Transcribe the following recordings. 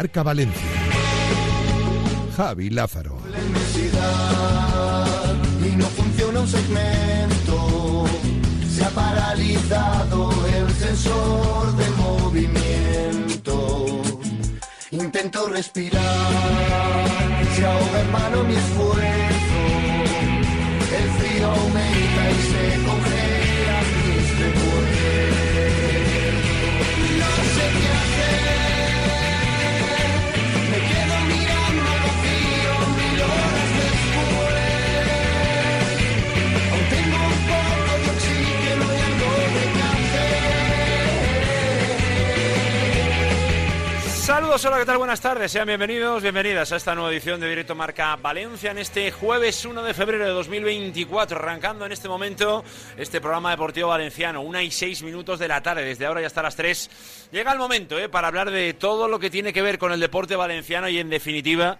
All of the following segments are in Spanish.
Marca Valencia. Javi Lázaro. la y no funciona un segmento. Se ha paralizado el sensor de movimiento. Intento respirar, se ahoga en mano mi esfuerzo. El frío aumenta y se congelan mis recuerdos. Saludos, hola, ¿qué tal? Buenas tardes, sean bienvenidos, bienvenidas a esta nueva edición de Directo Marca Valencia en este jueves 1 de febrero de 2024, arrancando en este momento este programa deportivo valenciano, una y seis minutos de la tarde, desde ahora ya hasta las 3. Llega el momento ¿eh? para hablar de todo lo que tiene que ver con el deporte valenciano y en definitiva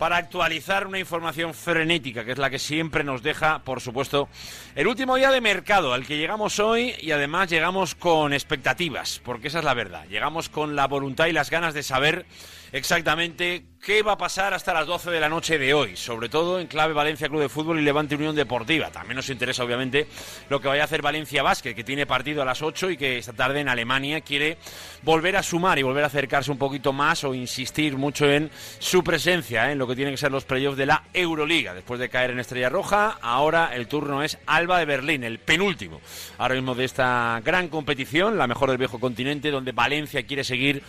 para actualizar una información frenética, que es la que siempre nos deja, por supuesto, el último día de mercado al que llegamos hoy y además llegamos con expectativas, porque esa es la verdad. Llegamos con la voluntad y las ganas de saber exactamente qué va a pasar hasta las 12 de la noche de hoy, sobre todo en clave Valencia Club de Fútbol y Levante Unión Deportiva. También nos interesa, obviamente, lo que vaya a hacer Valencia Basket, que tiene partido a las 8 y que esta tarde en Alemania quiere volver a sumar y volver a acercarse un poquito más o insistir mucho en su presencia ¿eh? en lo que tienen que ser los playoffs de la Euroliga. Después de caer en Estrella Roja, ahora el turno es Alba de Berlín, el penúltimo ahora mismo de esta gran competición, la mejor del viejo continente, donde Valencia quiere seguir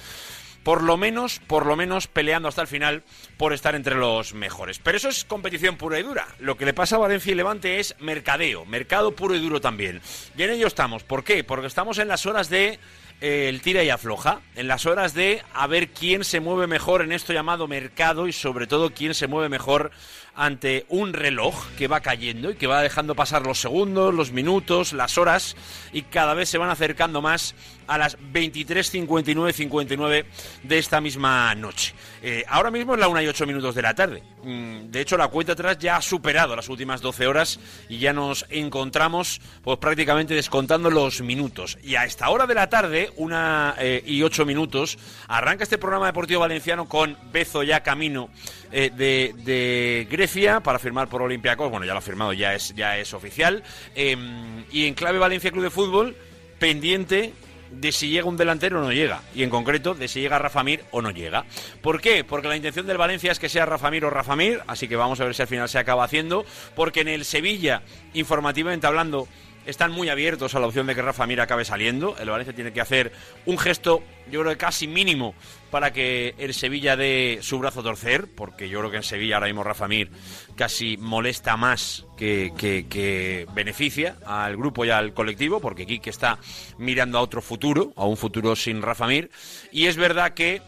por lo menos, por lo menos peleando hasta el final por estar entre los mejores. Pero eso es competición pura y dura. Lo que le pasa a Valencia y Levante es mercadeo, mercado puro y duro también. Y en ello estamos. ¿Por qué? Porque estamos en las horas de eh, el tira y afloja, en las horas de a ver quién se mueve mejor en esto llamado mercado y sobre todo quién se mueve mejor ante un reloj que va cayendo y que va dejando pasar los segundos, los minutos, las horas y cada vez se van acercando más a las 23.59, 59 de esta misma noche. Eh, ahora mismo es la 1 y 8 minutos de la tarde. Mm, De hecho, la cuenta atrás ya ha superado las últimas 12 horas y ya nos encontramos pues prácticamente descontando los minutos. Y a esta hora de la tarde, 1 y 8 minutos, arranca este programa deportivo valenciano con Bezo ya camino eh, de, de Grecia para firmar por Olympiacos. Bueno, ya lo ha firmado, ya es, ya es oficial. Em, y en clave Valencia Club de Fútbol, pendiente de si llega un delantero o no llega. Y en concreto, de si llega Rafa Mir o no llega. ¿Por qué? Porque la intención del Valencia es que sea Rafa Mir o Rafa Mir, así que vamos a ver si al final se acaba haciendo. Porque en el Sevilla, informativamente hablando, están muy abiertos a la opción de que Rafa Mir acabe saliendo. El Valencia tiene que hacer un gesto, yo creo que casi mínimo, para que el Sevilla dé su brazo a torcer, porque yo creo que en Sevilla ahora mismo Rafa Mir casi molesta más que, beneficia al grupo y al colectivo, porque Quique está mirando a otro futuro, a un futuro sin Rafa Mir. Y es verdad que,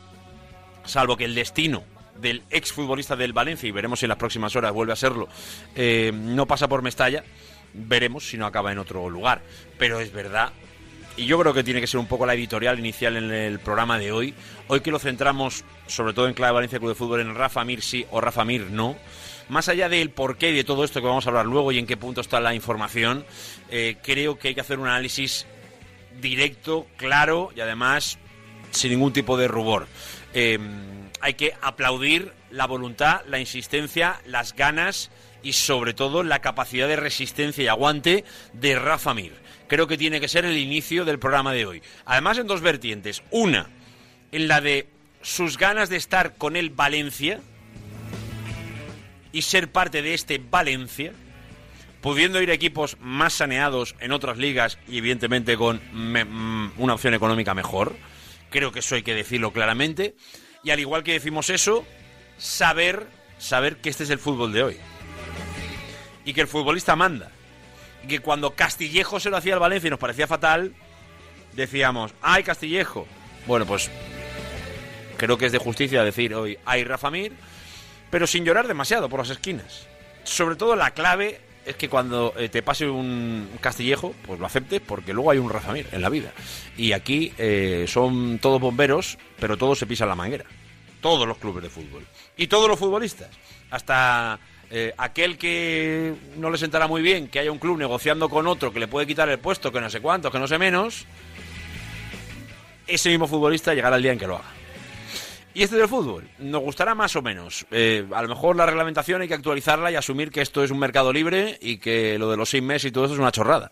salvo que el destino del exfutbolista del Valencia, y veremos si en las próximas horas vuelve a serlo, eh, no pasa por Mestalla, veremos si no acaba en otro lugar. Pero es verdad, y yo creo que tiene que ser un poco la editorial inicial en el programa de hoy, hoy que lo centramos sobre todo en clave Valencia Club de Fútbol en Rafa Mir sí o Rafa Mir no, más allá del porqué de todo esto que vamos a hablar luego y en qué punto está la información, eh, creo que hay que hacer un análisis directo, claro y además sin ningún tipo de rubor. Eh, hay que aplaudir la voluntad, la insistencia, las ganas y sobre todo la capacidad de resistencia y aguante de Rafa Mir. Creo que tiene que ser el inicio del programa de hoy. Además en dos vertientes. Una, en la de sus ganas de estar con el Valencia y ser parte de este Valencia pudiendo ir a equipos más saneados en otras ligas y evidentemente con mm, una opción económica mejor. Creo que eso hay que decirlo claramente. Y al igual que decimos eso, saber, saber que este es el fútbol de hoy. Y que el futbolista manda. Y que cuando Castillejo se lo hacía al Valencia y nos parecía fatal, decíamos, ¡ay, Castillejo! Bueno, pues creo que es de justicia decir hoy hay Rafa Mir, pero sin llorar demasiado por las esquinas. Sobre todo la clave es que cuando eh, te pase un castillejo, pues lo aceptes, porque luego hay un Rafa Mir en la vida. Y aquí eh, son todos bomberos, pero todos se pisan la manguera. Todos los clubes de fútbol. Y todos los futbolistas. Hasta eh, aquel que no le sentará muy bien que haya un club negociando con otro que le puede quitar el puesto, que no sé cuánto, que no sé menos, ese mismo futbolista llegará el día en que lo haga. Y este del fútbol, nos gustará más o menos. Eh, a lo mejor la reglamentación hay que actualizarla y asumir que esto es un mercado libre y que lo de los seis meses y todo eso es una chorrada.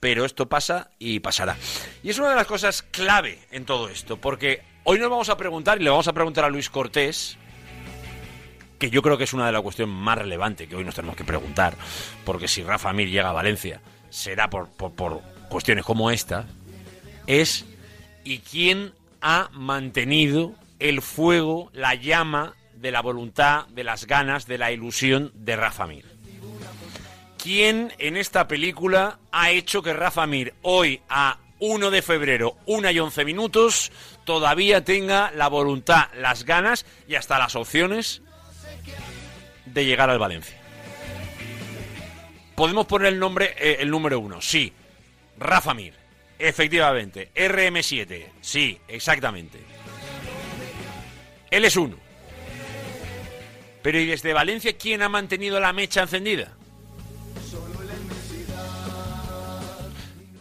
Pero esto pasa y pasará. Y es una de las cosas clave en todo esto, porque hoy nos vamos a preguntar, y le vamos a preguntar a Luis Cortés, que yo creo que es una de las cuestiones más relevantes que hoy nos tenemos que preguntar, porque si Rafa Mir llega a Valencia, será por, por, cuestiones como esta, es ¿y quién ha mantenido el fuego, la llama de la voluntad, de las ganas, de la ilusión de Rafa Mir. ¿Quién en esta película ha hecho que Rafa Mir hoy a 1 de febrero, 1 y 11 minutos, todavía tenga la voluntad, las ganas y hasta las opciones de llegar al Valencia? Podemos poner el nombre, eh, el número uno, sí. Rafa Mir, efectivamente. RM7, sí, exactamente. Él es uno. Pero ¿y desde Valencia quién ha mantenido la mecha encendida?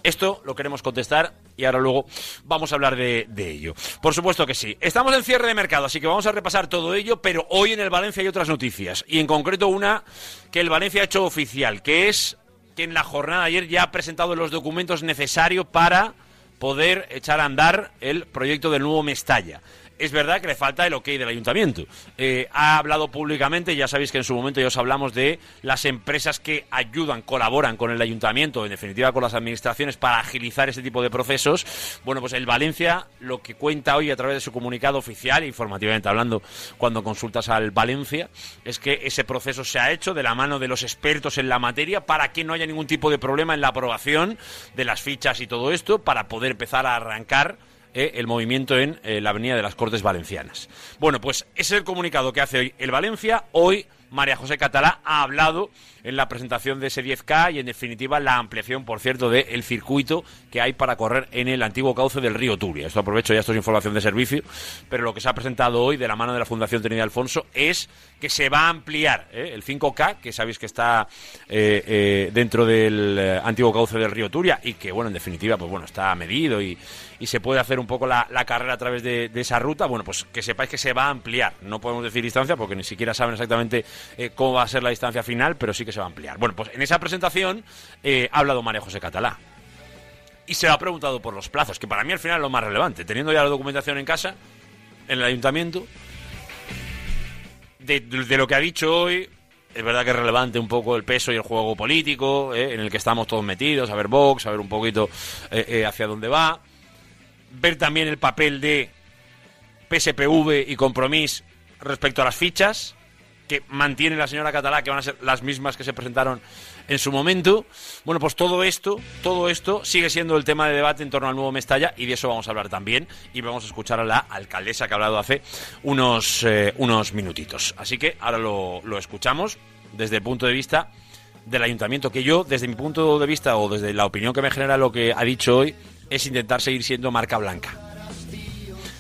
Esto lo queremos contestar y ahora luego vamos a hablar de, ello. Por supuesto que sí. Estamos en cierre de mercado, así que vamos a repasar todo ello, pero hoy en el Valencia hay otras noticias. Y en concreto una que el Valencia ha hecho oficial, que es que en la jornada de ayer ya ha presentado los documentos necesarios para poder echar a andar el proyecto del nuevo Mestalla es verdad que le falta el ok del ayuntamiento. Eh, ha hablado públicamente, ya sabéis que en su momento ya os hablamos de las empresas que ayudan, colaboran con el ayuntamiento, en definitiva con las administraciones, para agilizar ese tipo de procesos. Bueno, pues el Valencia lo que cuenta hoy a través de su comunicado oficial, informativamente hablando, cuando consultas al Valencia, es que ese proceso se ha hecho de la mano de los expertos en la materia para que no haya ningún tipo de problema en la aprobación de las fichas y todo esto, para poder empezar a arrancar eh, el movimiento en eh, la Avenida de las Cortes Valencianas. Bueno, pues ese es el comunicado que hace hoy el Valencia. Hoy María José Catalá ha hablado en la presentación de ese 10K y en definitiva la ampliación, por cierto, del circuito que hay para correr en el antiguo cauce del río Turia. Esto aprovecho ya, esto es información de servicio, pero lo que se ha presentado hoy de la mano de la Fundación Trinidad Alfonso es que se va a ampliar ¿eh? el 5K, que sabéis que está eh, eh, dentro del antiguo cauce del río Turia y que, bueno, en definitiva, pues bueno, está medido y, y se puede hacer un poco la, la carrera a través de, de, esa ruta. Bueno, pues que sepáis que se va a ampliar. No podemos decir distancia porque ni siquiera saben exactamente eh, cómo va a ser la distancia final, pero sí que se va a ampliar. Bueno, pues en esa presentación eh, ha hablado María José Catalá. Y se le ha preguntado por los plazos, que para mí al final es lo más relevante. Teniendo ya la documentación en casa, en el ayuntamiento, de, lo que ha dicho hoy, es verdad que es relevante un poco el peso y el juego político eh, en el que estamos todos metidos, a ver Vox, a ver un poquito hacia dónde va, ver también el papel de PSPV y Compromís respecto a las fichas que mantiene la señora Catalá, que van a ser las mismas que se presentaron en su momento. Bueno, pues todo esto, todo esto sigue siendo el tema de debate en torno al nuevo Mestalla y de eso vamos a hablar también y vamos a escuchar a la alcaldesa que ha hablado hace unos, eh, unos minutitos. Así que ahora lo, lo escuchamos desde el punto de vista del ayuntamiento, que yo, desde mi punto de vista o desde la opinión que me genera lo que ha dicho hoy, es intentar seguir siendo marca blanca.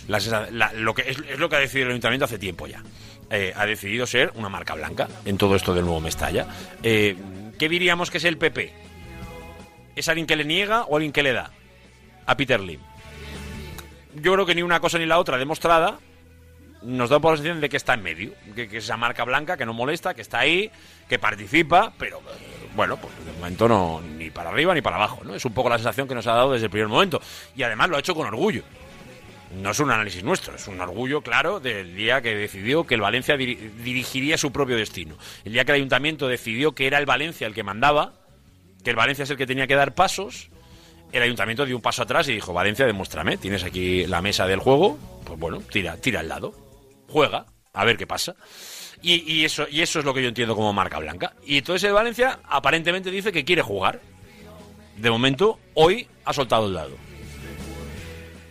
La, la, lo que es, lo que ha decidido el ayuntamiento hace tiempo ya. Eh, ha decidido ser una marca blanca en todo esto del nuevo Mestalla. Eh, ¿Qué diríamos que es el PP? ¿Es alguien que le niega o alguien que le da? A Peter Lim. Yo creo que ni una cosa ni la otra demostrada nos da por la sensación de que está en medio, que, es esa marca blanca que no molesta, que está ahí, que participa, pero bueno, pues de momento no ni para arriba ni para abajo, ¿no? Es un poco la sensación que nos ha dado desde el primer momento y además lo ha hecho con orgullo no es un análisis nuestro, es un orgullo claro del día que decidió que el Valencia dir dirigiría su propio destino. El día que el ayuntamiento decidió que era el Valencia el que mandaba, que el Valencia es el que tenía que dar pasos, el ayuntamiento dio un paso atrás y dijo, Valencia, demuéstrame, tienes aquí la mesa del juego, pues bueno, tira, tira al lado, juega, a ver qué pasa. Y, y, eso, y eso es lo que yo entiendo como marca blanca. Y entonces el Valencia aparentemente dice que quiere jugar. De momento, hoy ha soltado el dado.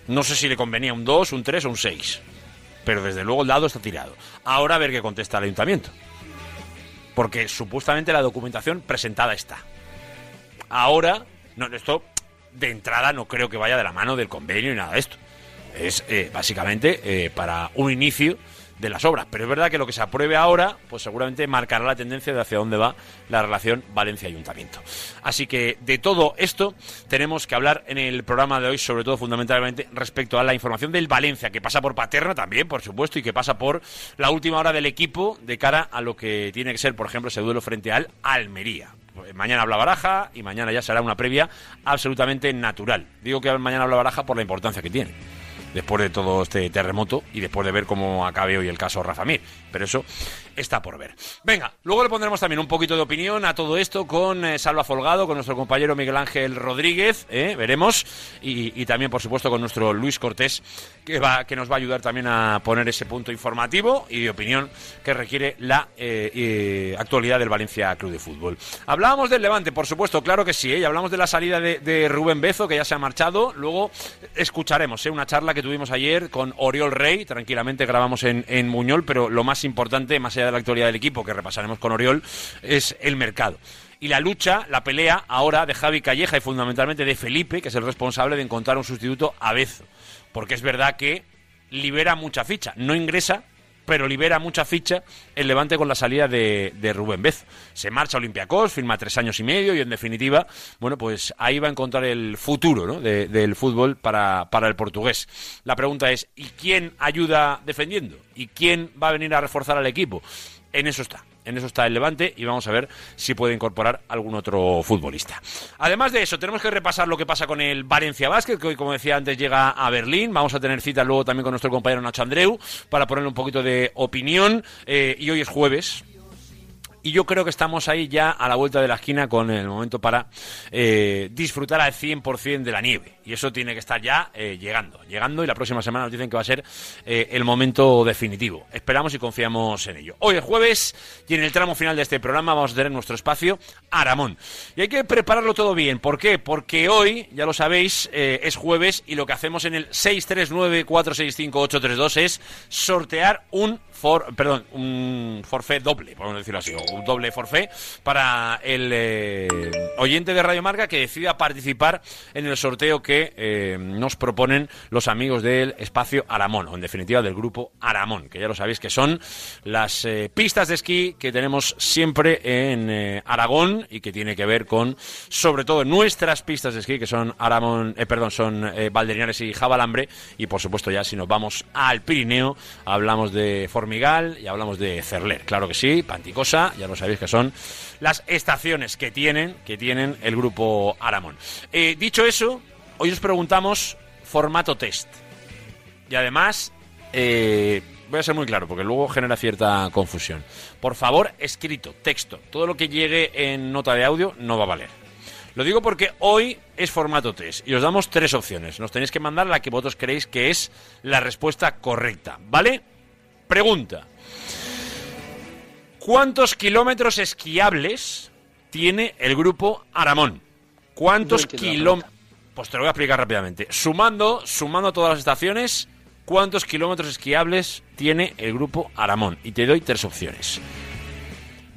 No sé si le convenía un 2, un 3 o un 6. pero desde luego el dado está tirado. Ahora a ver qué contesta el ayuntamiento. Porque supuestamente la documentación presentada está. Ahora, no, esto de entrada no creo que vaya de la mano del convenio y nada de esto. Es eh, básicamente eh, para un inicio de las obras. Pero es verdad que lo que se apruebe ahora, pues seguramente marcará la tendencia de hacia dónde va la relación Valencia-Ayuntamiento. Así que de todo esto tenemos que hablar en el programa de hoy, sobre todo fundamentalmente respecto a la información del Valencia, que pasa por Paterna también, por supuesto, y que pasa por la última hora del equipo de cara a lo que tiene que ser, por ejemplo, ese duelo frente al Almería. Pues mañana habla Baraja y mañana ya será una previa absolutamente natural. Digo que mañana habla Baraja por la importancia que tiene después de todo este terremoto y después de ver cómo acabe hoy el caso Rafa Mir. Pero eso está por ver. Venga, luego le pondremos también un poquito de opinión a todo esto con eh, Salva Folgado, con nuestro compañero Miguel Ángel Rodríguez, eh, veremos, y, también, por supuesto, con nuestro Luis Cortés, que, va, que nos va a ayudar también a poner ese punto informativo y de opinión que requiere la eh, actualidad del Valencia Club de Fútbol. Hablábamos del Levante, por supuesto, claro que sí, y hablamos de la salida de, de, Rubén Bezo, que ya se ha marchado, luego escucharemos una charla que tuvimos ayer con Oriol Rey, tranquilamente grabamos en, en Muñol, pero lo más importante, más allá de la actualidad del equipo, que repasaremos con Oriol, es el mercado y la lucha, la pelea ahora de Javi Calleja y fundamentalmente de Felipe, que es el responsable de encontrar un sustituto a Bezo. Porque es verdad que libera mucha ficha. No ingresa, pero libera mucha ficha el Levante con la salida de, Rubén Bezo. Se marcha a Olympiacos, firma tres años y medio y en definitiva, bueno, pues ahí va a encontrar el futuro del fútbol para, para el portugués. La pregunta es, ¿y quién ayuda defendiendo? ¿Y quién va a venir a reforzar al equipo? En eso está en eso está el Levante y vamos a ver si puede incorporar algún otro futbolista. Además de eso, tenemos que repasar lo que pasa con el Valencia Basket, que hoy, como decía antes, llega a Berlín. Vamos a tener cita luego también con nuestro compañero Nacho Andreu para ponerle un poquito de opinión. Eh, y hoy es jueves, y yo creo que estamos ahí ya a la vuelta de la esquina con el momento para eh, disfrutar al 100% de la nieve. Y eso tiene que estar ya eh, llegando, llegando y la próxima semana nos dicen que va a ser eh, el momento definitivo. Esperamos y confiamos en ello. Hoy es jueves y en el tramo final de este programa vamos a tener nuestro espacio Aramón. Y hay que prepararlo todo bien. ¿Por qué? Porque hoy, ya lo sabéis, es jueves y lo que hacemos en el 639-465-832 es sortear un perdón, un forfait doble, podemos decirlo así, un doble forfait para el eh, oyente de Radio Marca que decida participar en el sorteo que eh, nos proponen los amigos del espacio Aramón, o en definitiva del grupo Aramón, que ya lo sabéis que son las eh, pistas de esquí que tenemos siempre en Aragón y que tiene que ver con, sobre todo, nuestras pistas de esquí, que son Aramón, perdón, son Valderinares y Jabalambre, y por supuesto ya si nos vamos al Pirineo, hablamos de Formigal y hablamos de Cerler, claro que sí, Panticosa, ya lo sabéis que son las estaciones que tienen, que tienen el grupo Aramón. Eh, dicho eso, hoy os preguntamos formato test. Y además, eh, voy a ser muy claro, porque luego genera cierta confusión. Por favor, escrito, texto. Todo lo que llegue en nota de audio no va a valer. Lo digo porque hoy es formato test y os damos tres opciones. Nos tenéis que mandar la que vosotros creéis que es la respuesta correcta, ¿vale? Pregunta. ¿Cuántos kilómetros esquiables tiene el grupo Aramón? ¿Cuántos kilómetros? Pues te lo voy a explicar rápidamente. Sumando, sumando todas las estaciones, ¿cuántos kilómetros esquiables tiene el grupo Aramón? Y te doy tres opciones.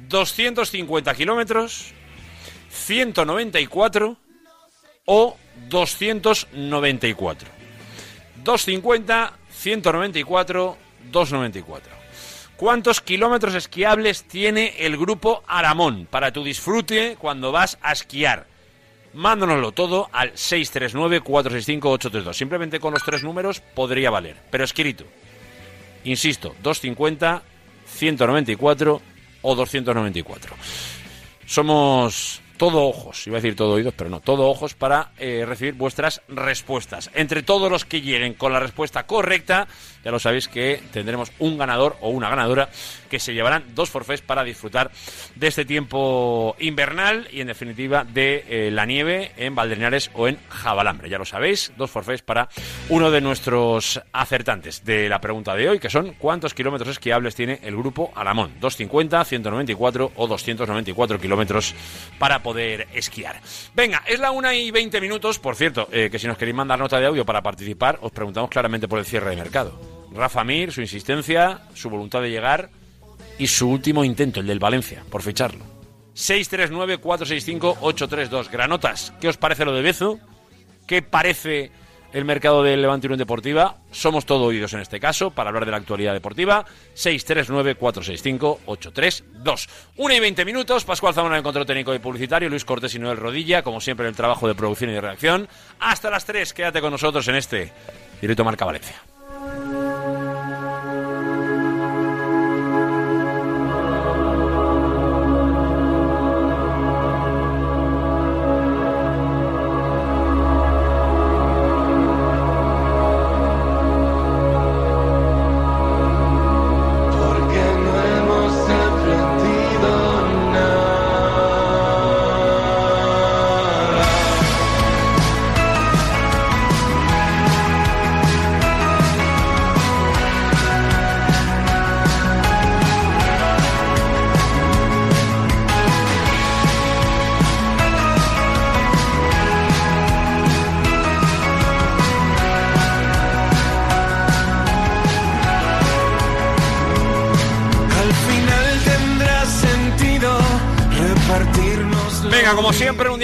250 kilómetros, 194 o 294. 250, 194, 294. ¿Cuántos kilómetros esquiables tiene el grupo Aramón para tu disfrute cuando vas a esquiar? Mándanoslo todo al 639-465-832. Simplemente con los tres números podría valer, pero escrito. Insisto, 250, 194 o 294. Somos todo ojos, iba a decir todo oídos, pero no, todo ojos para eh, recibir vuestras respuestas. Entre todos los que lleguen con la respuesta correcta, ya lo sabéis que tendremos un ganador o una ganadora que se llevarán dos forfés para disfrutar de este tiempo invernal y en definitiva de eh, la nieve en Valderinares o en Jabalambre. Ya lo sabéis, dos forfés para uno de nuestros acertantes de la pregunta de hoy, que son ¿cuántos kilómetros esquiables tiene el grupo Aramón? 250, 194 o 294 kilómetros para poder esquiar. Venga, es la una y 20 minutos, por cierto, eh, que si nos queréis mandar nota de audio para participar, os preguntamos claramente por el cierre de mercado. Rafa Mir, su insistencia, su voluntad de llegar y su último intento, el del Valencia, por ficharlo. 639-465-832. Granotas, ¿qué os parece lo de Bezo? ¿Qué parece el mercado del Levante Unión Deportiva? Somos todo oídos en este caso para hablar de la actualidad deportiva. 639-465-832. 1 y 20 minutos. Pascual Zamora en el control técnico y publicitario. Luis Cortés y Noel Rodilla, como siempre, en el trabajo de producción y de redacción. Hasta las 3. Quédate con nosotros en este directo Marca Valencia.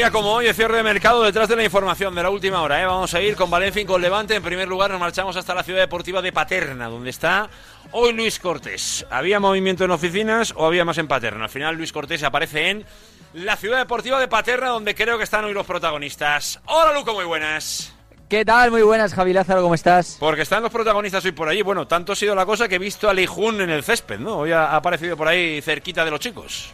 Día como hoy, de cierre de mercado, detrás de la información de la última hora. ¿eh? Vamos a ir con Valencia y con Levante. En primer lugar, nos marchamos hasta la ciudad deportiva de Paterna, donde está hoy Luis Cortés. ¿Había movimiento en oficinas o había más en Paterna? Al final, Luis Cortés aparece en la ciudad deportiva de Paterna, donde creo que están hoy los protagonistas. Hola, Luco, muy buenas. ¿Qué tal? Muy buenas, Javi Lázaro, ¿cómo estás? Porque están los protagonistas hoy por allí. Bueno, tanto ha sido la cosa que he visto a Lijun en el césped, ¿no? Hoy ha aparecido por ahí cerquita de los chicos.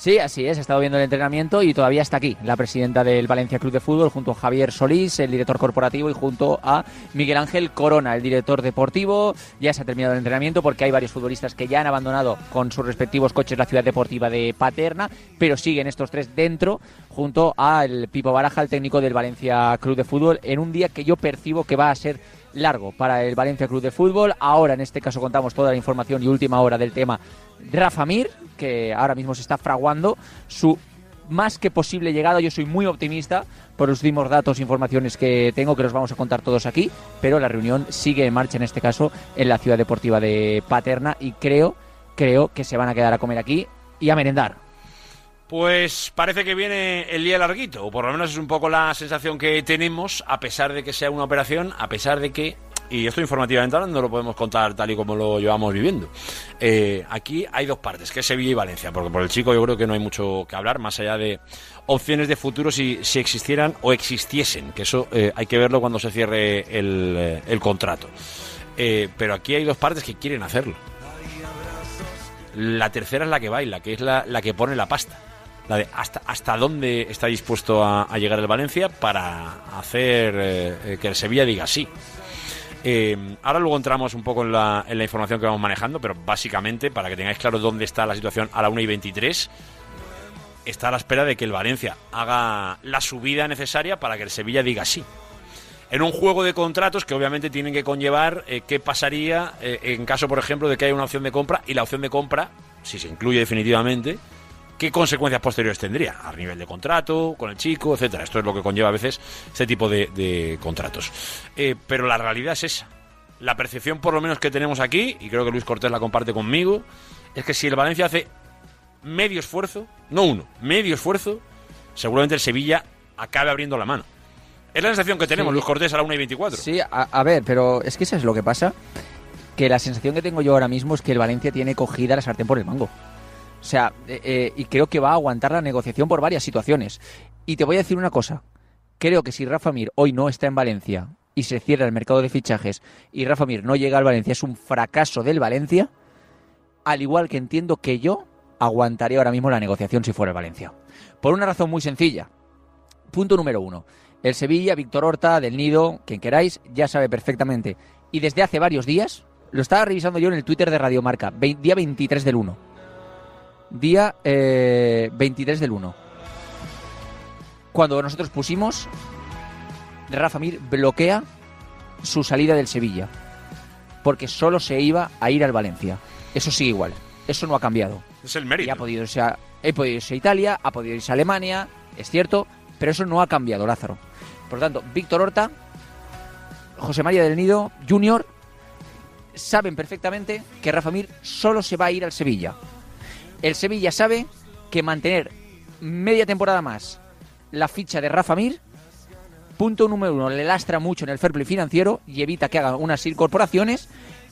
Sí, así es, he estado viendo el entrenamiento y todavía está aquí la presidenta del Valencia Club de Fútbol junto a Javier Solís, el director corporativo, y junto a Miguel Ángel Corona, el director deportivo. Ya se ha terminado el entrenamiento porque hay varios futbolistas que ya han abandonado con sus respectivos coches la ciudad deportiva de Paterna, pero siguen estos tres dentro junto al Pipo Baraja, el técnico del Valencia Club de Fútbol, en un día que yo percibo que va a ser largo para el Valencia Club de Fútbol. Ahora, en este caso, contamos toda la información y última hora del tema Rafa Mir, que ahora mismo se está fraguando su más que posible llegada. Yo soy muy optimista por los últimos datos e informaciones que tengo, que los vamos a contar todos aquí, pero la reunión sigue en marcha, en este caso, en la ciudad deportiva de Paterna y creo, creo que se van a quedar a comer aquí y a merendar. Pues parece que viene el día larguito, o por lo menos es un poco la sensación que tenemos, a pesar de que sea una operación, a pesar de que, y esto informativamente hablando no lo podemos contar tal y como lo llevamos viviendo. Eh, aquí hay dos partes, que es Sevilla y Valencia, porque por el chico yo creo que no hay mucho que hablar, más allá de opciones de futuro si, si existieran o existiesen, que eso eh, hay que verlo cuando se cierre el, eh, contrato. Pero aquí hay dos partes que quieren hacerlo. La tercera es la que baila, que es la, la que pone la pasta. La de hasta, hasta dónde está dispuesto a, llegar el Valencia para hacer que el Sevilla diga sí. Eh, ahora luego entramos un poco en la, información que vamos manejando, pero básicamente, para que tengáis claro dónde está la situación a la 1 y 23, está a la espera de que el Valencia haga la subida necesaria para que el Sevilla diga sí. En un juego de contratos que obviamente tienen que conllevar eh, qué pasaría eh, en caso, por ejemplo, de que haya una opción de compra y la opción de compra, si se incluye definitivamente, qué consecuencias posteriores tendría a nivel de contrato, con el chico, etcétera. Esto es lo que conlleva a veces este tipo de, de contratos. Eh, pero la realidad es esa. La percepción, por lo menos, que tenemos aquí, y creo que Luis Cortés la comparte conmigo, es que si el Valencia hace medio esfuerzo, no uno, medio esfuerzo, seguramente el Sevilla acabe abriendo la mano. Es la sensación que tenemos, Sí. Luis Cortés a la 1 y 24. Sí, a, a ver, pero es que eso es lo que pasa. Que la sensación que tengo yo ahora mismo es que el Valencia tiene cogida la sartén por el mango. O sea, eh, eh, y creo que va a aguantar la negociación por varias situaciones. Y te voy a decir una cosa. Creo que si Rafa Mir hoy no está en Valencia y se cierra el mercado de fichajes y Rafa Mir no llega al Valencia, es un fracaso del Valencia. Al igual que entiendo que yo aguantaría ahora mismo la negociación si fuera el Valencia. Por una razón muy sencilla. Punto número uno. El Sevilla, Víctor Horta, del Nido, quien queráis, ya sabe perfectamente. Y desde hace varios días, lo estaba revisando yo en el Twitter de Radio Marca, vei- día 23 del 1. Día eh, 23 del 1. Cuando nosotros pusimos, Rafa Mir bloquea su salida del Sevilla. Porque solo se iba a ir al Valencia. Eso sigue igual. Eso no ha cambiado. Es el Y mérito. ha podido irse a, he podido irse a Italia, ha podido irse a Alemania, es cierto, pero eso no ha cambiado, Lázaro. Por lo tanto, Víctor Horta, José María del Nido, Junior, saben perfectamente que Rafa Mir solo se va a ir al Sevilla. El Sevilla sabe que mantener media temporada más la ficha de Rafa Mir, punto número uno, le lastra mucho en el fair play financiero y evita que haga unas incorporaciones,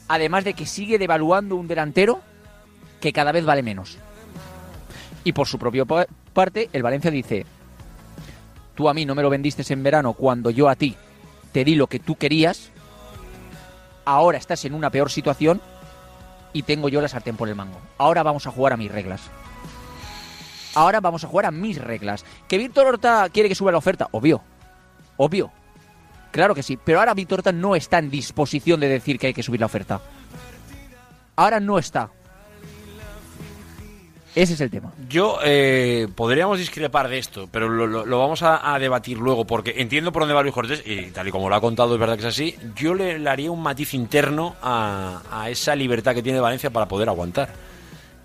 además de que sigue devaluando un delantero que cada vez vale menos. Y por su propia parte, el Valencia dice, tú a mí no me lo vendiste en verano cuando yo a ti te di lo que tú querías, ahora estás en una peor situación y tengo yo la sartén por el mango. Ahora vamos a jugar a mis reglas. Ahora vamos a jugar a mis reglas. ¿Que Víctor Horta quiere que suba la oferta? Obvio. Obvio. Claro que sí. Pero ahora Víctor Horta no está en disposición de decir que hay que subir la oferta. Ahora no está. Ese es el tema. Yo eh, podríamos discrepar de esto, pero lo, vamos a, debatir luego, porque entiendo por dónde va Luis Cortés, y tal y como lo ha contado, es verdad que es así. Yo le, haría un matiz interno a, esa libertad que tiene Valencia para poder aguantar,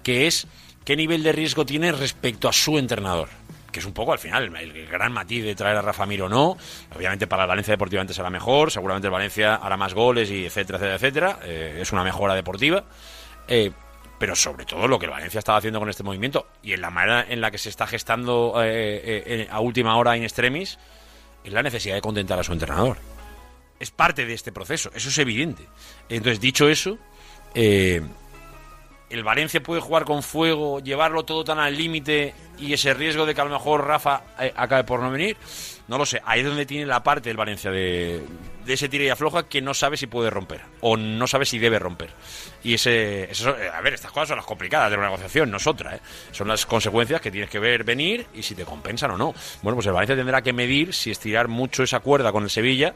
que es qué nivel de riesgo tiene respecto a su entrenador. Que es un poco al final el, gran matiz de traer a Rafa Mir o no. Obviamente para Valencia deportivamente será mejor, seguramente el Valencia hará más goles y etcétera, etcétera, etcétera. Eh, es una mejora deportiva. Eh, pero sobre todo lo que el Valencia estaba haciendo con este movimiento y en la manera en la que se está gestando eh, eh, a última hora en extremis, es la necesidad de contentar a su entrenador. Es parte de este proceso, eso es evidente. Entonces, dicho eso, eh, el Valencia puede jugar con fuego, llevarlo todo tan al límite y ese riesgo de que a lo mejor Rafa acabe por no venir. No lo sé, ahí es donde tiene la parte del Valencia de, de ese tira y afloja que no sabe si puede romper o no sabe si debe romper. Y ese, eso, a ver, estas cosas son las complicadas de una negociación, no es otra. ¿eh? Son las consecuencias que tienes que ver venir y si te compensan o no. Bueno, pues el Valencia tendrá que medir si estirar mucho esa cuerda con el Sevilla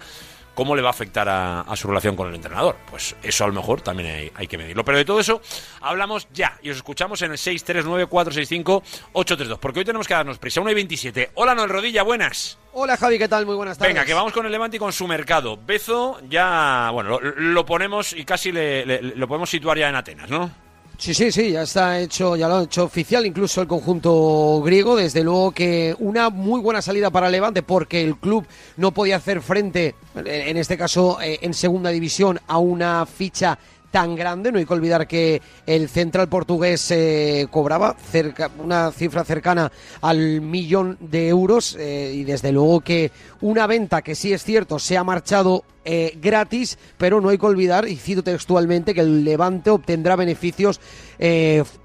¿Cómo le va a afectar a, su relación con el entrenador? Pues eso a lo mejor también hay, que medirlo. Pero de todo eso hablamos ya y os escuchamos en el 639-465-832. Porque hoy tenemos que darnos prisa. 1 y 27. Hola Noel Rodilla, buenas. Hola Javi, ¿qué tal? Muy buenas tardes. Venga, que vamos con el Levante y con su mercado. Bezo ya, bueno, lo, ponemos y casi lo podemos situar ya en Atenas, ¿no? Sí, sí, sí, ya está hecho, ya lo ha hecho oficial incluso el conjunto griego. Desde luego que una muy buena salida para Levante porque el club no podía hacer frente, en este caso eh, en segunda división, a una ficha tan grande. No hay que olvidar que el central portugués eh, cobraba cerca, una cifra cercana al millón de euros eh, y desde luego que una venta que sí es cierto se ha marchado eh, gratis, pero no hay que olvidar, y cito textualmente, que el Levante obtendrá beneficios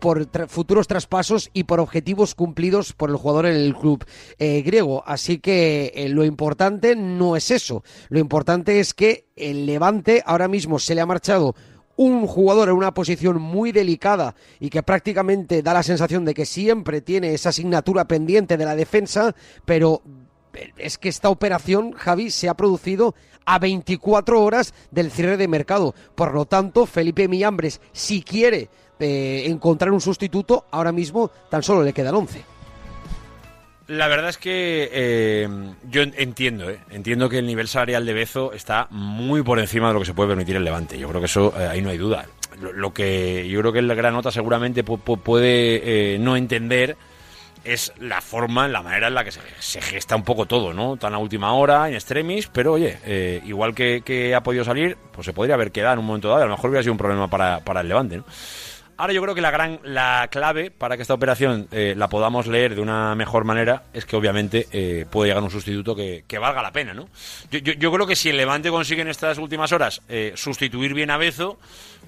por futuros traspasos y por objetivos cumplidos por el jugador en el club griego. Así que lo importante no es eso, lo importante es que el Levante ahora mismo se le ha marchado un jugador en una posición muy delicada y que prácticamente da la sensación de que siempre tiene esa asignatura pendiente de la defensa, pero es que esta operación, Javi, se ha producido a 24 horas del cierre de mercado. Por lo tanto, Felipe Millambres, si quiere eh, encontrar un sustituto, ahora mismo tan solo le quedan 11. La verdad es que eh, yo entiendo, eh, entiendo que el nivel salarial de Bezo está muy por encima de lo que se puede permitir el Levante. Yo creo que eso eh, ahí no hay duda. Lo, que yo creo que el Granota seguramente puede no entender es la forma, la manera en la que se, gesta un poco todo, ¿no? Tan a última hora, en extremis, pero oye, igual que, ha podido salir, pues se podría haber quedado en un momento dado. A lo mejor hubiera sido un problema para, para el Levante, ¿no? Ahora yo creo que la gran la clave para que esta operación eh, la podamos leer de una mejor manera es que obviamente eh, puede llegar un sustituto que, valga la pena, ¿no? Yo, creo que si el Levante consigue en estas últimas horas eh, sustituir bien a Bezo,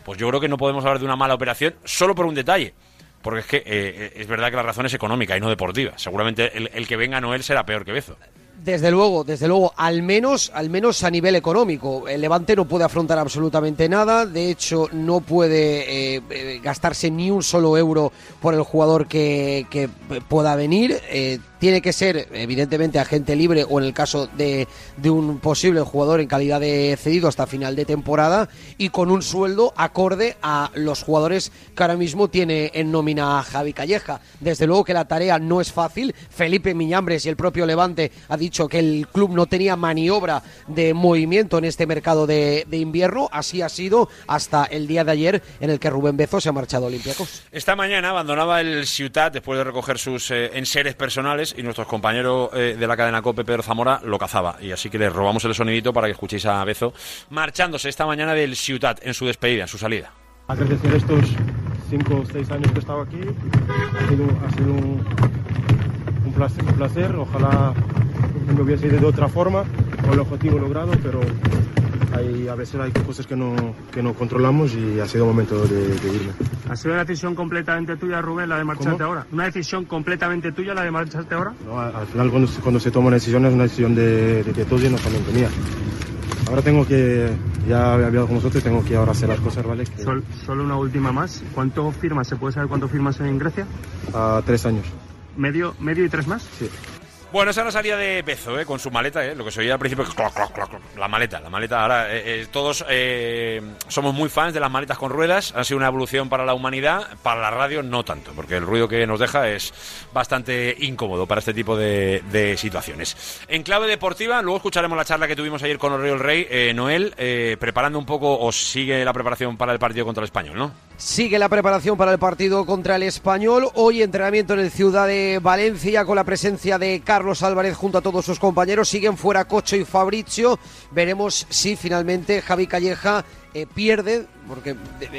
pues yo creo que no podemos hablar de una mala operación solo por un detalle. Porque es que es verdad que la razón es económica y no deportiva. Seguramente el, el que venga Noel será peor que Bezo. Desde luego, desde luego, al menos, al menos a nivel económico. El Levante no puede afrontar absolutamente nada, de hecho no puede eh, eh, gastarse ni un solo euro por el jugador que, que pueda venir. Eh, tiene que ser, evidentemente, agente libre o en el caso de, de, un posible jugador en calidad de cedido hasta final de temporada y con un sueldo acorde a los jugadores que ahora mismo tiene en nómina Javi Calleja. Desde luego que la tarea no es fácil. Felipe Miñambres y el propio Levante ha dicho que el club no tenía maniobra de movimiento en este mercado de, invierno. Así ha sido hasta el día de ayer en el que Rubén Bezo se ha marchado a Olympiacos. Esta mañana abandonaba el Ciutat después de recoger sus eh, enseres personales y nuestro compañero eh, de la cadena COPE, Pedro Zamora, lo cazaba. Y así que le robamos el sonidito para que escuchéis a Bezo marchándose esta mañana del Ciutat en su despedida, en su salida. Agradecer estos cinco o seis años que he estado aquí. Ha sido, ha sido un, un placer, un placer. Ojalá me hubiese ido de otra forma, con el objetivo logrado, pero hay, a veces hay cosas que no, que no controlamos y ha sido momento de, de irme. ¿Ha sido una decisión completamente tuya, Rubén, la de marcharte ¿Cómo? ahora? ¿Una decisión completamente tuya, la de marcharte ahora? No, al al final cuando, se- cuando se toma una decisión es una decisión de, de que todos y no también tenía. Ahora tengo que, ya había hablado con vosotros, tengo que ahora hacer las cosas, ¿vale? Que- Sol- solo una última más. ¿Cuánto firmas? ¿Se puede saber cuánto firmas en Grecia? a tres años. ¿Medio, medio y tres más? Sí. Bueno, esa la salida de Bezo, ¿eh? con su maleta, ¿eh? lo que se oía al principio, la maleta, la maleta. Ahora, eh, eh, todos eh, somos muy fans de las maletas con ruedas, ha sido una evolución para la humanidad, para la radio no tanto, porque el ruido que nos deja es bastante incómodo para este tipo de, situaciones. En clave deportiva, luego escucharemos la charla que tuvimos ayer con Oreo el Rey. Eh, Noel, preparando un poco, o sigue la preparación para el partido contra el Español, ¿no? Sigue la preparación para el partido contra el Español. Hoy entrenamiento en el Ciudad de Valencia con la presencia de Carlos Álvarez junto a todos sus compañeros. Siguen fuera Cocho y Fabricio. Veremos si finalmente Javi Calleja eh, pierde, porque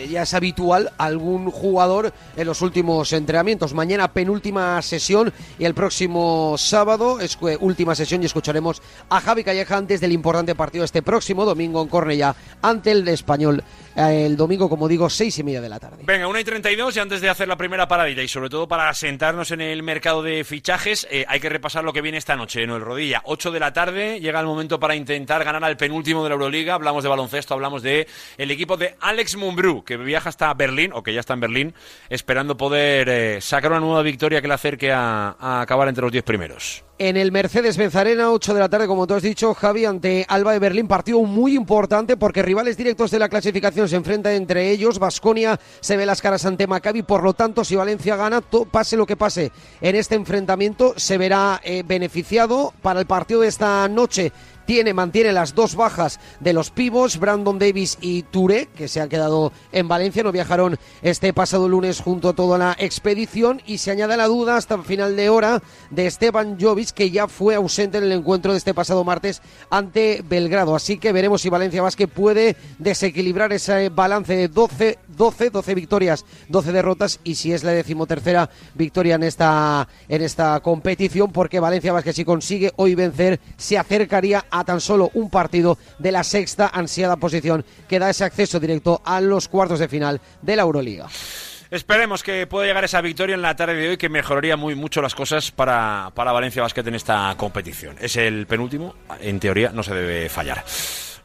ya es habitual, algún jugador en los últimos entrenamientos. Mañana penúltima sesión y el próximo sábado es eh, última sesión y escucharemos a Javi Calleja antes del importante partido este próximo domingo en Cornellá ante el Español. eh, El domingo, como digo, seis y media de la tarde. Venga, 1 y 32 y antes de hacer la primera paradita y sobre todo para sentarnos en el mercado de fichajes, eh, hay que repasar lo que viene esta noche en el Rodilla. 8 de la tarde, llega el momento para intentar ganar al penúltimo de la Euroliga. Hablamos de baloncesto, hablamos de el equipo de Alex Mumbrú, que viaja hasta Berlín, o que ya está en Berlín, esperando poder eh, sacar una nueva victoria que le acerque a, acabar entre los 10 primeros. En el Mercedes-Benz Arena, 8 de la tarde, como tú has dicho, Javi, ante Alba de Berlín, partido muy importante porque rivales directos de la clasificación se enfrentan entre ellos. Vasconia se ve las caras ante Maccabi, por lo tanto, si Valencia gana, pase lo que pase en este enfrentamiento, se verá eh, beneficiado para el partido de esta noche. Tiene, mantiene las dos bajas de los pivos, Brandon Davis y Touré, que se han quedado en Valencia, no viajaron este pasado lunes junto a toda la expedición, y se añade la duda hasta el final de hora de Esteban Jovic, que ya fue ausente en el encuentro de este pasado martes ante Belgrado. Así que veremos si Valencia Basket puede desequilibrar ese balance de 12, 12, 12 victorias, 12 derrotas, y si es la decimotercera victoria en esta, en esta competición, porque Valencia Basket si consigue hoy vencer, se acercaría a tan solo un partido de la sexta ansiada posición que da ese acceso directo a los cuartos de final de la Euroliga. Esperemos que pueda llegar esa victoria en la tarde de hoy que mejoraría muy mucho las cosas para, para Valencia Basket en esta competición. Es el penúltimo, en teoría no se debe fallar.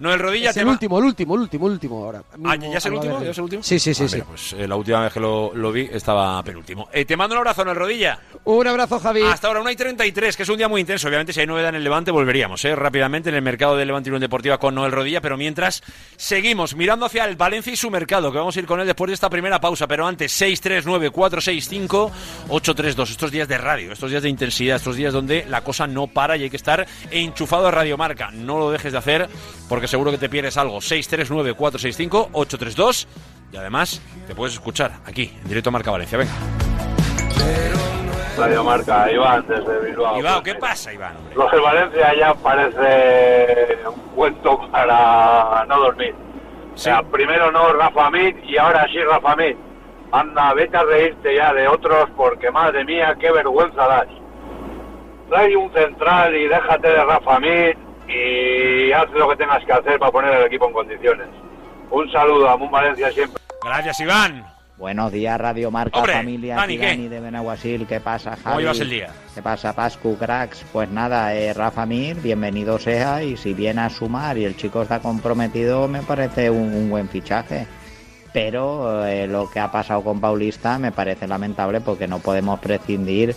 No, el rodilla Es el último, el último, el último, el último ahora. Ah, ¿ya es el último? ¿Ya es el último? Sí, sí, sí, Ah, sí. mira, pues eh, la última vez que lo, lo vi estaba penúltimo. Eh, te mando un abrazo en el rodilla. Un abrazo, Javi. Hasta ahora, 1 y 33, que es un día muy intenso. Obviamente, si hay novedad en el Levante, volveríamos eh, rápidamente en el mercado del Levante y Unión Deportiva con Noel Rodilla. Pero mientras, seguimos mirando hacia el Valencia y su mercado, que vamos a ir con él después de esta primera pausa. Pero antes, 639-465-832. Estos días de radio, estos días de intensidad, estos días donde la cosa no para y hay que estar enchufado a Radio Marca. No lo dejes de hacer porque seguro que te pierdes algo. 639-465-832. Y además, te puedes escuchar aquí, en directo a Marca Valencia. Venga. Radio Marca, Iván, desde Bilbao. Iván, ¿qué pasa, Iván? hombre? Lo de Valencia ya parece un cuento para no dormir. O sea, primero no Rafa Mit y ahora sí Rafa Mit. Anda, vete a reírte ya de otros porque madre mía, qué vergüenza das. Trae un central y déjate de Rafa Mit y haz lo que tengas que hacer para poner el equipo en condiciones. Un saludo a Mun Valencia siempre. Gracias, Iván. Buenos días, Radio Marca, Hombre, familia. Dani, aquí ¿qué? De Benaguasil. ¿Qué pasa, Javi? ¿Cómo llevas el día? ¿Qué pasa, Pascu, cracks? Pues nada, eh, Rafa Mir, bienvenido sea. Y si viene a sumar y el chico está comprometido, me parece un, un buen fichaje. Pero eh, lo que ha pasado con Paulista me parece lamentable porque no podemos prescindir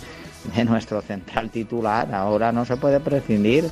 de nuestro central titular. Ahora no se puede prescindir.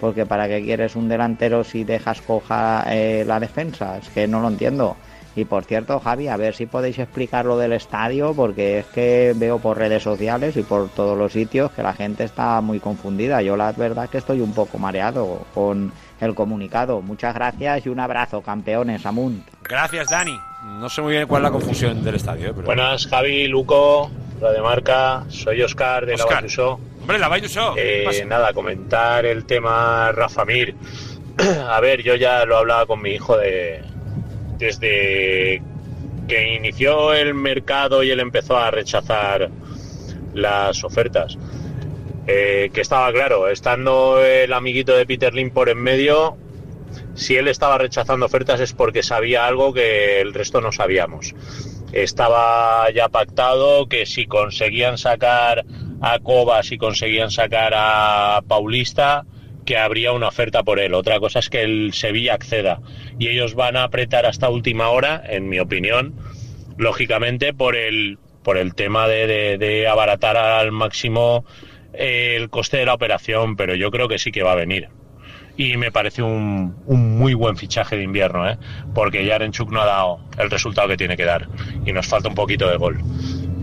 Porque para qué quieres un delantero si dejas coja eh, la defensa? Es que no lo entiendo. Y por cierto, Javi, a ver si podéis explicar lo del estadio, porque es que veo por redes sociales y por todos los sitios que la gente está muy confundida. Yo la verdad que estoy un poco mareado con el comunicado. Muchas gracias y un abrazo, campeones, Amunt. Gracias, Dani. No sé muy bien cuál es la confusión del estadio. ¿eh? Pero... Buenas, Javi, Luco, Radio Marca, soy Oscar de Óscar. Lavachuso. Hombre, la Bayuso. Eh, nada, comentar el tema Rafa Mir. A ver, yo ya lo hablaba con mi hijo de desde que inició el mercado y él empezó a rechazar las ofertas. Eh, que estaba claro, estando el amiguito de Peter Lim por en medio, si él estaba rechazando ofertas es porque sabía algo que el resto no sabíamos. Estaba ya pactado que si conseguían sacar a Coba, si conseguían sacar a Paulista, que habría una oferta por él. Otra cosa es que el Sevilla acceda. Y ellos van a apretar hasta última hora, en mi opinión, lógicamente por el, por el tema de, de abaratar al máximo el coste de la operación, pero yo creo que sí que va a venir. Y me parece un, un muy buen fichaje de invierno, ¿eh? porque Yarenchuk no ha dado el resultado que tiene que dar y nos falta un poquito de gol.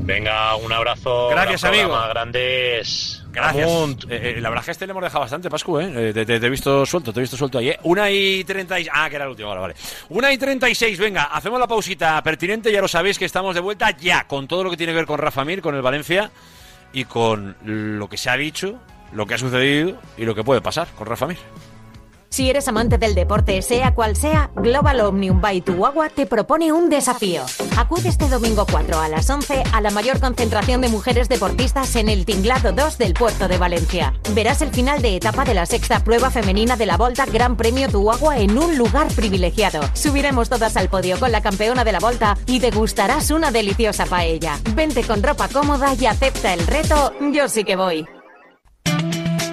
Venga, un abrazo. Gracias, gran amigo. Grandes. Gracias. Eh, eh, la verdad es que este le hemos dejado bastante, Pascu, ¿eh? Eh, Te, te- te he visto suelto, te he visto suelto ahí, ¿eh? Una y treinta y... Ah, que era el último, ahora, vale. Una y treinta y seis, venga, hacemos la pausita pertinente, ya lo sabéis que estamos de vuelta ya con todo lo que tiene que ver con Rafa Mir, con el Valencia y con lo que se ha dicho, lo que ha sucedido y lo que puede pasar con Rafa Mir. Si eres amante del deporte, sea cual sea, Global Omnium by Tuagua te propone un desafío. Acude este domingo 4 a las 11 a la mayor concentración de mujeres deportistas en el Tinglado 2 del puerto de Valencia. Verás el final de etapa de la sexta prueba femenina de la Volta Gran Premio Tuagua en un lugar privilegiado. Subiremos todas al podio con la campeona de la Volta y degustarás una deliciosa paella. Vente con ropa cómoda y acepta el reto Yo sí que voy.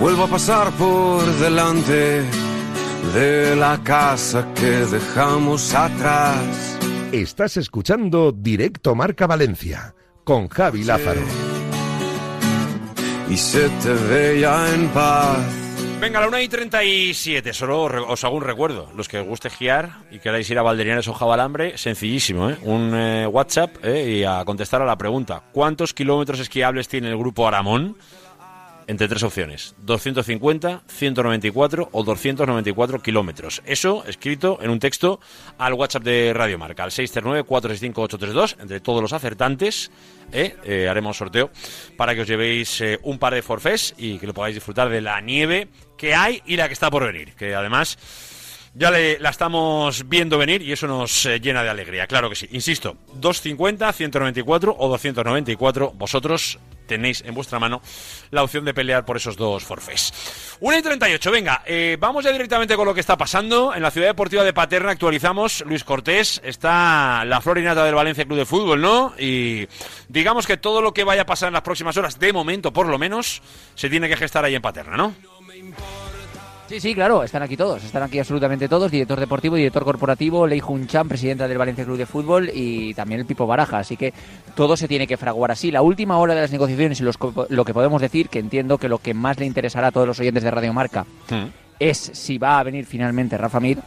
Vuelvo a pasar por delante de la casa que dejamos atrás. Estás escuchando Directo Marca Valencia con Javi Lázaro. Y se te veía en paz. Venga, la 1 y 37. Solo os hago un recuerdo. Los que os guste esquiar y queráis ir a Valderinares o Jabalambre, sencillísimo, ¿eh? Un eh, WhatsApp ¿eh? y a contestar a la pregunta. ¿Cuántos kilómetros esquiables tiene el grupo Aramón? Entre tres opciones, 250, 194 o 294 kilómetros. Eso escrito en un texto al WhatsApp de Radio Marca, al 639-465-832, entre todos los acertantes. ¿eh? Eh, haremos sorteo para que os llevéis eh, un par de forfés y que lo podáis disfrutar de la nieve que hay y la que está por venir. Que además ya le- la estamos viendo venir y eso nos eh, llena de alegría. Claro que sí. Insisto, 250, 194 o 294. Vosotros tenéis en vuestra mano la opción de pelear por esos dos forfés. 1 y 38, venga, eh, vamos ya directamente con lo que está pasando. En la ciudad deportiva de Paterna actualizamos, Luis Cortés, está la florinata del Valencia Club de Fútbol, ¿no? Y digamos que todo lo que vaya a pasar en las próximas horas, de momento por lo menos, se tiene que gestar ahí en Paterna, ¿no? Sí, sí, claro, están aquí todos, están aquí absolutamente todos, director deportivo, director corporativo, Lei Jun Chan, presidenta del Valencia Club de Fútbol y también el Pipo Baraja, así que todo se tiene que fraguar así. La última hora de las negociaciones y los lo que podemos decir, que entiendo que lo que más le interesará a todos los oyentes de Radio Marca es si va a venir finalmente Rafa Mir.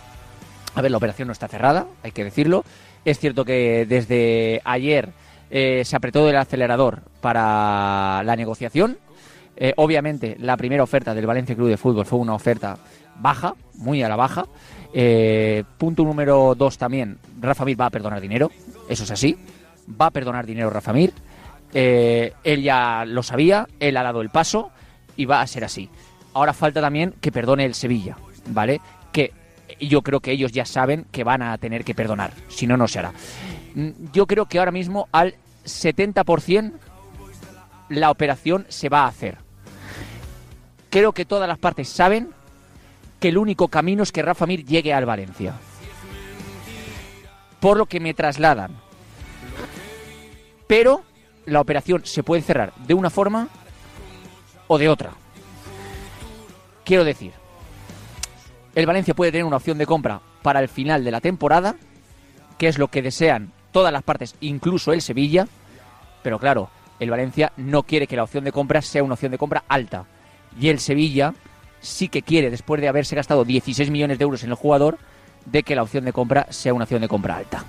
A ver, la operación no está cerrada, hay que decirlo. Es cierto que desde ayer eh, se apretó el acelerador para la negociación. Eh, obviamente, la primera oferta del Valencia Club de Fútbol fue una oferta baja, muy a la baja. Eh, punto número dos también, Rafa Mir va a perdonar dinero, eso es así. Va a perdonar dinero Rafa Mir. Eh, él ya lo sabía, él ha dado el paso y va a ser así. Ahora falta también que perdone el Sevilla, ¿vale? Que yo creo que ellos ya saben que van a tener que perdonar, si no, no se hará. Mm, Yo creo que ahora mismo al 70% la operación se va a hacer. Creo que todas las partes saben que el único camino es que Rafa Mir llegue al Valencia. Por lo que me trasladan. Pero la operación se puede cerrar de una forma o de otra. Quiero decir, el Valencia puede tener una opción de compra para el final de la temporada, que es lo que desean todas las partes, incluso el Sevilla, pero claro, el Valencia no quiere que la opción de compra sea una opción de compra alta. Y el Sevilla sí que quiere, después de haberse gastado 16 millones de euros en el jugador, de que la opción de compra sea una opción de compra alta.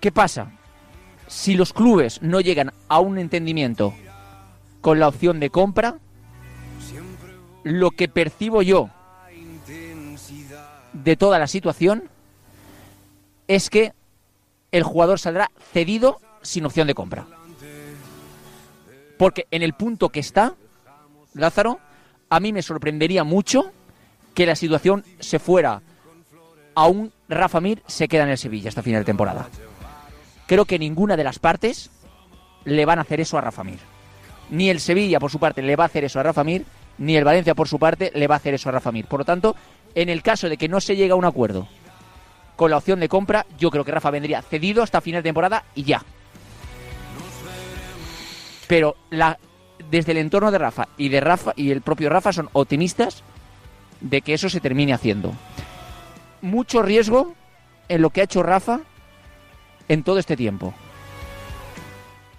¿Qué pasa? Si los clubes no llegan a un entendimiento con la opción de compra, lo que percibo yo de toda la situación es que el jugador saldrá cedido sin opción de compra. Porque en el punto que está, Lázaro, a mí me sorprendería mucho que la situación se fuera a un Rafa Mir se queda en el Sevilla hasta final de temporada. Creo que ninguna de las partes le van a hacer eso a Rafa Mir. Ni el Sevilla, por su parte, le va a hacer eso a Rafa Mir, ni el Valencia, por su parte, le va a hacer eso a Rafa Mir. Por lo tanto, en el caso de que no se llegue a un acuerdo con la opción de compra, yo creo que Rafa vendría cedido hasta final de temporada y ya. Pero la, desde el entorno de Rafa y de Rafa y el propio Rafa son optimistas de que eso se termine haciendo. Mucho riesgo en lo que ha hecho Rafa en todo este tiempo.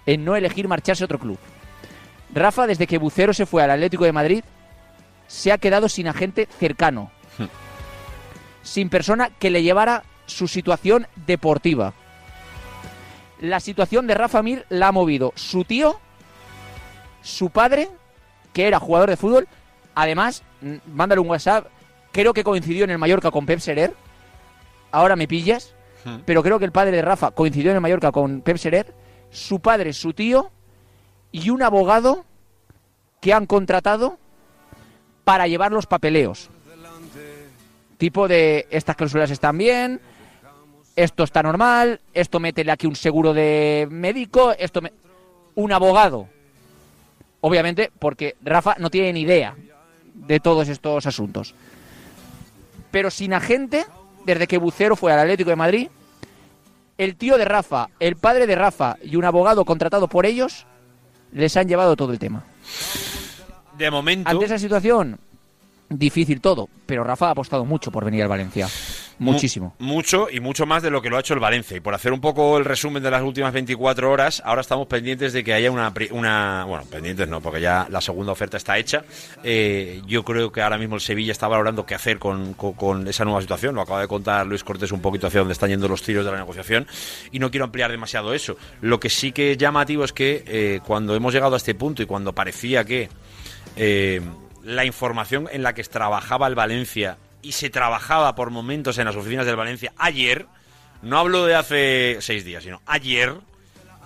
En no elegir marcharse a otro club. Rafa, desde que Bucero se fue al Atlético de Madrid, se ha quedado sin agente cercano. sin persona que le llevara su situación deportiva. La situación de Rafa Mir la ha movido su tío, su padre, que era jugador de fútbol. Además, mándale un WhatsApp. Creo que coincidió en el Mallorca con Pep Serer. Ahora me pillas. Pero creo que el padre de Rafa coincidió en el Mallorca con Pep Serer. Su padre, su tío y un abogado que han contratado para llevar los papeleos. Tipo de estas cláusulas están bien, esto está normal, esto métele aquí un seguro de médico, esto me... un abogado. Obviamente porque Rafa no tiene ni idea de todos estos asuntos. Pero sin agente, desde que Bucero fue al Atlético de Madrid, el tío de Rafa, el padre de Rafa y un abogado contratado por ellos les han llevado todo el tema. De momento. Ante esa situación, difícil todo, pero Rafa ha apostado mucho por venir al Valencia. Muchísimo. mucho y mucho más de lo que lo ha hecho el Valencia. Y por hacer un poco el resumen de las últimas 24 horas, ahora estamos pendientes de que haya una. una bueno, pendientes no, porque ya la segunda oferta está hecha. Eh, yo creo que ahora mismo el Sevilla está valorando qué hacer con, con, esa nueva situación. Lo acaba de contar Luis Cortés un poquito hacia dónde están yendo los tiros de la negociación. Y no quiero ampliar demasiado eso. Lo que sí que es llamativo es que eh, cuando hemos llegado a este punto y cuando parecía que. Eh, la información en la que trabajaba el Valencia y se trabajaba por momentos en las oficinas del Valencia ayer, no hablo de hace seis días, sino ayer,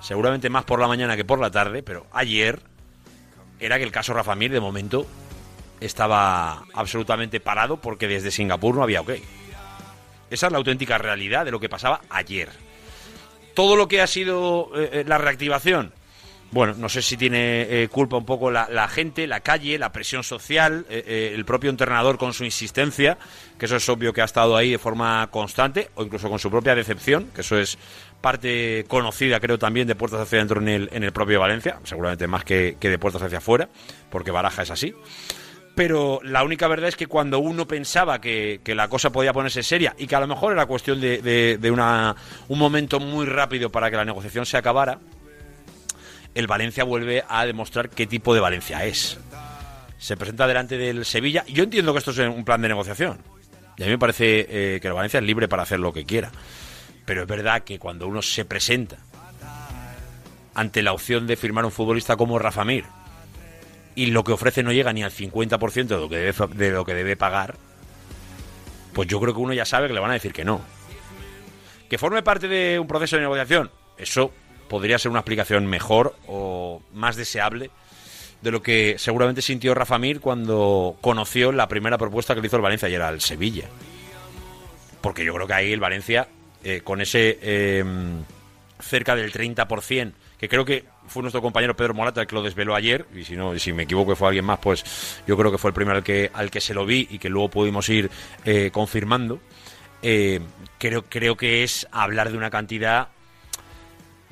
seguramente más por la mañana que por la tarde, pero ayer era que el caso Rafa Mir de momento estaba absolutamente parado porque desde Singapur no había ok. Esa es la auténtica realidad de lo que pasaba ayer. Todo lo que ha sido eh, eh, la reactivación, bueno, no sé si tiene eh, culpa un poco la, gente, la calle, la presión social, eh, eh, el propio entrenador con su insistencia, que eso es obvio que ha estado ahí de forma constante, o incluso con su propia decepción, que eso es parte conocida, creo, también de puertas hacia adentro en el, en el propio Valencia, seguramente más que, de puertas hacia afuera, porque Baraja es así. Pero la única verdad es que cuando uno pensaba que, la cosa podía ponerse seria y que a lo mejor era cuestión de, de, de una, un momento muy rápido para que la negociación se acabara, el Valencia vuelve a demostrar qué tipo de Valencia es. Se presenta delante del Sevilla. Yo entiendo que esto es un plan de negociación. Y a mí me parece eh, que el Valencia es libre para hacer lo que quiera. Pero es verdad que cuando uno se presenta ante la opción de firmar un futbolista como Rafa Mir y lo que ofrece no llega ni al 50% de lo, que debe, de lo que debe pagar, pues yo creo que uno ya sabe que le van a decir que no. Que forme parte de un proceso de negociación, eso podría ser una explicación mejor o más deseable de lo que seguramente sintió Rafa Mir cuando conoció la primera propuesta que le hizo el Valencia y era el Sevilla. Porque yo creo que ahí el Valencia, eh, con ese em, cerca del 30%, que creo que fue nuestro compañero Pedro Morata el que lo desveló ayer, y si no, si me equivoco fue alguien más, pues yo creo que fue el primero al que, al que se lo vi y que luego pudimos ir eh, confirmando. Eh, creo, creo que es hablar de una cantidad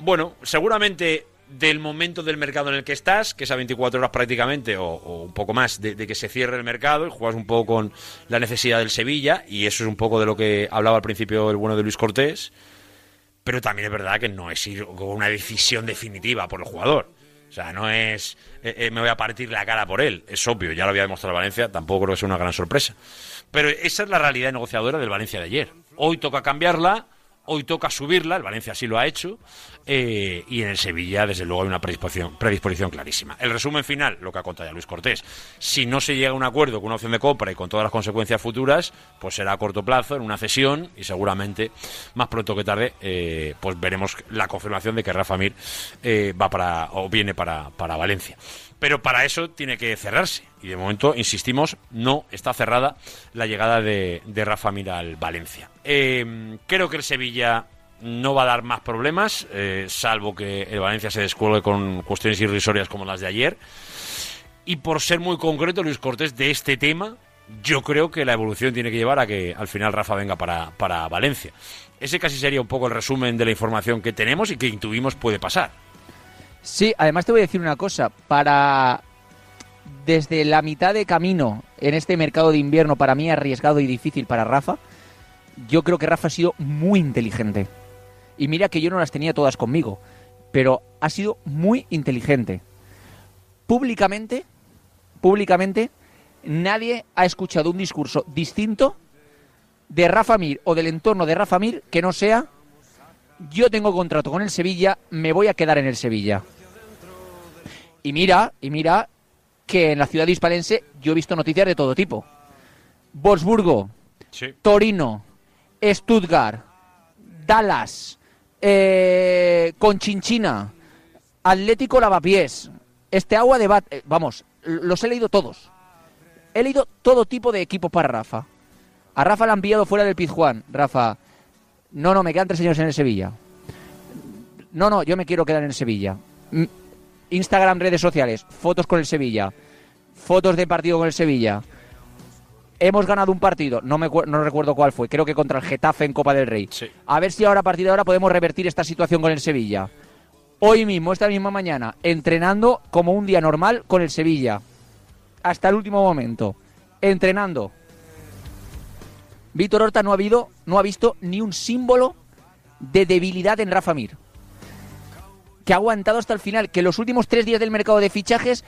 bueno, seguramente del momento del mercado en el que estás, que es a 24 horas prácticamente, o, un poco más, de, que se cierre el mercado, y juegas un poco con la necesidad del Sevilla, y eso es un poco de lo que hablaba al principio el bueno de Luis Cortés, pero también es verdad que no es ir con una decisión definitiva por el jugador. O sea, no es eh, eh, me voy a partir la cara por él. Es obvio, ya lo había demostrado Valencia, tampoco creo que sea una gran sorpresa. Pero esa es la realidad negociadora del Valencia de ayer. Hoy toca cambiarla, hoy toca subirla, el Valencia sí lo ha hecho, eh, y en el Sevilla, desde luego, hay una predisposición, predisposición clarísima. El resumen final, lo que ha contado ya Luis Cortés. Si no se llega a un acuerdo con una opción de compra y con todas las consecuencias futuras, pues será a corto plazo, en una cesión, y seguramente más pronto que tarde, eh, pues veremos la confirmación de que Rafa Mir eh, va para, o viene para, para Valencia. Pero para eso tiene que cerrarse. Y de momento, insistimos, no está cerrada la llegada de, de Rafa Mir al Valencia. Eh, creo que el Sevilla no va a dar más problemas, eh, salvo que el Valencia se descuelgue con cuestiones irrisorias como las de ayer. Y por ser muy concreto, Luis Cortés, de este tema, yo creo que la evolución tiene que llevar a que al final Rafa venga para, para Valencia. Ese casi sería un poco el resumen de la información que tenemos y que intuimos puede pasar. Sí, además te voy a decir una cosa. Para. Desde la mitad de camino en este mercado de invierno, para mí arriesgado y difícil para Rafa, yo creo que Rafa ha sido muy inteligente. Y mira que yo no las tenía todas conmigo, pero ha sido muy inteligente. Públicamente, públicamente, nadie ha escuchado un discurso distinto de Rafa Mir o del entorno de Rafa Mir que no sea yo tengo contrato con el Sevilla, me voy a quedar en el Sevilla. Y mira, y mira que en la ciudad hispalense yo he visto noticias de todo tipo. Wolfsburgo, Torino, Stuttgart, Dallas, eh, Conchinchina, Atlético Lavapiés, este agua de bat, eh, vamos, los he leído todos. He leído todo tipo de equipos para Rafa. A Rafa le han enviado fuera del Pizjuán. Rafa, no, no, me quedan tres años en el Sevilla. No, no, yo me quiero quedar en el Sevilla. Instagram, redes sociales, fotos con el Sevilla, fotos de partido con el Sevilla. Hemos ganado un partido, no, me, no recuerdo cuál fue, creo que contra el Getafe en Copa del Rey. A ver si ahora a partir de ahora podemos revertir esta situación con el Sevilla. Hoy mismo, esta misma mañana, entrenando como un día normal con el Sevilla. Hasta el último momento. Entrenando. Víctor Horta no ha, habido, no ha visto ni un símbolo de debilidad en Rafa Mir. Que ha aguantado hasta el final, que los últimos tres días del mercado de fichajes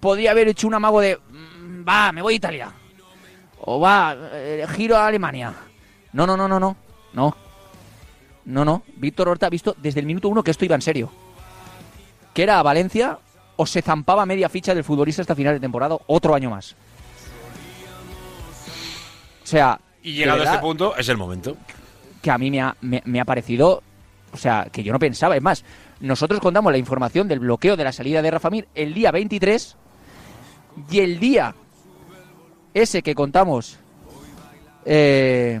podría haber hecho un amago de, "Mm, va, me voy a Italia. O va, eh, giro a Alemania. No, no, no, no, no. No. No, no. Víctor Horta ha visto desde el minuto uno que esto iba en serio. Que era a Valencia o se zampaba media ficha del futbolista hasta final de temporada, otro año más. O sea, Y llegado a este punto, es el momento. que a mí me ha, me- me ha parecido, o sea, que yo no pensaba. Es más, nosotros contamos la información del bloqueo de la salida de Rafa Mir el día 23 y el día ese que contamos, eh,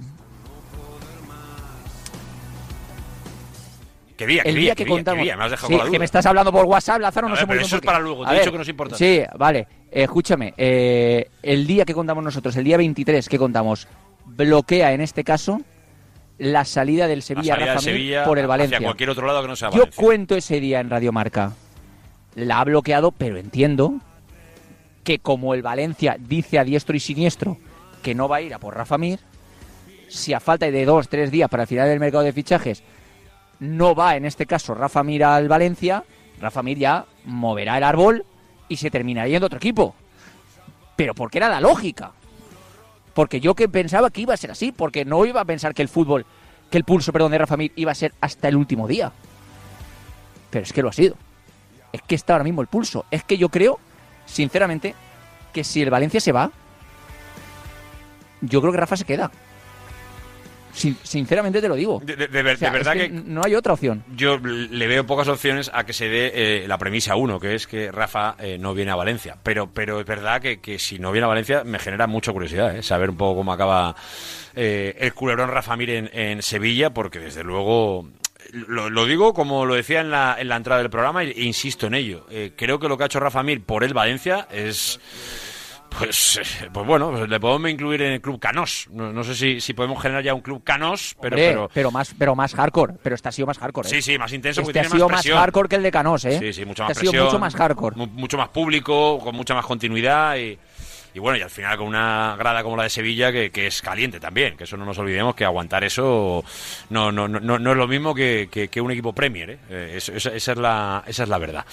¿Qué día? ¿Qué día? día ¿Qué que contamos, día? Me has dejado Sí, con la que me estás hablando por WhatsApp, Lázaro, no sé muy pero bien eso es para luego, te he ver, dicho que no es importante. Sí, vale, eh, escúchame, eh, el día que contamos nosotros, el día 23 que contamos, bloquea en este caso la salida del La Sevilla, salida Rafa Sevilla por el hacia Valencia. cualquier otro lado que no sea Yo Valencia. cuento ese día en Radio Marca. La ha bloqueado, pero entiendo que como el Valencia dice a diestro y siniestro que no va a ir a por Rafa Mir, si a falta de dos, tres días para el final del mercado de fichajes no va en este caso Rafa Mir al Valencia, Rafa Mir ya moverá el árbol y se terminará yendo a otro equipo. Pero porque era la lógica. Porque yo que pensaba que iba a ser así, porque no iba a pensar que el fútbol, que el pulso, perdón, de Rafa Mir iba a ser hasta el último día. Pero es que lo ha sido. Es que está ahora mismo el pulso. Es que yo creo, sinceramente, que si el Valencia se va, yo creo que Rafa se queda. Sin- sinceramente te lo digo. De, de- de ver- O sea, de verdad es que, no hay otra opción. yo le veo pocas opciones a que se dé eh, la premisa uno, que es que Rafa eh, no viene a Valencia. Pero, pero es verdad que, que si no viene a Valencia me genera mucha curiosidad eh, saber un poco cómo acaba eh, el culebrón Rafa Mir en, en Sevilla, porque desde luego lo, lo digo como lo decía en la, en la entrada del programa e insisto en ello. Eh, creo que lo que ha hecho Rafa Mir por el Valencia es Pues, eh, pues bueno, pues le podemos incluir en el club Canos. No, no sé si, si podemos generar ya un club Canos, pero, Hombre, pero pero más, pero más hardcore. Pero este ha sido más hardcore. ¿eh? Sí, sí, más intenso Este ha sido más presión. hardcore que el de Canos, ¿eh? Sí, sí, mucho Este más ha sido presión. mucho más hardcore. mu- mucho más público, con mucha más continuidad y, y bueno, y al final con una grada como la de Sevilla que, que es caliente también, que eso no nos olvidemos que aguantar eso no, no, no, no es lo mismo que, que, un equipo Premier, ¿eh? Eh, esa, es la, esa es la verdad.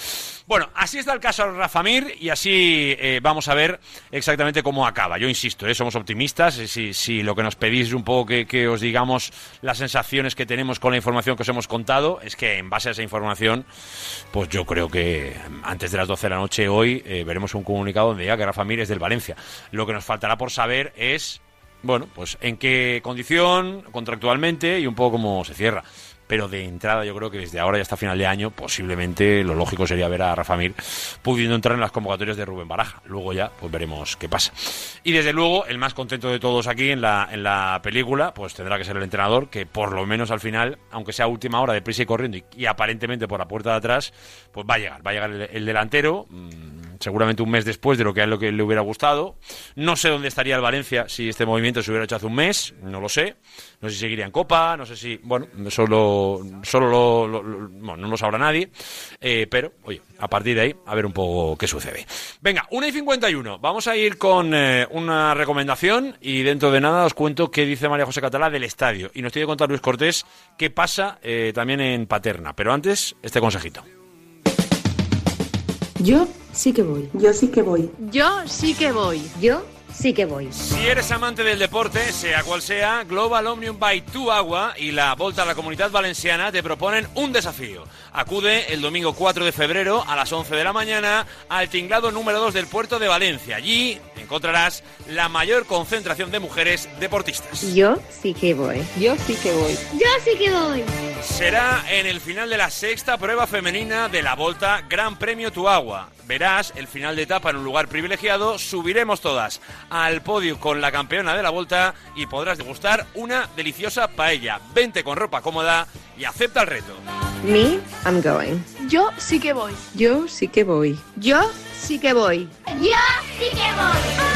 Bueno, así está el caso de Rafa Mir y así eh, vamos a ver exactamente cómo acaba. Yo insisto, ¿eh? somos optimistas. Si, si, lo que nos pedís es un poco que, os digamos las sensaciones que tenemos con la información que os hemos contado, es que en base a esa información, pues yo creo que antes de las 12 de la noche hoy eh, veremos un comunicado donde diga que Rafa Mir es del Valencia. Lo que nos faltará por saber es, bueno, pues en qué condición, contractualmente y un poco cómo se cierra pero de entrada yo creo que desde ahora y hasta final de año posiblemente lo lógico sería ver a Rafa Mir pudiendo entrar en las convocatorias de Rubén Baraja. Luego ya pues veremos qué pasa. Y desde luego el más contento de todos aquí en la, en la película pues tendrá que ser el entrenador que por lo menos al final, aunque sea última hora de prisa y corriendo y, aparentemente por la puerta de atrás, pues va a llegar, va a llegar el, delantero. Mm, seguramente un mes después de lo que a lo que le hubiera gustado. No sé dónde estaría el Valencia si este movimiento se hubiera hecho hace un mes, no lo sé. No sé si seguiría en Copa, no sé si, bueno, solo, solo lo, no lo sabrá nadie. Eh, pero, oye, a partir de ahí, a ver un poco qué sucede. Venga, 1 y 51. Vamos a ir con eh, una recomendación y dentro de nada os cuento qué dice María José Catalá del estadio. Y nos tiene que contar Luis Cortés qué pasa eh, también en Paterna. Pero antes, este consejito. Yo sí que voy. Yo sí que voy. Yo sí que voy. Yo sí que voy. Si eres amante del deporte, sea cual sea, Global Omnium by Tu Agua y la Volta a la Comunidad Valenciana te proponen un desafío. Acude el domingo 4 de febrero a las 11 de la mañana al tinglado número 2 del puerto de Valencia. Allí encontrarás la mayor concentración de mujeres deportistas. Yo sí que voy. Yo sí que voy. Yo sí que voy. Será en el final de la sexta prueba femenina de la Volta Gran Premio Tu Agua. Verás el final de etapa en un lugar privilegiado. Subiremos todas al podio con la campeona de la Volta y podrás degustar una deliciosa paella. Vente con ropa cómoda y acepta el reto. Me, I'm going. Yo sí que voy. Yo sí que voy. Yo sí que voy. Yo sí que voy.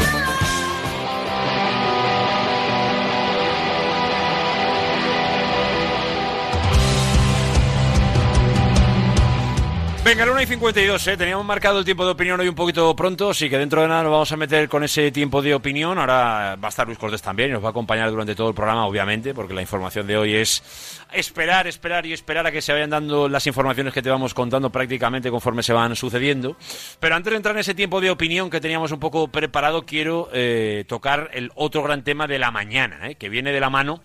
Venga, la 1 y 52, ¿eh? Teníamos marcado el tiempo de opinión hoy un poquito pronto, así que dentro de nada nos vamos a meter con ese tiempo de opinión. Ahora va a estar Luis Cortés también y nos va a acompañar durante todo el programa, obviamente, porque la información de hoy es esperar, esperar y esperar a que se vayan dando las informaciones que te vamos contando prácticamente conforme se van sucediendo. Pero antes de entrar en ese tiempo de opinión que teníamos un poco preparado, quiero eh, tocar el otro gran tema de la mañana, ¿eh? que viene de la mano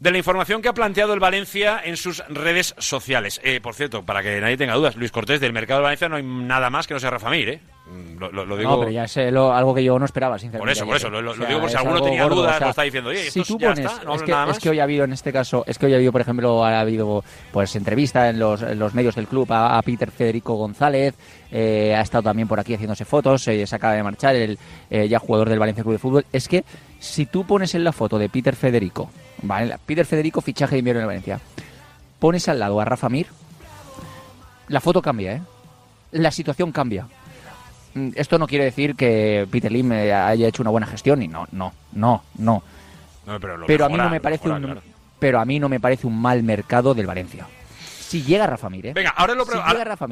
de la información que ha planteado el Valencia en sus redes sociales. Eh, por cierto, para que nadie tenga dudas, Luis Cortés, del mercado de Valencia no hay nada más que no sea Rafa Mir, ¿eh? Mm, lo, digo... No, pero ya es algo que yo no esperaba, sinceramente. Por eso, por eso, lo, digo por si alguno tenía dudas, lo está diciendo, oye, si tú pones, es, que, es que hoy ha habido, en este caso, es que hoy ha habido, por ejemplo, ha habido pues entrevista en los, los medios del club a, Peter Federico González, eh, ha estado también por aquí haciéndose fotos, eh, se acaba de marchar el eh, ya jugador del Valencia Club de Fútbol. Es que si tú pones en la foto de Peter Federico Vale, Peter Federico, fichaje de invierno en Valencia. Pones al lado a Rafa Mir, la foto cambia, ¿eh? La situación cambia. Mm, esto no quiere decir que Peter Lim eh, haya hecho una buena gestión y no, no, no, no. pero, a mí no me parece un, pero a mí no me parece un mal mercado del Valencia. Si llega Rafa Mir, ¿eh? Venga, ahora, lo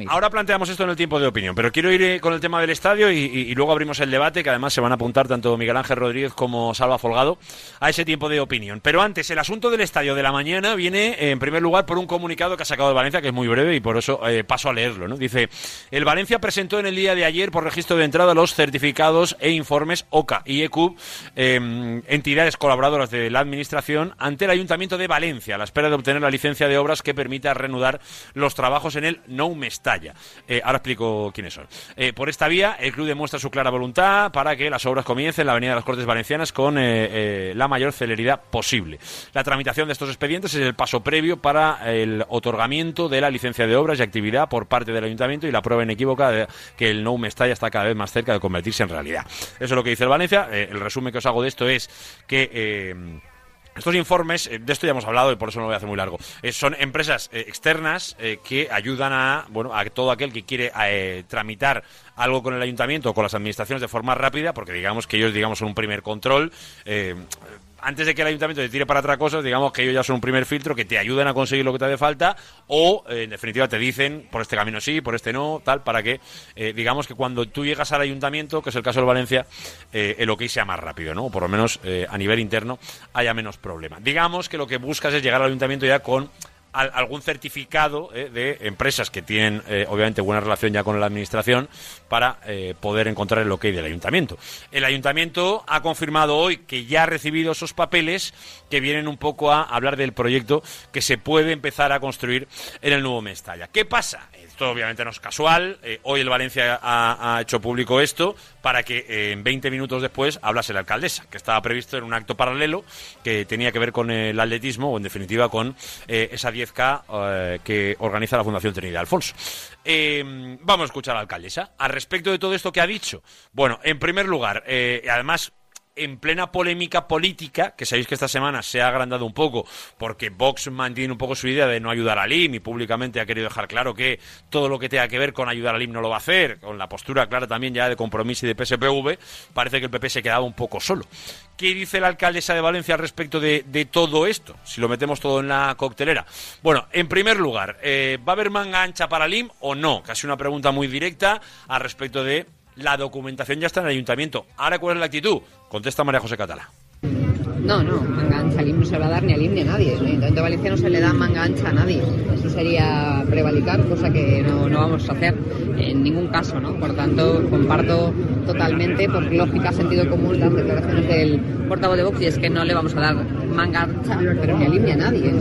ahora, planteamos esto en el tiempo de opinión, pero quiero ir eh, con el tema del estadio y, luego abrimos el debate, que además se van a apuntar tanto Miguel Ángel Rodríguez como Salva Folgado a ese tiempo de opinión. Pero antes, el asunto del estadio de la mañana viene, eh, en primer lugar, por un comunicado que ha sacado el Valencia, que es muy breve y por eso eh, paso a leerlo. ¿no? Dice, el Valencia presentó en el día de ayer por registro de entrada los certificados e informes OCA y ECUB, em, entidades colaboradoras de la Administración, ante el Ayuntamiento de Valencia, a la espera de obtener la licencia de obras que permita reanudar los trabajos en el No Mestalla. Eh, ahora explico quiénes son. Eh, por esta vía, el club demuestra su clara voluntad para que las obras comiencen en la Avenida de las Cortes Valencianas con eh, la mayor celeridad posible. La tramitación de estos expedientes es el paso previo para el otorgamiento de la licencia de obras y actividad por parte del Ayuntamiento y la prueba inequívoca de que el No Mestalla está cada vez más cerca de convertirse en realidad. Eso es lo que dice el Valencia. el resumen que os hago de esto es que estos informes, eh, de esto ya hemos hablado y por eso no lo voy a hacer muy largo, eh, son empresas eh, externas que ayudan a, bueno, a todo aquel que quiere tramitar algo con el ayuntamiento o con las administraciones de forma rápida, porque digamos que ellos digamos son un primer control antes de que el ayuntamiento te tire para atrás cosas, digamos que ellos ya son un primer filtro que te ayudan a conseguir lo que te hace falta o, eh, en definitiva, te dicen por este camino sí, por este no, tal, para que, eh, digamos que cuando tú llegas al ayuntamiento, que es el caso de Valencia, eh, el ok sea más rápido, ¿no? O por lo menos eh, a nivel interno haya menos problema. Digamos que lo que buscas es llegar al ayuntamiento ya con al- algún certificado de empresas que tienen obviamente buena relación ya con la administración para eh, poder encontrar el ok del ayuntamiento. El ayuntamiento ha confirmado hoy que ya ha recibido esos papeles que vienen un poco a hablar del proyecto que se puede empezar a construir en el nuevo Mestalla. ¿Qué pasa? Esto obviamente no es casual. eh, hoy el Valencia ha, hecho público esto para que eh, en 20 minutos después hablase la alcaldesa, que estaba previsto en un acto paralelo que tenía que ver con el atletismo o en definitiva con esa 10K eh, que organiza la Fundación Trinidad Alfonso. Vamos a escuchar a la alcaldesa. Al respecto de todo esto que ha dicho, bueno, en primer lugar, eh, además en plena polémica política, que sabéis que esta semana se ha agrandado un poco porque Vox mantiene un poco su idea de no ayudar al IM y públicamente ha querido dejar claro que todo lo que tenga que ver con ayudar al IM no lo va a hacer, con la postura clara también ya de compromiso y de PSPV, parece que el PP se quedaba un poco solo. ¿Qué dice la alcaldesa de Valencia al respecto de, de todo esto? Si lo metemos todo en la coctelera. Bueno, en primer lugar, eh, ¿va a haber manga ancha para el IM o no? Casi una pregunta muy directa al respecto de la documentación ya está en el ayuntamiento. Ahora, ¿cuál es la actitud? Contesta María José Catala. No, no, manga ancha no se va a dar ni al a nadie. El Ayuntamiento de Valencia no se le da manga ancha a nadie. Eso sería prevalicar, cosa que no, no vamos a hacer en ningún caso, ¿no? Por tanto, comparto totalmente, por lógica, sentido común, las declaraciones del portavoz de Vox y es que no le vamos a dar manga ancha, pero ni al a nadie.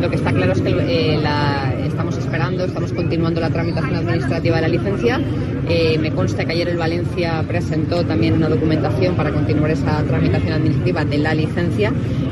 Lo que está claro es que eh, la- estamos esperando, estamos continuando la tramitación administrativa de la licencia. Eh, me consta que ayer el Valencia presentó también una documentación para continuar esa tramitación administrativa de la licencia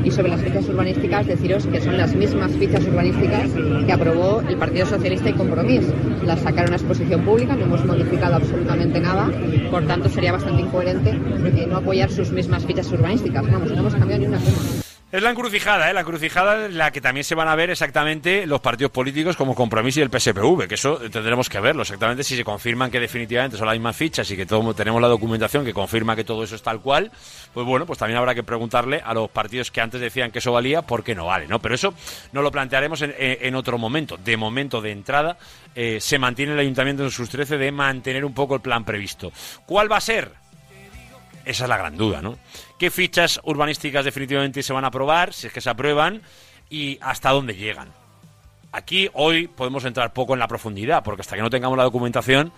y sobre las fichas urbanísticas deciros que son las mismas fichas urbanísticas que aprobó el Partido Socialista y Compromís. Las sacaron a exposición pública, no hemos modificado absolutamente nada, por tanto sería bastante incoherente eh, no apoyar sus mismas fichas urbanísticas. Vamos, no hemos cambiado ni una coma. Es la encrucijada, ¿eh? la encrucijada en la que también se van a ver exactamente los partidos políticos como Compromiso y el PSPV, que eso tendremos que verlo exactamente si se confirman que definitivamente son las mismas fichas y que todo, tenemos la documentación que confirma que todo eso es tal cual, pues bueno, pues también habrá que preguntarle a los partidos que antes decían que eso valía, por qué no vale, ¿no? Pero eso no lo plantearemos en, otro momento. De momento, de entrada, eh, se mantiene el ayuntamiento en sus 13 de mantener un poco el plan previsto. ¿Cuál va a ser? Esa es la gran duda, ¿no? ¿Qué fichas urbanísticas definitivamente se van a aprobar, si es que se aprueban, y hasta dónde llegan? Aquí hoy podemos entrar poco en la profundidad, porque hasta que no tengamos la documentación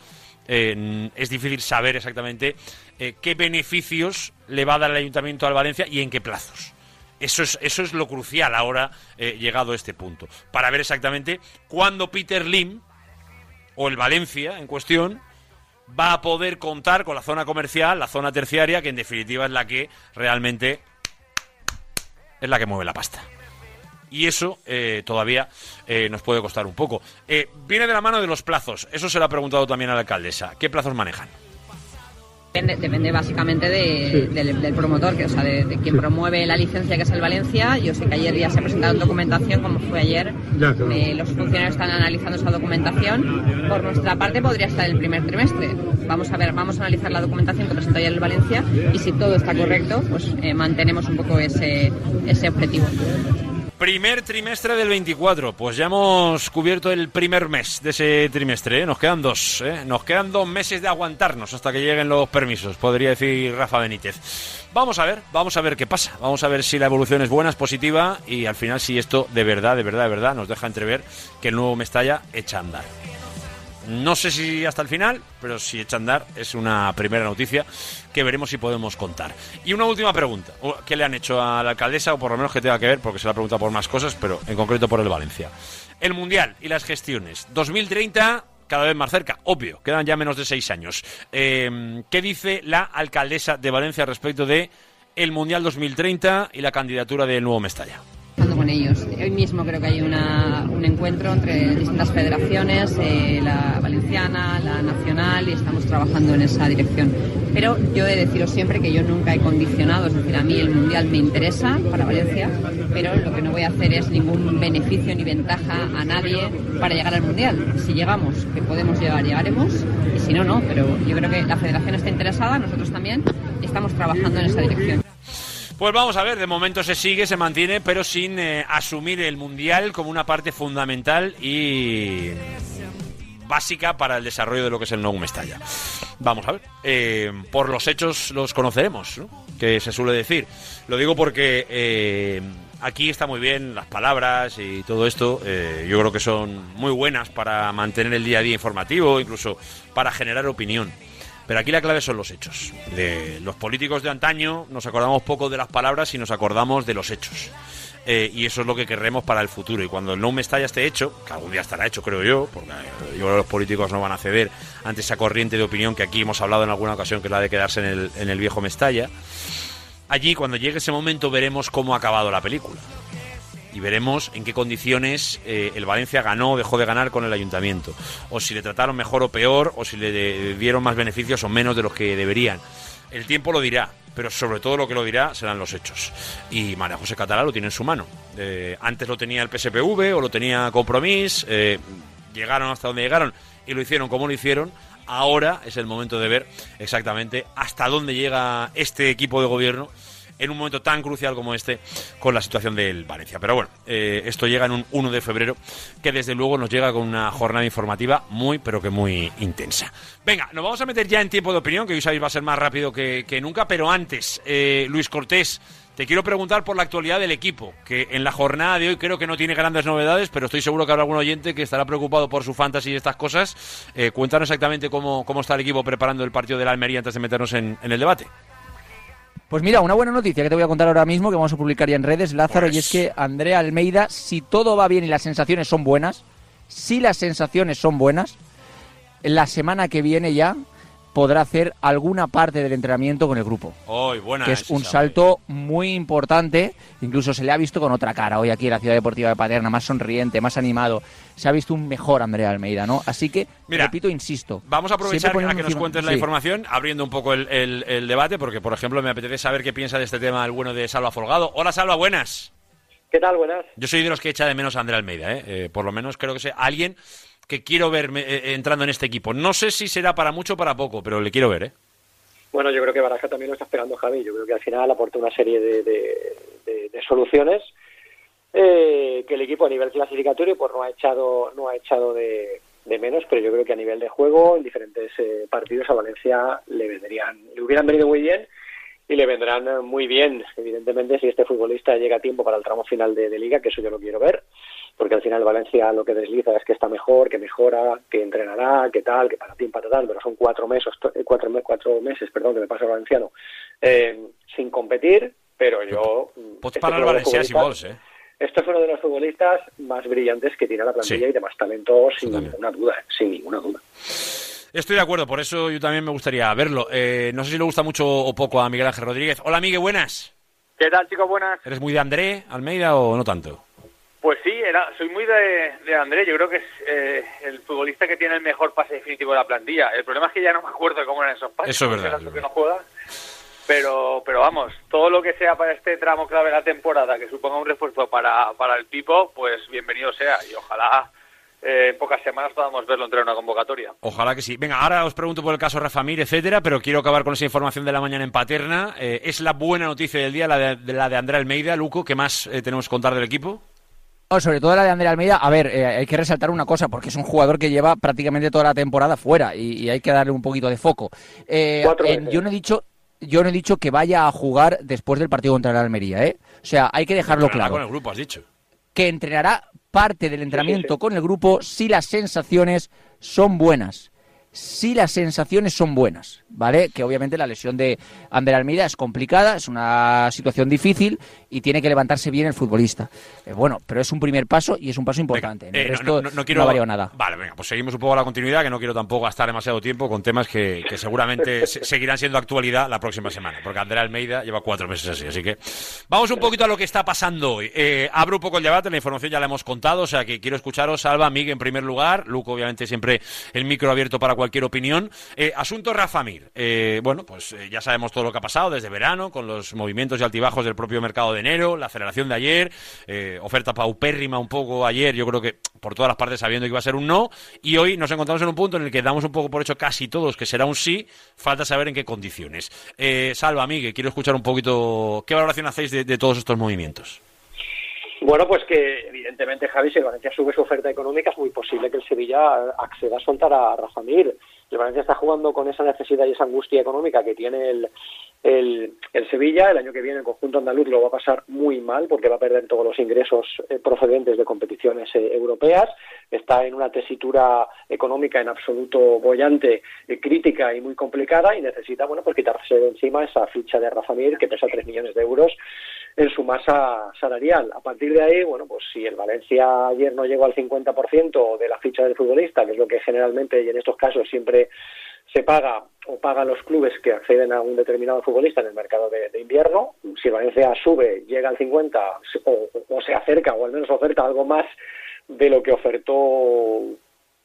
eh, es difícil saber exactamente eh, qué beneficios le va a dar el ayuntamiento al Valencia y en qué plazos. Eso es, eso es lo crucial ahora, eh, llegado a este punto, para ver exactamente cuándo Peter Lim o el Valencia en cuestión va a poder contar con la zona comercial, la zona terciaria, que en definitiva es la que realmente es la que mueve la pasta. Y eso eh, todavía eh, nos puede costar un poco. Eh, viene de la mano de los plazos. Eso se lo ha preguntado también a la alcaldesa. ¿Qué plazos manejan? Depende, depende básicamente de- del, del promotor, que, o sea, de, de quien promueve la licencia, que es el Valencia. Yo sé que ayer ya se ha presentado documentación, como fue ayer. Ya, claro. Eh, los funcionarios están analizando esa documentación. Por nuestra parte podría estar el primer trimestre. Vamos a ver, vamos a analizar la documentación que presentó ayer el Valencia y si todo está correcto, pues eh, mantenemos un poco ese, ese objetivo. Primer trimestre del 24. Pues ya hemos cubierto el primer mes de ese trimestre. ¿eh? Nos quedan dos. ¿eh? Nos quedan dos meses de aguantarnos hasta que lleguen los permisos, podría decir Rafa Benítez. Vamos a ver, vamos a ver qué pasa. Vamos a ver si la evolución es buena, es positiva y al final si esto de verdad, de verdad, de verdad nos deja entrever que el nuevo Mestalla echa a andar. No sé si hasta el final, pero si echa a andar es una primera noticia que veremos si podemos contar. Y una última pregunta. ¿Qué le han hecho a la alcaldesa? O por lo menos que tenga que ver, porque se la ha preguntado por más cosas, pero en concreto por el Valencia. El Mundial y las gestiones. 2030 cada vez más cerca, obvio, quedan ya menos de seis años. Eh, ¿Qué dice la alcaldesa de Valencia respecto de el Mundial 2030 y la candidatura del nuevo Mestalla? con ellos. Mismo creo que hay una- un encuentro entre distintas federaciones, eh, la valenciana, la nacional, y estamos trabajando en esa dirección. Pero yo he de deciros siempre que yo nunca he condicionado, es decir, a mí el Mundial me interesa para Valencia, pero lo que no voy a hacer es ningún beneficio ni ventaja a nadie para llegar al Mundial. Si llegamos, que podemos llegar, llegaremos, y si no, no. Pero yo creo que la federación está interesada, nosotros también, y estamos trabajando en esa dirección. Pues vamos a ver, de momento se sigue, se mantiene, pero sin eh, asumir el Mundial como una parte fundamental y básica para el desarrollo de lo que es el nuevo Mestalla. Vamos a ver, eh, por los hechos los conoceremos, ¿no? que se suele decir. Lo digo porque eh, aquí está muy bien las palabras y todo esto, yo creo que son muy buenas para mantener el día a día informativo, incluso para generar opinión. Pero aquí la clave son los hechos. De los políticos de antaño nos acordamos poco de las palabras y nos acordamos de los hechos. Eh, y eso es lo que querremos para el futuro. Y cuando el no Mestalla esté hecho, que algún día estará hecho, creo yo, porque yo creo que los políticos no van a ceder ante esa corriente de opinión que aquí hemos hablado en alguna ocasión, que es la de quedarse en el, en el viejo Mestalla. Allí, cuando llegue ese momento, veremos cómo ha acabado la película. Y veremos en qué condiciones eh, el Valencia ganó o dejó de ganar con el ayuntamiento. O si le trataron mejor o peor, o si le dieron más beneficios o menos de los que deberían. El tiempo lo dirá, pero sobre todo lo que lo dirá serán los hechos. Y María José Catalá lo tiene en su mano. Eh, antes lo tenía el PSPV o lo tenía Compromís, eh, llegaron hasta donde llegaron y lo hicieron como lo hicieron. Ahora es el momento de ver exactamente hasta dónde llega este equipo de gobierno en un momento tan crucial como este con la situación del Valencia. Pero bueno, eh, esto llega en un 1 de febrero que desde luego nos llega con una jornada informativa muy, pero que muy intensa. Venga, nos vamos a meter ya en tiempo de opinión, que hoy sabéis va a ser más rápido que, nunca, pero antes, eh, Luis Cortés, te quiero preguntar por la actualidad del equipo, que en la jornada de hoy creo que no tiene grandes novedades, pero estoy seguro que habrá algún oyente que estará preocupado por su fantasy y estas cosas. Eh, cuéntanos exactamente cómo, cómo está el equipo preparando el partido de la Almería antes de meternos en el debate. Pues mira, una buena noticia que te voy a contar ahora mismo, que vamos a publicar ya en redes, Lázaro, y es que Andrea Almeida, si todo va bien y las sensaciones son buenas, si las sensaciones son buenas, la semana que viene ya podrá hacer alguna parte del entrenamiento con el grupo. Hoy, buena que es un salto muy importante. Incluso se le ha visto con otra cara hoy aquí en la Ciudad Deportiva de Paterna, más sonriente, más animado. Se ha visto un mejor Andrea Almeida, ¿no? Así que, Mira, repito, insisto. Vamos a aprovechar a que nos encima- cuentes la sí. información, abriendo un poco el, el- el debate, porque, por ejemplo, me apetece saber qué piensa de este tema el bueno de Salva Folgado. Hola, Salva, buenas. ¿Qué tal? Buenas. Yo soy de los que echa de menos a Andrea Almeida, ¿eh? Eh, por lo menos creo que sea alguien que quiero ver eh, entrando en este equipo. No sé si será para mucho o para poco, pero le quiero ver, ¿eh? Bueno, yo creo que Baraja también lo está esperando Javi. Yo creo que al final aporta una serie de, de- soluciones eh, que el equipo a nivel clasificatorio pues no ha echado no ha echado de, de menos, pero yo creo que a nivel de juego en diferentes eh, partidos a Valencia le vendrían le hubieran venido muy bien y le vendrán eh, muy bien, evidentemente, si este futbolista llega a tiempo para el tramo final de liga, que eso yo lo quiero ver, porque al final Valencia lo que desliza es que está mejor, que mejora, que entrenará, que tal, que para ti, para tal, pero son cuatro meses, eh, cuatro, cuatro meses, perdón, que me pasa el valenciano, eh, sin competir, pero yo... Pots este los valencià si futbolistas- vols, eh? Este fue uno de los futbolistas más brillantes que tiene la plantilla Sí. y de más talento, sin ninguna duda, sin ninguna duda. Estoy de acuerdo, por eso yo también me gustaría verlo. Eh, no sé si le gusta mucho o poco a Miguel Ángel Rodríguez. Hola, Miguel, buenas. ¿Qué tal, chicos? Buenas. ¿Eres muy de André Almeida o no tanto? Pues sí, era, soy muy de, de André. Yo creo que es eh, el futbolista que tiene el mejor pase definitivo de la plantilla. El problema es que ya no me acuerdo de cómo eran esos pases. Eso es verdad, que no juega. Pero, pero vamos, todo lo que sea para este tramo clave de la temporada, que suponga un refuerzo para, para el Pipo, pues bienvenido sea. Y ojalá eh, en pocas semanas podamos verlo entrar en una convocatoria. Ojalá que sí. Venga, ahora os pregunto por el caso Rafa Mir, etcétera, pero quiero acabar con esa información de la mañana en Paterna. Eh, es la buena noticia del día, la de, de la de Andrea Almeida. Luco, ¿qué más eh, tenemos que contar del equipo? No, sobre todo la de Andrea Almeida, a ver, eh, hay que resaltar una cosa, porque es un jugador que lleva prácticamente toda la temporada fuera y, y hay que darle un poquito de foco. Eh, yo no he dicho, yo no he dicho que vaya a jugar después del partido contra el Almería, ¿eh? O sea, hay que dejarlo claro. con el grupo, has dicho. Que entrenará parte del entrenamiento con el grupo si las sensaciones son buenas. Si las sensaciones son buenas, ¿vale? Que obviamente la lesión de Ander Almeida es complicada, es una situación difícil y tiene que levantarse bien el futbolista. Eh, bueno, pero es un primer paso y es un paso importante. En el Eh, no, resto no- no- no quiero... ha variado nada. Vale, venga, pues seguimos un poco la continuidad, que no quiero tampoco gastar demasiado tiempo con temas que, que seguramente se- seguirán siendo actualidad la próxima semana, porque Andrea Almeida lleva cuatro meses así, así que vamos un poquito a lo que está pasando hoy. Eh, abro un poco el debate, la información ya la hemos contado, o sea que quiero escucharos, Alba, Miguel en primer lugar, Luco obviamente siempre el micro abierto para cualquier cualquier opinión. Eh, asunto Rafa Mir. Eh, bueno, pues eh, ya sabemos todo lo que ha pasado desde verano, con los movimientos y altibajos del propio mercado de enero, la aceleración de ayer, eh, oferta paupérrima un poco ayer, yo creo que por todas las partes sabiendo que iba a ser un no, y hoy nos encontramos en un punto en el que damos un poco por hecho casi todos que será un sí, falta saber en qué condiciones. Eh, Salva, Miguel, quiero escuchar un poquito qué valoración hacéis de todos estos movimientos. Bueno, pues que evidentemente, Javi, si el Valencia sube su oferta económica, es muy posible que el Sevilla acceda a soltar a Rafa Mir. El Valencia está jugando con esa necesidad y esa angustia económica que tiene el, el, el Sevilla. El año que viene el conjunto andaluz lo va a pasar muy mal porque va a perder todos los ingresos eh, procedentes de competiciones eh, europeas. Está en una tesitura económica en absoluto bollante, eh, crítica y muy complicada y necesita, bueno, pues quitarse de encima esa ficha de Rafa Mir que pesa 3 millones de euros en su masa salarial. A partir de ahí, bueno, pues si el Valencia ayer no llegó al 50% de la ficha del futbolista, que es lo que generalmente y en estos casos siempre se paga o pagan los clubes que acceden a un determinado futbolista en el mercado de, invierno. Si el Valencia sube, llega al 50 o, o se acerca o al menos oferta algo más de lo que ofertó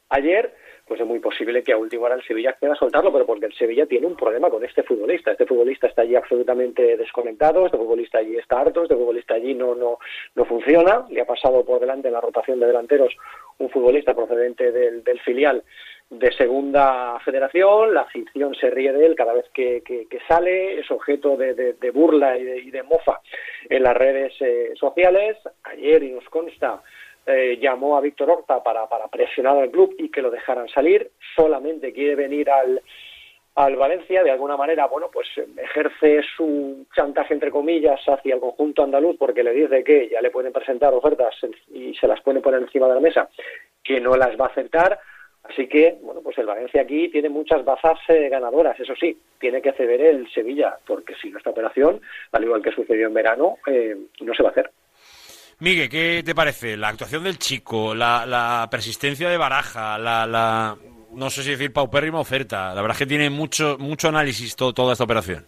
ayer, pues es muy posible que a última hora el Sevilla acceda a soltarlo, pero porque el Sevilla tiene un problema con este futbolista. Este futbolista está allí absolutamente desconectado, este futbolista allí está harto, este futbolista allí no, no, no funciona. Le ha pasado por delante en la rotación de delanteros un futbolista procedente del, filial de segunda federación, la afición se ríe de él cada vez que, sale, es objeto de burla y de, y de, mofa en las redes eh, sociales. Ayer, y nos consta, eh, llamó a Víctor Horta para, para presionar al club y que lo dejaran salir. Solamente quiere venir al, al Valencia, de alguna manera, bueno, pues ejerce su chantaje, entre comillas, hacia el conjunto andaluz porque le dice que ya le pueden presentar ofertas y se las pueden poner encima de la mesa, que no las va a aceptar. Así que, bueno, pues el Valencia aquí tiene muchas bazas eh, ganadoras, eso sí, tiene que ceder el Sevilla, porque si no esta operación, al igual que sucedió en verano, eh, no se va a hacer. Miguel, ¿qué te parece? La actuación del chico, la, la persistencia de Baraja, la, la, no sé si decir paupérrima oferta. La verdad es que tiene mucho, mucho análisis to, toda esta operación.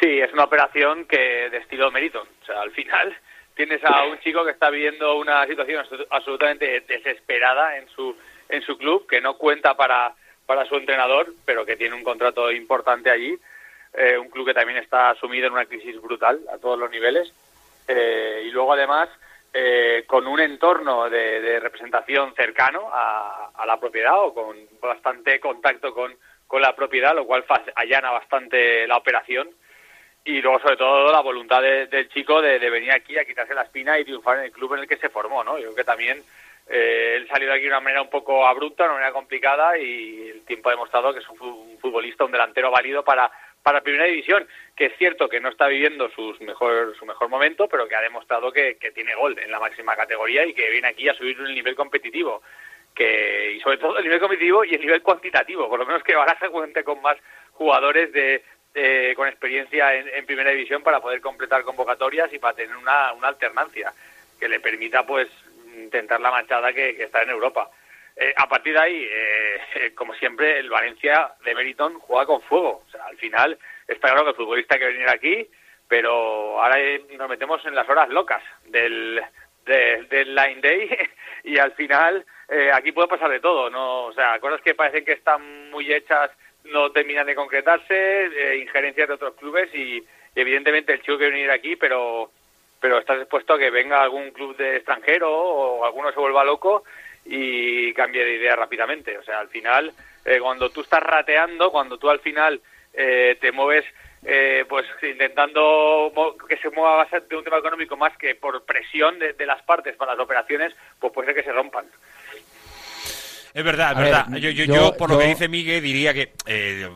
Sí, es una operación que de estilo Meriton. O sea, al final tienes a un chico que está viviendo una situación absolutamente desesperada en su en su club, que no cuenta para, para su entrenador, pero que tiene un contrato importante allí. Eh, un club que también está sumido en una crisis brutal a todos los niveles. Eh, y luego, además, eh, con un entorno de, de representación cercano a, la propiedad o con bastante contacto con, con la propiedad, lo cual allana bastante la operación. Y luego, sobre todo, la voluntad de, del chico de, de, venir aquí a quitarse la espina y triunfar en el club en el que se formó. ¿no? Yo creo que también eh, él salió de aquí de una manera un poco abrupta, de una manera complicada y el tiempo ha demostrado que es un futbolista, un delantero válido para, para Primera División, que es cierto que no está viviendo sus mejor, su mejor momento, pero que ha demostrado que, tiene gol en la máxima categoría y que viene aquí a subir el nivel competitivo. Que, y sobre todo el nivel competitivo y el nivel cuantitativo, por lo menos que Baraja cuente con más jugadores de, con experiencia en, primera división para poder completar convocatorias y para tener una, una alternancia que le permita pues intentar la manchada que está en Europa. Eh, a partir de ahí, eh, como siempre, el Valencia de Meriton juega con fuego. O sea, al final está claro que el futbolista que venir aquí, pero ahora nos metemos en las horas locas del, de, del line day y al final eh, aquí puede pasar de todo. no O sea, cosas que parecen que están muy hechas no terminan de concretarse, eh, injerencias de otros clubes y, evidentemente el chico quiere venir aquí, pero pero estás dispuesto a que venga algún club de extranjero o alguno se vuelva loco y cambie de idea rápidamente. O sea, al final, eh, cuando tú estás rateando, cuando tú al final eh, te mueves, eh, pues intentando que se mueva de un tema económico más que por presión de, de, las partes para las operaciones, pues puede ser que se rompan. Es verdad, es verdad. Ver, yo, yo, yo, por yo... lo que dice Miguel, diría que eh,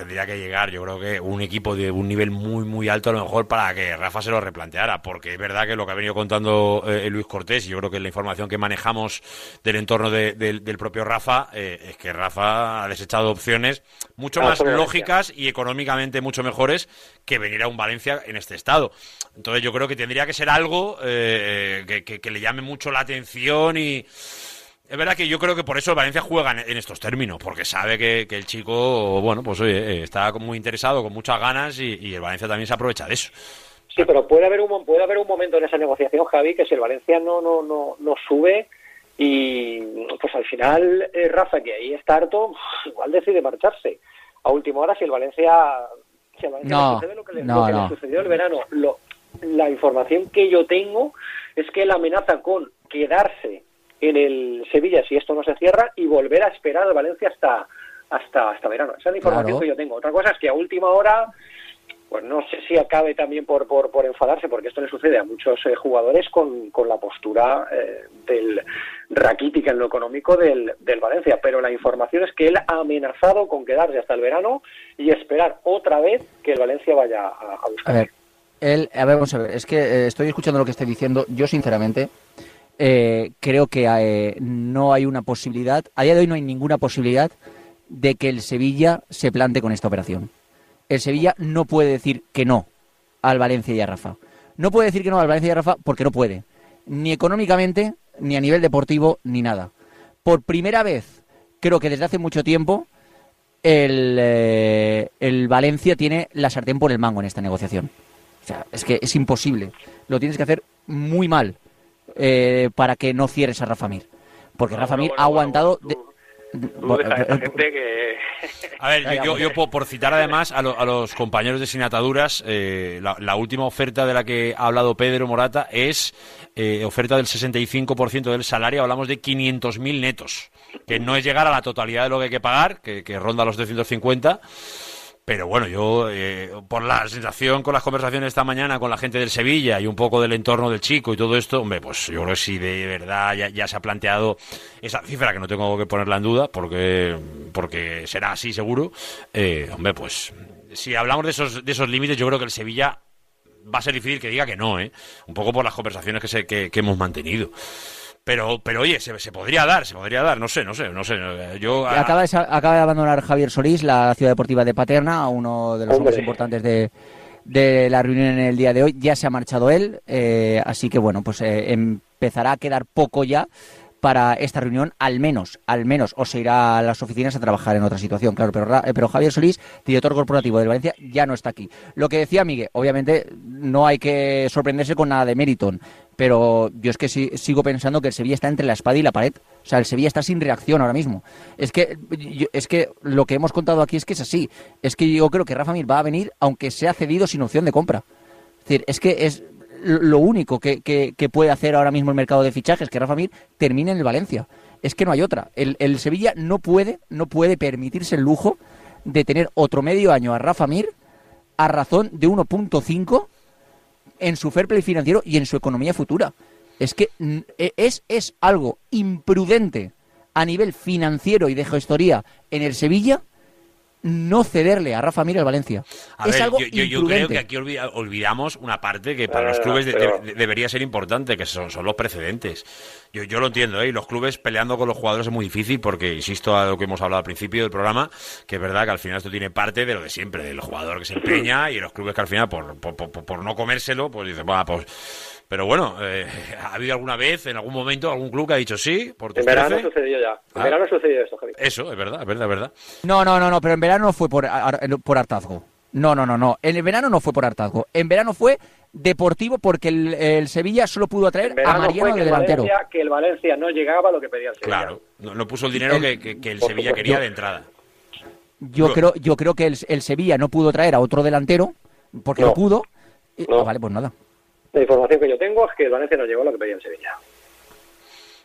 tendría que llegar, yo creo que un equipo de un nivel muy, muy alto a lo mejor para que Rafa se lo replanteara, porque es verdad que lo que ha venido contando eh, Luis Cortés, y yo creo que la información que manejamos del entorno de, de, del propio Rafa, eh, es que Rafa ha desechado opciones mucho más lógicas y económicamente mucho mejores que venir a un Valencia en este estado. Entonces yo creo que tendría que ser algo eh, que, que, que le llame mucho la atención y es verdad que yo creo que por eso el Valencia juega en, estos términos, porque sabe que, que, el chico, bueno, pues oye, está muy interesado, con muchas ganas y, y, el Valencia también se aprovecha de eso. Sí, pero puede haber un puede haber un momento en esa negociación, Javi, que si el Valencia no no no, no sube Y pues al final, eh, Rafa, que ahí está harto, igual decide marcharse. A última hora, si el Valencia, si Valencia No, sucede lo que, le, no, lo que le sucedió el verano, lo- la información que yo tengo es que él amenaza con quedarse en el Sevilla si esto no se cierra y volver a esperar al Valencia hasta hasta hasta verano. Esa es la información Claro. que yo tengo. Otra cosa es que a última hora pues no sé si acabe también por, por, por enfadarse, porque esto le sucede a muchos eh, jugadores con, con la postura eh, del raquítica en lo económico del, del Valencia. Pero la información es que él ha amenazado con quedarse hasta el verano y esperar otra vez que el Valencia vaya a, a buscar. A ver, él, a ver, vamos a ver, es que eh, estoy escuchando lo que estoy diciendo. Yo, sinceramente, eh, creo que eh, no hay una posibilidad, a día de hoy no hay ninguna posibilidad de que el Sevilla se plante con esta operación. El Sevilla no puede decir que no al Valencia y a Rafa. No puede decir que no al Valencia y a Rafa porque no puede. Ni económicamente, ni a nivel deportivo, ni nada. Por primera vez, creo que desde hace mucho tiempo, el, eh, el Valencia tiene la sartén por el mango en esta negociación. O sea, es que es imposible. Lo tienes que hacer muy mal eh, para que no cierres a Rafa Mir. Porque Rafa Mir ha aguantado... de- Tú deja a esa gente que... A ver, yo, yo por, por citar además a, lo- a los compañeros de Sin Ataduras, eh, la, la última oferta de la que ha hablado Pedro Morata es eh, oferta del 65% del salario, hablamos de 500.000 netos, que no es llegar a la totalidad de lo que hay que pagar, que, que ronda los 250. Pero bueno, yo, eh, por la sensación con las conversaciones esta mañana con la gente del Sevilla y un poco del entorno del chico y todo esto, hombre, pues yo creo que si de verdad ya, se ha planteado esa cifra, que no tengo que ponerla en duda, porque, porque será así seguro, eh, hombre, pues si hablamos de esos, de esos límites, yo creo que el Sevilla va a ser difícil que diga que no, ¿eh? Un poco por las conversaciones que, se, que hemos mantenido. Pero, pero oye, se, se podría dar, se podría dar, no sé, no sé, no sé. Yo, ah, Acaba de, acaba de abandonar Javier Solís la ciudad deportiva de Paterna, uno de los Hombre. hombres importantes de, de la reunión en el día de hoy. Ya se ha marchado él, eh, así que bueno, pues eh, empezará a quedar poco ya para esta reunión, al menos, al menos, o se irá a las oficinas a trabajar en otra situación, claro, pero, eh, pero Javier Solís, director corporativo del Valencia, ya no está aquí. Lo que decía Miguel, obviamente no hay que sorprenderse con nada de Meriton, pero yo es que sigo pensando que el Sevilla está entre la espada y la pared. O sea, el Sevilla está sin reacción ahora mismo. Es que, es que lo que hemos contado aquí es que es así. Es que yo creo que Rafa Mir va a venir aunque sea cedido sin opción de compra. Es decir, es que es lo único que puede hacer ahora mismo el mercado de fichajes que Rafa Mir termine en el Valencia. Es que no hay otra. El, el Sevilla no puede, no puede permitirse el lujo de tener otro medio año a Rafa Mir a razón de 1.5 en su fair play financiero y en su economía futura. Es que mm, e- es, es algo imprudente a nivel financiero y de gestoría en el Sevilla no cederle a Rafa Mir al Valencia. A es ver, algo yo, yo- creo que aquí olvida- olvidamos una parte que para Ah, los clubes de- pero- de- debería ser importante, que son, son los precedentes. Yo, yo lo entiendo, ¿eh? Y los clubes peleando con los jugadores es muy difícil porque, insisto a lo que hemos hablado al principio del programa, que es verdad que al final esto tiene parte de lo de siempre, del jugador que se empeña y los clubes que al final, por, por, por- por no comérselo, pues dicen, "Buah, pues... Pero bueno, eh, ¿ha habido alguna vez, en algún momento, algún club que ha dicho sí? Por En verano 13"? sucedió ya. En Ah. verano sucedió esto, Javi. Eso, es verdad, es verdad, es verdad. No, no, no, no, pero en verano no fue por, ar- por hartazgo. No, no, no, no. En el verano no fue por hartazgo. En verano fue deportivo porque el, el Sevilla solo pudo atraer a Mariano fue que de el, delantero. Valencia, que el Valencia no llegaba a lo que pedía el Sevilla. Claro, no, no puso el dinero que, que- que el Sevilla quería de entrada. Yo creo, yo creo que el, el Sevilla no pudo traer a otro delantero porque no, No. pudo. Y- No. ah, vale, pues nada. La información que yo tengo es que el Valencia no llegó a lo que pedía el Sevilla.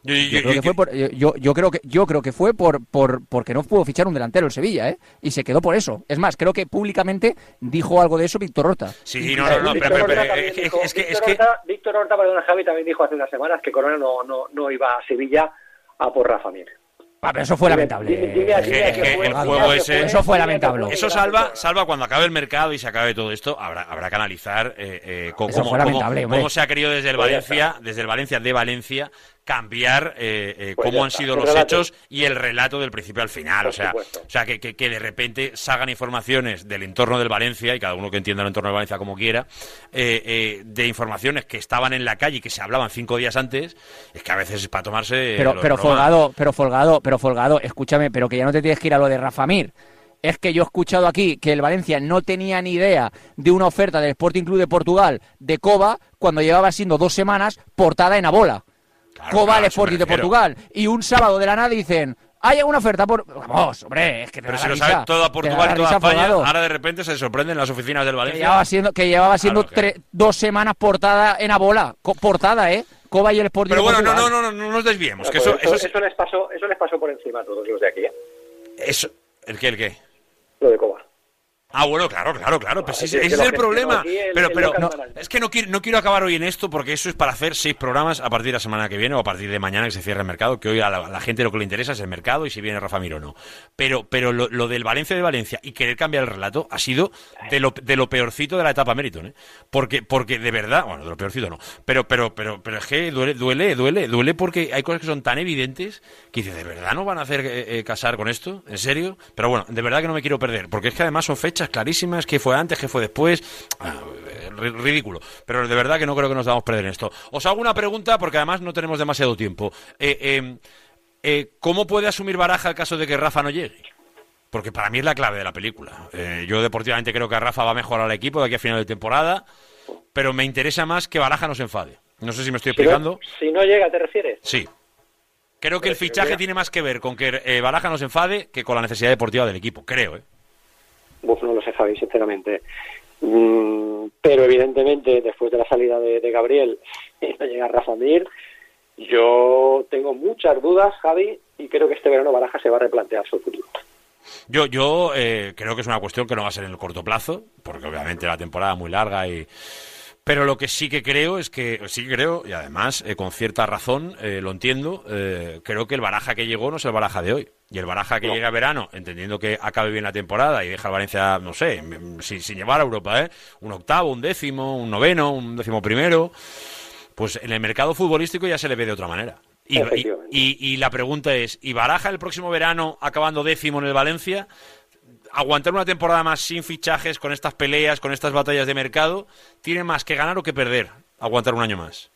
Yo, Yo creo que fue por, yo, creo que yo creo que fue por, por porque no pudo fichar un delantero el Sevilla, ¿eh? Y se quedó por eso. Es más, creo que públicamente dijo algo de eso Víctor Horta. Sí, no, no, no, Víctor pero, pero- Horta pero- también es, que- dijo- es que, es Víctor que- Horta- Víctor Horta, perdona, Javi, también dijo hace unas semanas que Corona no, no, no iba a Sevilla a por Rafa Mir. Ah, pero eso fue lamentable. Eso fue lamentable. Eso salva, salva cuando acabe el mercado y se acabe todo esto, habrá, habrá que analizar eh, eh, cómo, cómo- cómo se ha querido desde el Pues Valencia, desde el Valencia de Valencia, cambiar eh, eh, Pues cómo han está, sido el los relato. hechos y el relato del principio al final. Por o sea, supuesto. o sea que, que- que de repente salgan informaciones del entorno del Valencia, y cada uno que entienda el entorno del Valencia como quiera, eh, eh, de informaciones que estaban en la calle y que se hablaban cinco días antes, es que a veces es para tomarse... Pero, pero. Folgado, pero Folgado, pero Folgado, escúchame, pero que ya no te tienes que ir a lo de Rafa Mir. Es que yo he escuchado aquí que el Valencia no tenía ni idea de una oferta del Sporting Club de Portugal de Coba cuando llevaba siendo dos semanas portada en Abola. Coba claro, al eso me Sporting de. Portugal. Y un sábado de la nada dicen, hay una oferta por... Vamos, hombre, es que te Pero da si lo risa, sabe toda Portugal y toda España, ahora de repente se sorprenden las oficinas del Que Valencia. llevaba siendo, que llevaba siendo tre- dos semanas portada en Abola. Co- portada, ¿eh? Coba y el Sporting Pero de bueno, no, Portugal. no, no, no, no nos desviemos. Que Pues eso, eso, eso, es- les pasó, eso les pasó por encima a todos los de aquí, ¿eh? eso- ¿El qué, el qué? lo de Coba. Ah, bueno, claro, claro, claro. Pues es ese, es el problema. el- pero pero no, es que no quiero, no quiero acabar hoy en esto porque eso es para hacer seis programas a partir de la semana que viene o a partir de mañana que se cierre el mercado, que hoy a la, a la gente lo que le interesa es el mercado y si viene Rafa Mir o no. Pero, pero lo, lo del Valencia de Valencia y querer cambiar el relato ha sido de lo, de lo peorcito de la etapa Meriton, ¿eh? Porque, porque de verdad, bueno, de lo peorcito no, pero, pero, pero, pero es que duele, duele, duele, duele porque hay cosas que son tan evidentes que dices, ¿de verdad no van a hacer eh, eh, casar con esto? ¿En serio? Pero bueno, de verdad que no me quiero perder, porque es que además son fechas clarísimas, que fue antes, que fue después, Ah, ri- ridículo. Pero de verdad que no creo que nos damos perder en esto. Os hago una pregunta, porque además no tenemos demasiado tiempo. Eh, eh, eh, ¿Cómo puede asumir Baraja el caso de que Rafa no llegue? Porque para mí es la clave de la película. Eh, yo deportivamente creo que Rafa va a mejorar al equipo de aquí a final de temporada, pero me interesa más que Baraja no se enfade. No sé si me estoy Si no, explicando. si no llega, ¿te refieres? Sí. Creo que el Pues, fichaje tiene más que ver con que Baraja no se enfade que con la necesidad deportiva del equipo. Creo, ¿eh? Uf, no lo sé, Javi, sinceramente. Mm, pero evidentemente, después de la salida de, de Gabriel y no llega Rafa Mir, yo tengo muchas dudas, Javi, y creo que este verano Baraja se va a replantear su futuro. Yo, yo eh, creo que es una cuestión que no va a ser en el corto plazo, porque obviamente la temporada es muy larga y... Pero lo que sí que creo es que, sí que creo, y además eh, con cierta razón, eh, lo entiendo, eh, creo que el Baraja que llegó no es el Baraja de hoy. Y el Baraja que llega a verano, entendiendo que acabe bien la temporada y deja al Valencia, no sé, sin, sin llevar a Europa, ¿eh? Un octavo, un décimo, un noveno, un décimo primero, pues en el mercado futbolístico ya se le ve de otra manera. Y, y- y la pregunta es, ¿y Baraja el próximo verano, acabando décimo en el Valencia, aguantar una temporada más sin fichajes, con estas peleas, con estas batallas de mercado, tiene más que ganar o que perder aguantar un año más?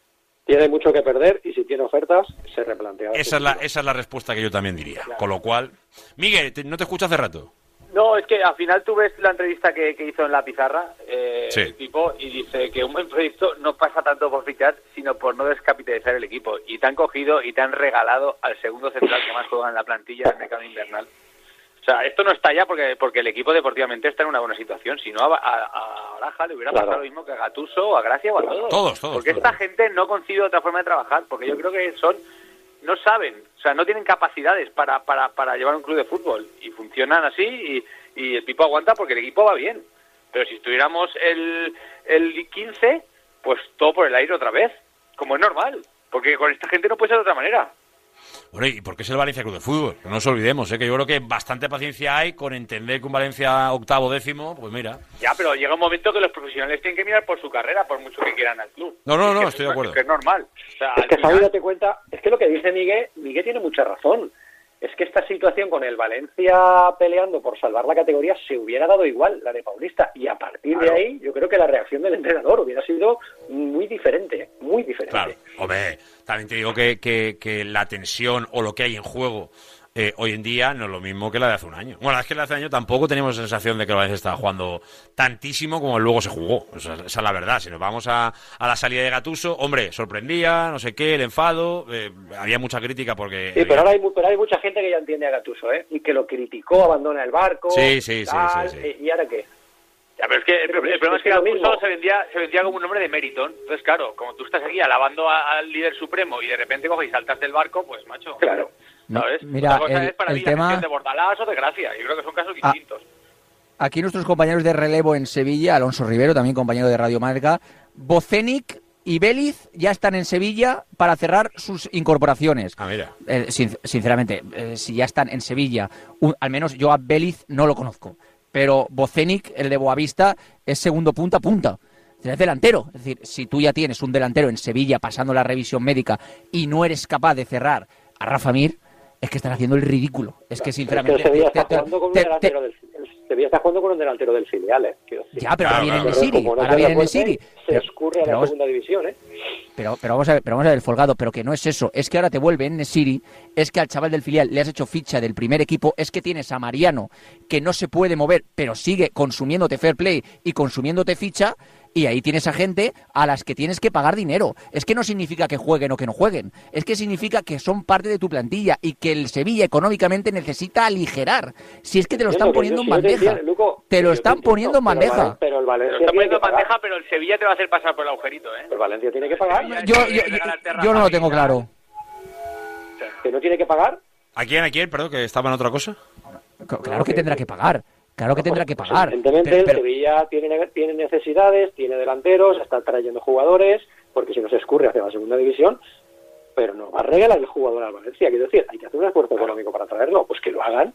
Tiene mucho que perder y si tiene ofertas, se replantea. Esa es la, esa es la respuesta que yo también diría. Con lo cual, Miguel, te- no te escucho hace rato. No, es que al final tú ves la entrevista que, que hizo en la pizarra eh, Sí. el tipo y dice que un buen proyecto no pasa tanto por fichar, sino por no descapitalizar el equipo. Y te han cogido y te han regalado al segundo central que más juega en la plantilla del mercado invernal. O sea, esto no está ya porque porque el equipo deportivamente está en una buena situación. Si no, a, a, a Baraja le hubiera Claro. pasado lo mismo que a Gatuso, a Gracia o a todos. Todos, todos, Porque todos. esta gente no concibe otra forma de trabajar. Porque yo creo que son no saben, o sea, no tienen capacidades para, para, para llevar un club de fútbol y funcionan así y, y el Pipo aguanta porque el equipo va bien. Pero si estuviéramos el, el 15, pues todo por el aire otra vez, como es normal, porque con esta gente no puede ser de otra manera. Bueno, ¿y por qué es el Valencia Club de Fútbol? Que no nos olvidemos, ¿eh? que yo creo que bastante paciencia hay con entender que un Valencia octavo décimo, pues mira. Ya, pero llega un momento que los profesionales tienen que mirar por su carrera, por mucho que quieran al club. No, no, Es no, que estoy es- de acuerdo. Que es normal. O sea, Es que final- Javi, date cuenta, es que lo que dice Miguel, Miguel tiene mucha razón. Es que esta situación con el Valencia peleando por salvar la categoría se hubiera dado igual, la de Paulista. Y a partir de ahí, yo creo que la reacción del entrenador hubiera sido muy diferente, muy diferente. Claro, hombre, también te digo que, que- que la tensión o lo que hay en juego eh, hoy en día no es lo mismo que la de hace un año. Bueno, es que la de hace un año tampoco teníamos la sensación de que el Valencia estaba jugando tantísimo como luego se jugó. O sea, esa es la verdad. Si nos vamos a, a la salida de Gatuso, hombre, sorprendía, no sé qué, el enfado, eh, había mucha crítica porque... Sí, pero ahora hay, mu- pero hay mucha gente que ya entiende a Gatuso, ¿eh? Y que lo criticó, abandona el barco. Sí, sí, sí, tal, sí, sí. eh, ¿Y ahora qué? Ya, pero es que el, el problema es que mismo. se vendía, se vendía como un hombre de mérito. Entonces, claro, como tú estás aquí alabando al líder supremo y de repente coges y saltas del barco, pues macho. Claro. ¿Sabes? Mira, Otra cosa el- es para el mí la tema- gestión de Bordalás o de Gracia. Yo creo que son casos Ah. distintos. Aquí nuestros compañeros de relevo en Sevilla, Alonso Rivero, también compañero de Radio Marca, Bocenic y Vélez ya están en Sevilla para cerrar sus incorporaciones. Ah, mira. Eh, sin- sinceramente, eh, si ya están en Sevilla, un- al menos yo a Vélez no lo conozco, pero Bocenic, el de Boavista, es segundo punta a punta. Es delantero. Es decir, si tú ya tienes un delantero en Sevilla pasando la revisión médica y no eres capaz de cerrar a Rafa Mir, es que están haciendo el ridículo. Es que Es que sinceramente... el Sevilla te- está jugando con un te- te- delantero del el Sevilla está jugando con un delantero del filial, ¿eh? Ya, pero ahora viene el no ahora se viene el escurre a la segunda división, ¿eh? Pero, pero vamos a ver, pero vamos a ver el folgado, pero que no es eso, es que ahora te vuelve en Nesiri, es que al chaval del filial le has hecho ficha del primer equipo, es que tienes a Mariano que no se puede mover, pero sigue consumiéndote fair play y consumiéndote ficha, Y ahí tienes a gente a las que tienes que pagar dinero. Es que no significa que jueguen o que no jueguen. Es que significa que son parte de tu plantilla y que el Sevilla económicamente necesita aligerar. Si es que te lo están poniendo en bandeja. Te lo están poniendo en bandeja. Pero el Te Valencia lo poniendo en bandeja, pero el Sevilla te va a hacer pasar por el agujerito, ¿eh? El Valencia tiene que pagar. Yo, yo, yo, yo no lo tengo claro. ¿Que no tiene que pagar? ¿A quién, a quién? Perdón, que estaba en otra cosa. Claro que tendrá que pagar. Claro que tendrá que pagar. Evidentemente, Pero- el pero- Sevilla tiene, tiene necesidades, tiene delanteros, está trayendo jugadores, porque si no se escurre hacia la segunda división, pero no va a regalar el jugador al Valencia. Quiero decir, hay que hacer un esfuerzo económico para traerlo, pues que lo hagan.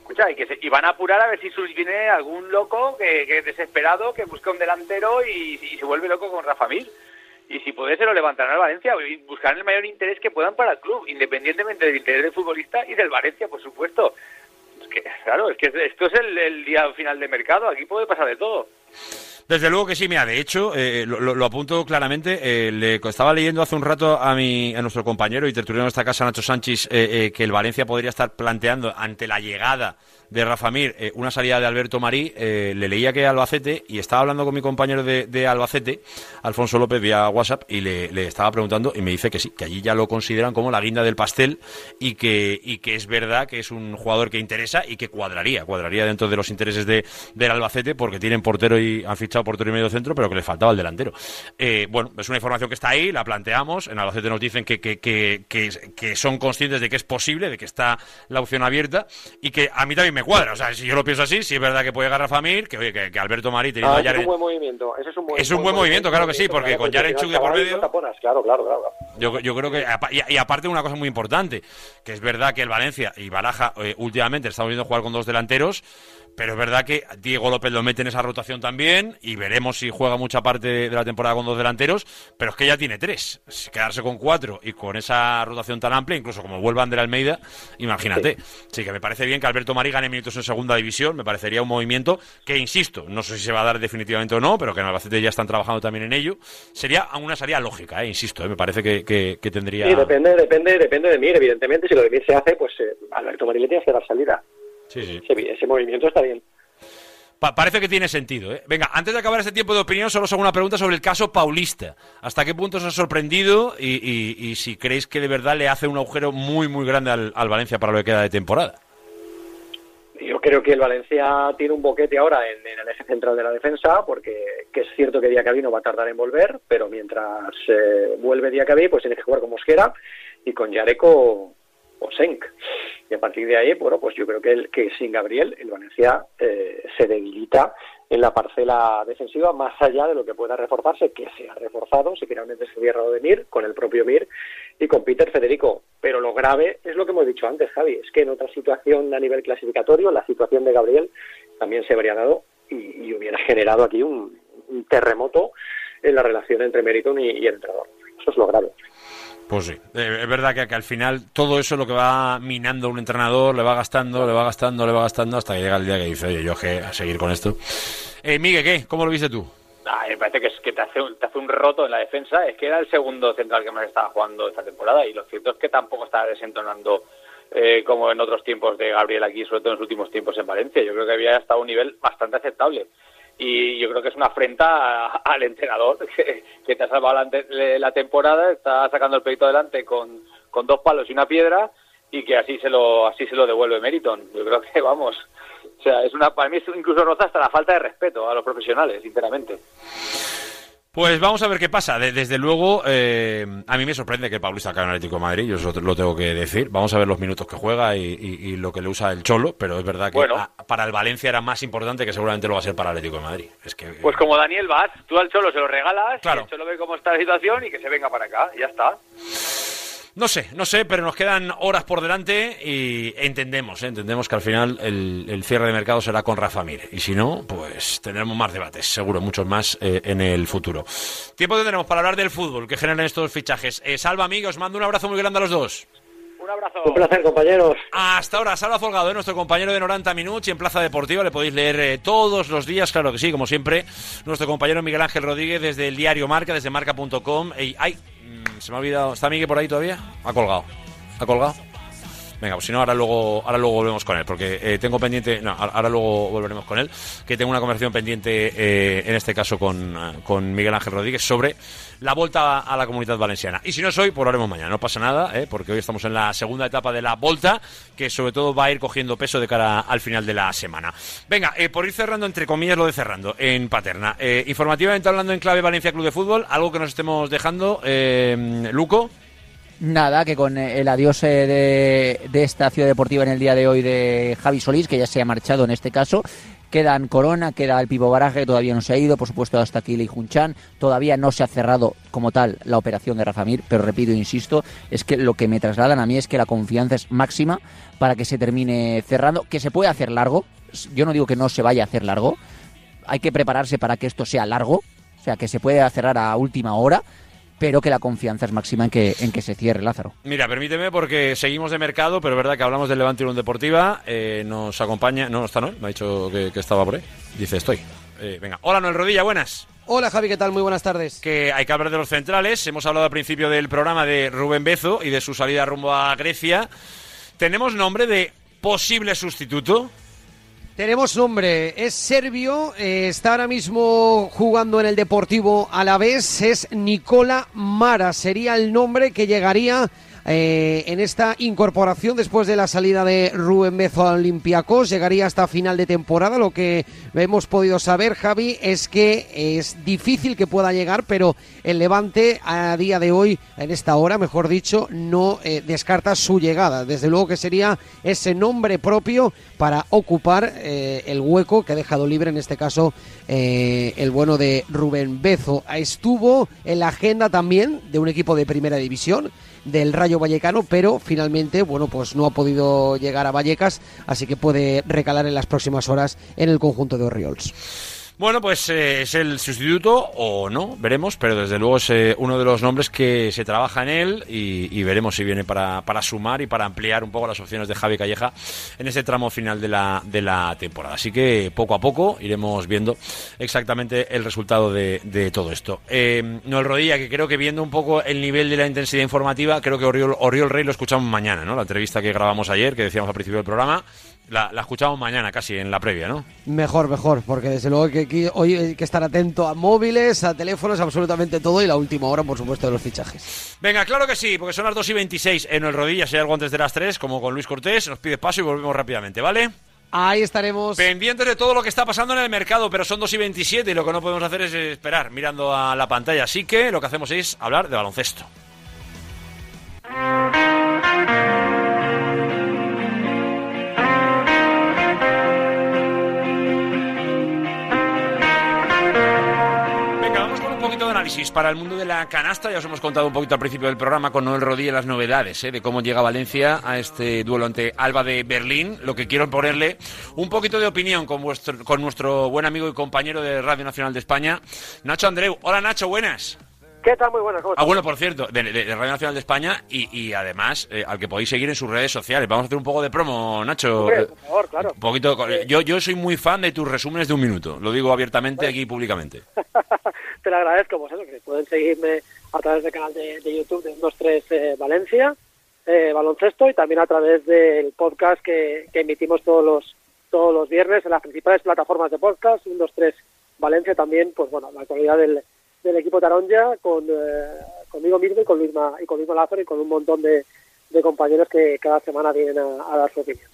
Escucha, y, que se- y van a apurar a ver si viene algún loco que, que es desesperado, que busca un delantero y, y se vuelve loco con Rafa Mir. Y si puede, se lo levantarán al Valencia y buscarán el mayor interés que puedan para el club, independientemente del interés del futbolista y del Valencia, por supuesto. Que, claro, es que esto es el, el día final de mercado, aquí puede pasar de todo. Desde luego que sí, mira, de hecho, eh, lo, lo- apunto claramente, eh, le estaba leyendo hace un rato a mi, a nuestro compañero y tertuliano de esta casa, Nacho Sánchez, eh, eh, que el Valencia podría estar planteando ante la llegada de Rafa Mir eh, una salida de Alberto Marí, eh, le leía que Albacete, y estaba hablando con mi compañero de, Albacete, Alfonso López, vía WhatsApp, y le, le estaba preguntando, y me dice que sí, que allí ya lo consideran como la guinda del pastel, y que, y que es verdad que es un jugador que interesa y que cuadraría, cuadraría dentro de los intereses de, del Albacete, porque tienen portero y han fichado portero y medio centro, pero que le faltaba el delantero. Eh, bueno, es una información que está ahí, la planteamos, en Albacete nos dicen que, que, que, que, son conscientes de que es posible, de que está la opción abierta, y que a mí también me cuadra, o sea, si yo lo pienso así, si es verdad que puede llegar Rafa Mir, que, oye, que, Alberto Marí teniendo Ah, a ese es Yaren- un buen movimiento. Ese es un buen, Es un buen movimiento, claro que sí, porque con Yaren Chuk de por medio- taponas, Claro, claro, claro. Yo, yo creo que, y, y aparte una cosa muy importante, que es verdad que el Valencia y Baraja eh, últimamente estamos viendo jugar con dos delanteros, pero es verdad que Diego López lo mete en esa rotación también y veremos si juega mucha parte de la temporada con dos delanteros, pero es que ya tiene tres. Si Quedarse con cuatro y con esa rotación tan amplia, incluso como vuelvan de la Almeida, imagínate. Sí, que me parece bien que Alberto Marí gane minutos en segunda división, me parecería un movimiento que, insisto, no sé si se va a dar definitivamente o no, pero que en Albacete ya están trabajando también en ello. Sería una salida lógica, eh, insisto, eh, me parece que, que- que tendría... Sí, depende, depende, depende de Mir, evidentemente. Si lo de Mir se hace, pues eh, Alberto Marí le tienes que dar salida. Sí, sí. Ese, ese movimiento está bien. Pa- parece que tiene sentido. ¿eh? Venga, antes de acabar este tiempo de opinión, solo os hago una pregunta sobre el caso Paulista. ¿Hasta qué punto os ha sorprendido y, y- y si creéis que de verdad le hace un agujero muy, muy grande al, al Valencia para lo que queda de temporada? Yo creo que el Valencia tiene un boquete ahora en, en el eje central de la defensa, porque que es cierto que Diacabí no va a tardar en volver, pero mientras eh, vuelve Diacabí, pues tiene que jugar con Mosquera y con Yareco o Senk. Y a partir de ahí, bueno, pues yo creo que, el, que sin Gabriel, el Valencia eh, se debilita en la parcela defensiva, más allá de lo que pueda reforzarse, que se ha reforzado, si finalmente se hubiera de Mir, con el propio Mir y con Peter Federico. Pero lo grave es lo que hemos dicho antes, Javi, es que en otra situación a nivel clasificatorio, la situación de Gabriel también se habría dado y, hubiera generado aquí un, un terremoto en la relación entre Meriton y, y el entrenador. Eso es lo grave. Pues sí, eh, es verdad que, al final todo eso es lo que va minando un entrenador, le va gastando, le va gastando, le va gastando, hasta que llega el día que dice, oye, yo que a seguir con esto. Eh, Miguel, ¿qué? ¿Cómo lo viste tú? Ah, me parece que, es, que te, hace un, te hace un roto en la defensa. Es que era el segundo central que más estaba jugando esta temporada y lo cierto es que tampoco está desentonando eh, como en otros tiempos de Gabriel aquí, sobre todo en los últimos tiempos en Valencia. Yo creo que había estado a un nivel bastante aceptable. Y yo creo que es una afrenta a- al entrenador que, que te ha salvado la, temporada, está sacando el peito adelante con, con dos palos y una piedra y que así se lo así se lo devuelve Meriton. Yo creo que vamos, o sea, es una para mí es incluso roza hasta la falta de respeto a los profesionales, sinceramente. Pues vamos a ver qué pasa. De- desde luego, eh, a mí me sorprende que Paulista acabe en Atlético de Madrid, yo eso lo tengo que decir. Vamos a ver los minutos que juega y, y- y lo que le usa el Cholo, pero es verdad que Bueno. a- para el Valencia era más importante que seguramente lo va a ser para el Atlético de Madrid. Es que Pues como Daniel Vaz, tú al Cholo se lo regalas, Claro. el Cholo ve cómo está la situación y que se venga para acá, y ya está. No sé, no sé, pero nos quedan horas por delante y entendemos, ¿eh? entendemos que al final el, el cierre de mercado será con Rafa Mir. Y si no, pues tendremos más debates, seguro, muchos más eh, en el futuro. Tiempo que tenemos para hablar del fútbol que generan estos fichajes. Eh, Salva, amigos, mando un abrazo muy grande a los dos. Un abrazo. Un placer, compañeros. Hasta ahora, Salva Folgado, ¿eh? nuestro compañero de 90 Minutos y en Plaza Deportiva. Le podéis leer eh, todos los días, claro que sí, como siempre. Nuestro compañero Miguel Ángel Rodríguez desde el diario Marca, desde marca.com. Y, ay, mm, se me ha olvidado. ¿Está Miguel por ahí todavía? Ha colgado. ¿Ha colgado? Venga, pues si no, ahora luego, ahora luego volvemos con él, porque eh, tengo pendiente, no, ahora luego volveremos con él, que tengo una conversación pendiente, eh, en este caso con, eh, con Miguel Ángel Rodríguez, sobre la vuelta a la comunidad valenciana. Y si no es hoy, pues lo haremos mañana, no pasa nada, eh, porque hoy estamos en la segunda etapa de la volta, que sobre todo va a ir cogiendo peso de cara al final de la semana. Venga, eh, por ir cerrando, entre comillas, lo de cerrando, en Paterna. Informativamente hablando en clave Valencia Club de Fútbol, algo que nos estemos dejando, Luco. Nada, que con el adiós eh, de, de esta ciudad deportiva en el día de hoy de Javi Solís, que ya se ha marchado en este caso, quedan Corona, queda el Pipo Baraje, todavía no se ha ido, por supuesto hasta aquí Lei Junchan, todavía no se ha cerrado como tal la operación de Rafa Mir, pero repito, insisto, es que lo que me trasladan a mí es que la confianza es máxima para que se termine cerrando, que se puede hacer largo, yo no digo que no se vaya a hacer largo, hay que prepararse para que esto sea largo, o sea, que se puede cerrar a última hora, pero que la confianza es máxima en que, en que se cierre, Lázaro. Mira, permíteme porque seguimos de mercado, pero es verdad que hablamos del Levante Unión Deportiva. eh, nos acompaña. No, no está Noel, me ha dicho que, que estaba por ahí. Dice, estoy. Eh, venga. Hola, Noel Rodilla, buenas. Hola Javi, ¿qué tal? Muy buenas tardes. Que hay que hablar de los centrales. Hemos hablado al principio del programa de Rubén Bezo y de su salida rumbo a Grecia. ¿Tenemos nombre de posible sustituto? Tenemos nombre, es serbio, eh, está ahora mismo jugando en el Deportivo Alavés, es Nicola Mara, sería el nombre que llegaría eh, en esta incorporación después de la salida de Rubén Bezo a Olympiacos, llegaría hasta final de temporada, lo que hemos podido saber, Javi, es que es difícil que pueda llegar, pero el Levante a día de hoy, en esta hora, mejor dicho, no eh, descarta su llegada, desde luego que sería ese nombre propio para ocupar eh, el hueco que ha dejado libre en este caso el bueno de Rubén Bezo. Estuvo en la agenda también de un equipo de primera división del Rayo Vallecano, pero finalmente, bueno, pues no ha podido llegar a Vallecas, así que puede recalar en las próximas horas en el conjunto de Orioles. Bueno, pues eh, es el sustituto o no, veremos, pero desde luego es eh, uno de los nombres que se trabaja en él y, veremos si viene para, para sumar y para ampliar un poco las opciones de Javi Calleja en ese tramo final de la, de la temporada. Así que poco a poco iremos viendo exactamente el resultado de, de todo esto. Eh, Noel Rodilla, que creo que viendo un poco el nivel de la intensidad informativa, creo que Oriol, Oriol Rey lo escuchamos mañana, ¿no? La entrevista que grabamos ayer, que decíamos al principio del programa. La, la escuchamos mañana casi en la previa, ¿no? Mejor, mejor, porque desde luego que hoy hay que estar atento a móviles, a teléfonos, absolutamente todo y la última hora, por supuesto, de los fichajes. Venga, claro que sí, porque son las 2 y 26 en el rodilla, si hay algo antes de las 3, como con Luis Cortés, nos pide paso y volvemos rápidamente, ¿vale? Ahí estaremos. Pendientes de todo lo que está pasando en el mercado, pero son 2 y 27 y lo que no podemos hacer es esperar mirando a la pantalla. Así que lo que hacemos es hablar de baloncesto. Análisis para el mundo de la canasta. Ya os hemos contado un poquito al principio del programa con Noel Rodilla las novedades ¿eh? de cómo llega Valencia a este duelo ante Alba de Berlín. Lo que quiero ponerle un poquito de opinión con, vuestro, con nuestro buen amigo y compañero de Radio Nacional de España, Nacho Andreu. Hola Nacho, buenas. ¿Qué tal? Muy buenas. ¿cómo Ah, bueno, por cierto, de, de- de Radio Nacional de España y, y además eh, al que podéis seguir en sus redes sociales. Vamos a hacer un poco de promo, Nacho. Hombre, por favor, claro. Un poquito, yo, yo soy muy fan de tus resúmenes de un minuto. Lo digo abiertamente aquí públicamente. Lo agradezco, pues que pueden seguirme a través del canal de, YouTube de 123 eh, Valencia, eh, baloncesto, y también a través del podcast que, que emitimos todos los todos los viernes en las principales plataformas de podcast, 123 Valencia también, pues bueno, la actualidad del, del equipo Taronja con eh, conmigo mismo y con Luisma, y con Luisma Lázaro y con un montón de, de compañeros que cada semana vienen a dar su opinión.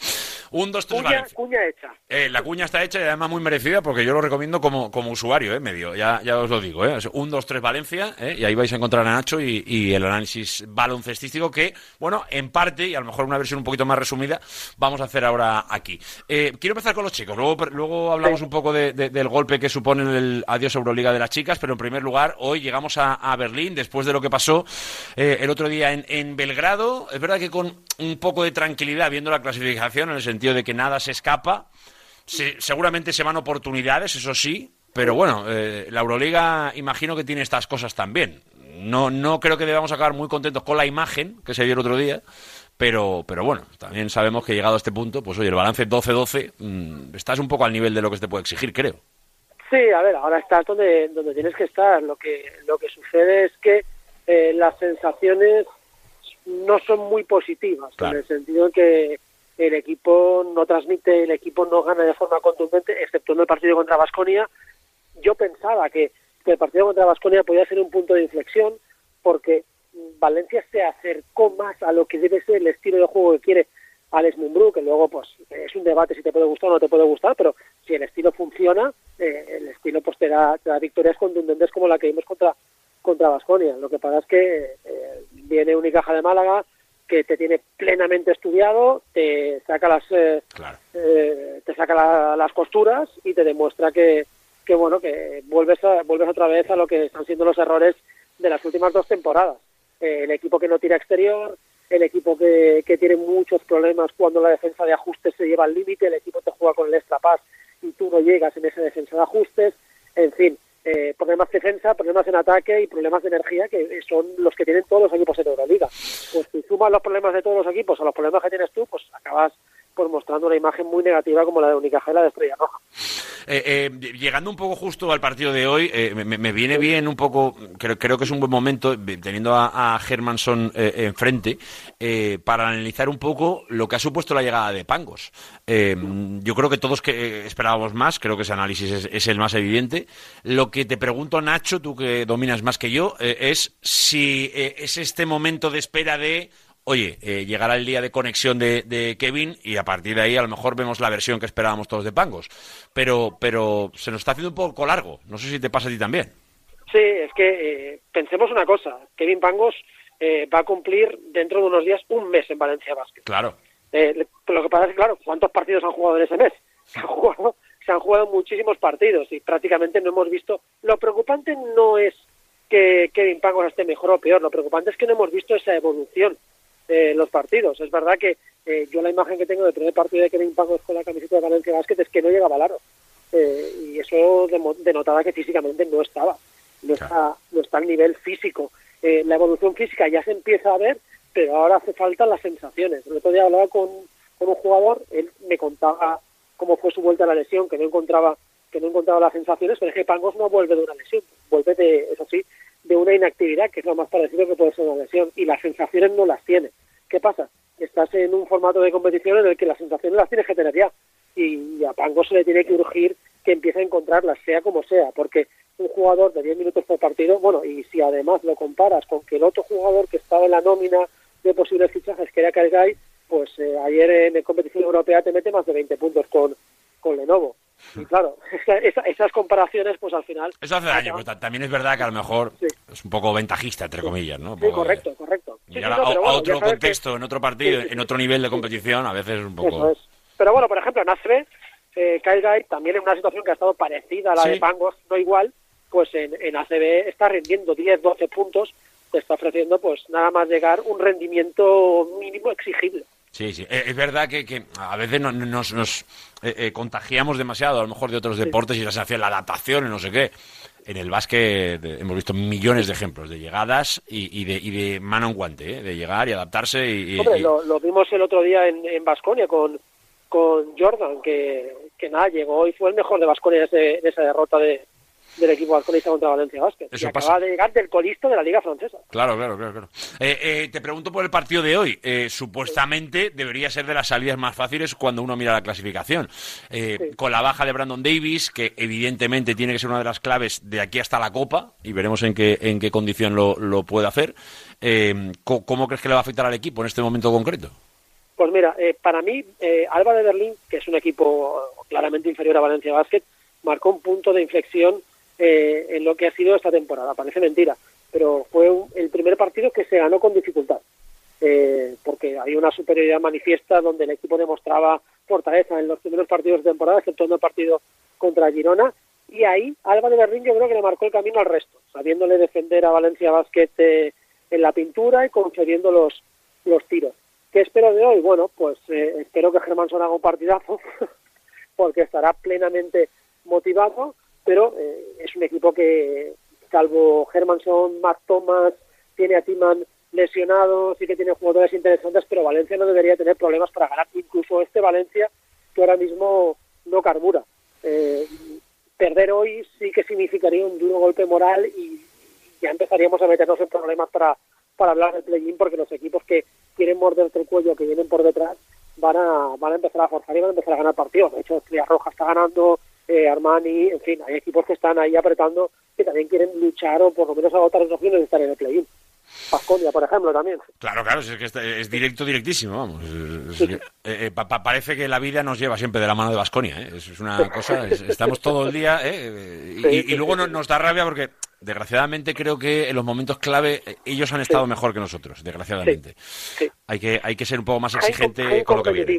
Un, dos, tres, Cuña, Valencia. cuña hecha. Eh, la cuña está hecha y además muy merecida porque yo lo recomiendo como, como usuario, eh, medio. Ya, ya os lo digo, eh. Un, dos, tres Valencia, eh, y ahí vais a encontrar a Nacho y, y el análisis baloncestístico que, bueno, en parte, y a lo mejor una versión un poquito más resumida, vamos a hacer ahora aquí. Eh, quiero empezar con los chicos, luego, luego hablamos un poco de- de- del golpe que supone el adiós Euroliga de las chicas, pero en primer lugar, hoy llegamos a, a Berlín después de lo que pasó eh, el otro día en, en Belgrado. Es verdad que con un poco de tranquilidad viendo la clasificación, en el sentido de que nada se escapa. Se- seguramente se van oportunidades, eso sí, pero bueno, eh, la Euroliga imagino que tiene estas cosas también. No, no creo que debamos acabar muy contentos con la imagen que se vio el otro día, pero, pero bueno, también sabemos que llegado a este punto, pues oye, el balance 12-12, mm, estás un poco al nivel de lo que se te puede exigir, creo. Sí, a ver, ahora estás donde, donde tienes que estar. Lo que, lo que sucede es que eh, las sensaciones no son muy positivas, en el sentido en que el equipo no transmite, el equipo no gana de forma contundente, excepto en el partido contra Vasconia. Yo pensaba que, el partido contra Vasconia podía ser un punto de inflexión, porque Valencia se acercó más a lo que debe ser el estilo de juego que quiere Alex Mumbrú, que luego pues es un debate si te puede gustar o no te puede gustar, pero si el estilo funciona, eh, el estilo pues te da, te da victorias contundentes como la que vimos contra contra Vasconia. Lo que pasa es que eh, viene Unicaja de Málaga que te tiene plenamente estudiado, te saca las eh, eh, te saca la- las costuras y te demuestra que, que bueno que vuelves a- vuelves otra vez a lo que están siendo los errores de las últimas dos temporadas. Eh, el equipo que no tira exterior, el equipo que, que tiene muchos problemas cuando la defensa de ajustes se lleva al límite, el equipo te juega con el extra pass y tú no llegas en esa defensa de ajustes, en fin, eh, problemas de defensa, problemas en ataque y problemas de energía que son los que tienen todos los equipos en Euroliga. Pues si sumas los problemas de todos los equipos a los problemas que tienes tú, pues acabas pues mostrando una imagen muy negativa como la de Unicaja y la de Estrella Roja. Eh, eh, llegando un poco justo al partido de hoy, eh, me, me viene bien un poco, creo, creo que es un buen momento, teniendo a, a Hermanson eh, enfrente, para analizar un poco lo que ha supuesto la llegada de Pangos. Yo creo que todos que esperábamos más, creo que ese análisis es, es el más evidente. Lo que te pregunto, Nacho, tú que dominas más que yo, es si es este momento de espera de oye, eh, llegará el día de conexión de, de Kevin y a partir de ahí a lo mejor vemos la versión que esperábamos todos de Pangos. Pero, pero se nos está haciendo un poco largo. No sé si te pasa a ti también. Sí, es que eh, pensemos una cosa, Kevin Pangos eh, va a cumplir dentro de unos días un mes en Valencia Basket. Claro. Eh, lo que pasa es que, claro, ¿cuántos partidos han jugado en ese mes? Se han jugado, se han jugado muchísimos partidos y prácticamente no hemos visto. Lo preocupante no es que Kevin Pangos esté mejor o peor, lo preocupante es que no hemos visto esa evolución eh, los partidos. Es verdad que eh, yo la imagen que tengo del primer partido de Kevin Pangos con la camiseta de Valencia Basket es que no llegaba al aro. Eh, y eso denotaba que físicamente no estaba, no está, no está al nivel físico. Eh, la evolución física ya se empieza a ver, pero ahora hace falta las sensaciones. El otro día hablaba con, con un jugador, él me contaba cómo fue su vuelta a la lesión, que no encontraba que no encontraba las sensaciones, pero es que Pangos no vuelve de una lesión, vuelve de, eso sí, de una inactividad, que es lo más parecido que puede ser una lesión, y las sensaciones no las tiene. ¿Qué pasa? Estás en un formato de competición en el que las sensaciones las tienes que tener ya, y a Pangos se le tiene que urgir que empiece a encontrarlas, sea como sea, porque un jugador de 10 minutos por partido, bueno, y si además lo comparas con que el otro jugador que estaba en la nómina de posibles fichajes, que era Calgay, pues eh, ayer en competición europea te mete más de 20 puntos con, con Lenovo. Y claro, esa- esas comparaciones, pues al final... Eso hace daño, pero ta- también es verdad que a lo mejor es un poco ventajista, entre comillas, ¿no? Un Sí, poco de- correcto, correcto. Sí, sí, no, a, otro contexto, en otro partido, en otro nivel de competición, a veces es un poco... Eso es. Pero bueno, por ejemplo, en ACB, eh, Kyle Guy, también en una situación que ha estado parecida a la de Pangos, no igual, pues en, en ACB está rindiendo 10, 12 puntos, te está ofreciendo pues nada más llegar un rendimiento mínimo exigible. Sí, sí. Eh, Es verdad que, que a veces no- nos, nos eh, eh, contagiamos demasiado, a lo mejor, de otros deportes y la sensación, la adaptación y no sé qué. En el básquet hemos visto millones de ejemplos de llegadas y, y de, y de mano en guante, ¿eh? de llegar y adaptarse y... Hombre, lo, lo vimos el otro día en, en Basconia con, con Jordan, que, que nada, llegó y fue el mejor de ese- en esa derrota de, del equipo vasconista contra Valencia Basket. Eso y pasa. acaba de llegar del colista de la Liga Francesa. Claro, claro, claro. claro. Eh, eh, te pregunto por el partido de hoy. Eh, supuestamente debería ser de las salidas más fáciles cuando uno mira la clasificación. Eh, Con la baja de Brandon Davis, que evidentemente tiene que ser una de las claves de aquí hasta la Copa, y veremos en qué, en qué condición lo, lo puede hacer. ¿Cómo crees que le va a afectar al equipo en este momento concreto? Pues mira, eh, para mí, eh, Alba de Berlín, que es un equipo claramente inferior a Valencia Basket, marcó un punto de inflexión eh, en lo que ha sido esta temporada. Parece mentira, pero fue un- el primer partido que se ganó con dificultad, eh, porque había una superioridad manifiesta donde el equipo demostraba fortaleza en los primeros partidos de temporada, excepto en el partido contra Girona, y ahí Alba de Berlín yo creo que le marcó el camino al resto, sabiéndole defender a Valencia Basket eh, en la pintura y concediendo los, los tiros. ¿Qué espero de hoy? Bueno, pues eh, espero que Germán haga un partidazo, porque estará plenamente motivado, pero eh, es un equipo que, salvo Germanson, Matt Thomas, tiene a Timan lesionado, sí que tiene jugadores interesantes, pero Valencia no debería tener problemas para ganar. Incluso este Valencia, que ahora mismo no carbura. Eh, perder hoy sí que significaría un duro golpe moral y ya empezaríamos a meternos en problemas para, para hablar del play-in, porque los equipos que quieren morderte el cuello, que vienen por detrás, van a, van a empezar a forzar y van a empezar a ganar partidos. De hecho, Estrella Roja está ganando, eh, Armani, en fin, hay equipos que están ahí apretando, que también quieren luchar o por lo menos agotar las opciones de estar en el play-in. Pasconia, por ejemplo, también. Claro, claro, es que está- es directo, directísimo, vamos. Es- es- eh, eh, pa- pa- parece que la vida nos lleva siempre de la mano de Basconia, Es es una cosa, es- estamos todo el día, ¿eh? Eh, y, luego nos da rabia porque, desgraciadamente, creo que en los momentos clave eh, ellos han estado mejor que nosotros, desgraciadamente. Hay que hay que ser un poco más Gen- exigente gen con lo que viene.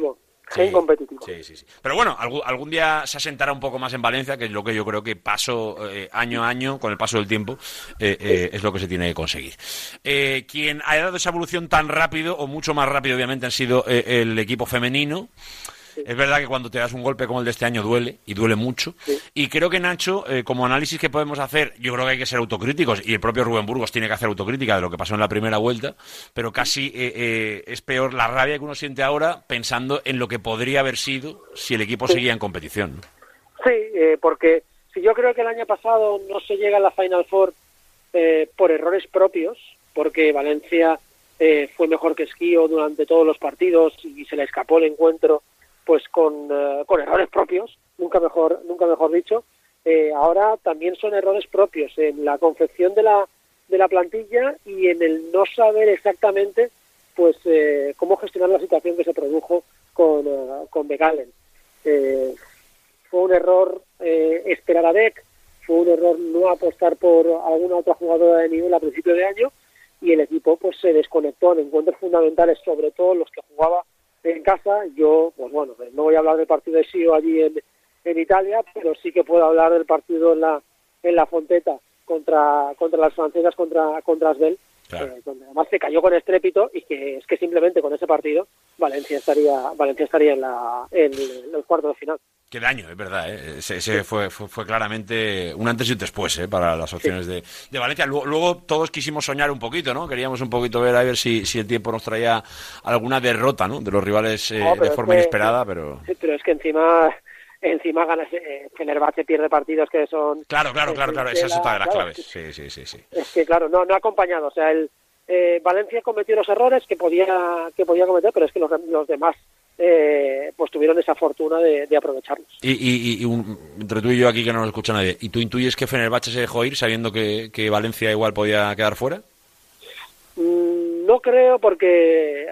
Competitivo, gen competitivo. Sí, sí, sí. Pero bueno, algún, algún día se asentará un poco más en Valencia, que es lo que yo creo que paso eh, año a año, con el paso del tiempo, eh, eh, es lo que se tiene que conseguir. Eh, quien ha dado esa evolución tan rápido, o mucho más rápido, obviamente, han sido eh, el equipo femenino. Es verdad que cuando te das un golpe como el de este año duele, y duele mucho. Y creo que, Nacho, eh, como análisis que podemos hacer, yo creo que hay que ser autocríticos, y el propio Rubén Burgos tiene que hacer autocrítica de lo que pasó en la primera vuelta, pero casi eh, eh, es peor la rabia que uno siente ahora pensando en lo que podría haber sido si el equipo Sí. seguía en competición. ¿no? Sí, eh, porque si yo creo que el año pasado no se llega a la Final Four eh, por errores propios, porque Valencia eh, fue mejor que Esquío durante todos los partidos y se le escapó el encuentro pues con, eh, con errores propios, nunca mejor, nunca mejor dicho. Eh, ahora también son errores propios en la confección de la, de la plantilla y en el no saber exactamente pues eh, cómo gestionar la situación que se produjo con, eh, con Begalen. Eh, fue un error eh, esperar a Beck, fue un error no apostar por alguna otra jugadora de nivel a principio de año y el equipo pues se desconectó en encuentros fundamentales, sobre todo los que jugaba en casa. Yo, pues bueno, no voy a hablar del partido de Sio allí en, en Italia, pero sí que puedo hablar del partido en la en la Fonteta contra contra las francesas contra contra Asbel, eh, donde además se cayó con estrépito y que es que simplemente con ese partido Valencia estaría Valencia estaría en la en los cuartos de final. Qué daño, es verdad. ¿eh? Ese, ese fue, fue, fue claramente un antes y un después ¿eh? para las opciones de, de Valencia. Luego, luego todos quisimos soñar un poquito, ¿no? Queríamos un poquito ver a ver si, si el tiempo nos traía alguna derrota ¿no? de los rivales eh, No, de forma que- inesperada, pero... Sí, pero es que encima encima ganas eh, Fenerbahce pierde partidos que son Claro, claro, claro, claro. Esa es otra de las Claro, claves. Sí, sí, sí, sí. es que claro no no ha acompañado o sea el eh, Valencia cometió los errores que podía que podía cometer pero es que los, los demás eh, pues tuvieron esa fortuna de, de aprovecharlos Y, y- y un- entre tú y yo aquí que no nos escucha nadie, ¿y tú intuyes que Fenerbahce se dejó ir sabiendo que, que Valencia igual podía quedar fuera? Mm, no creo porque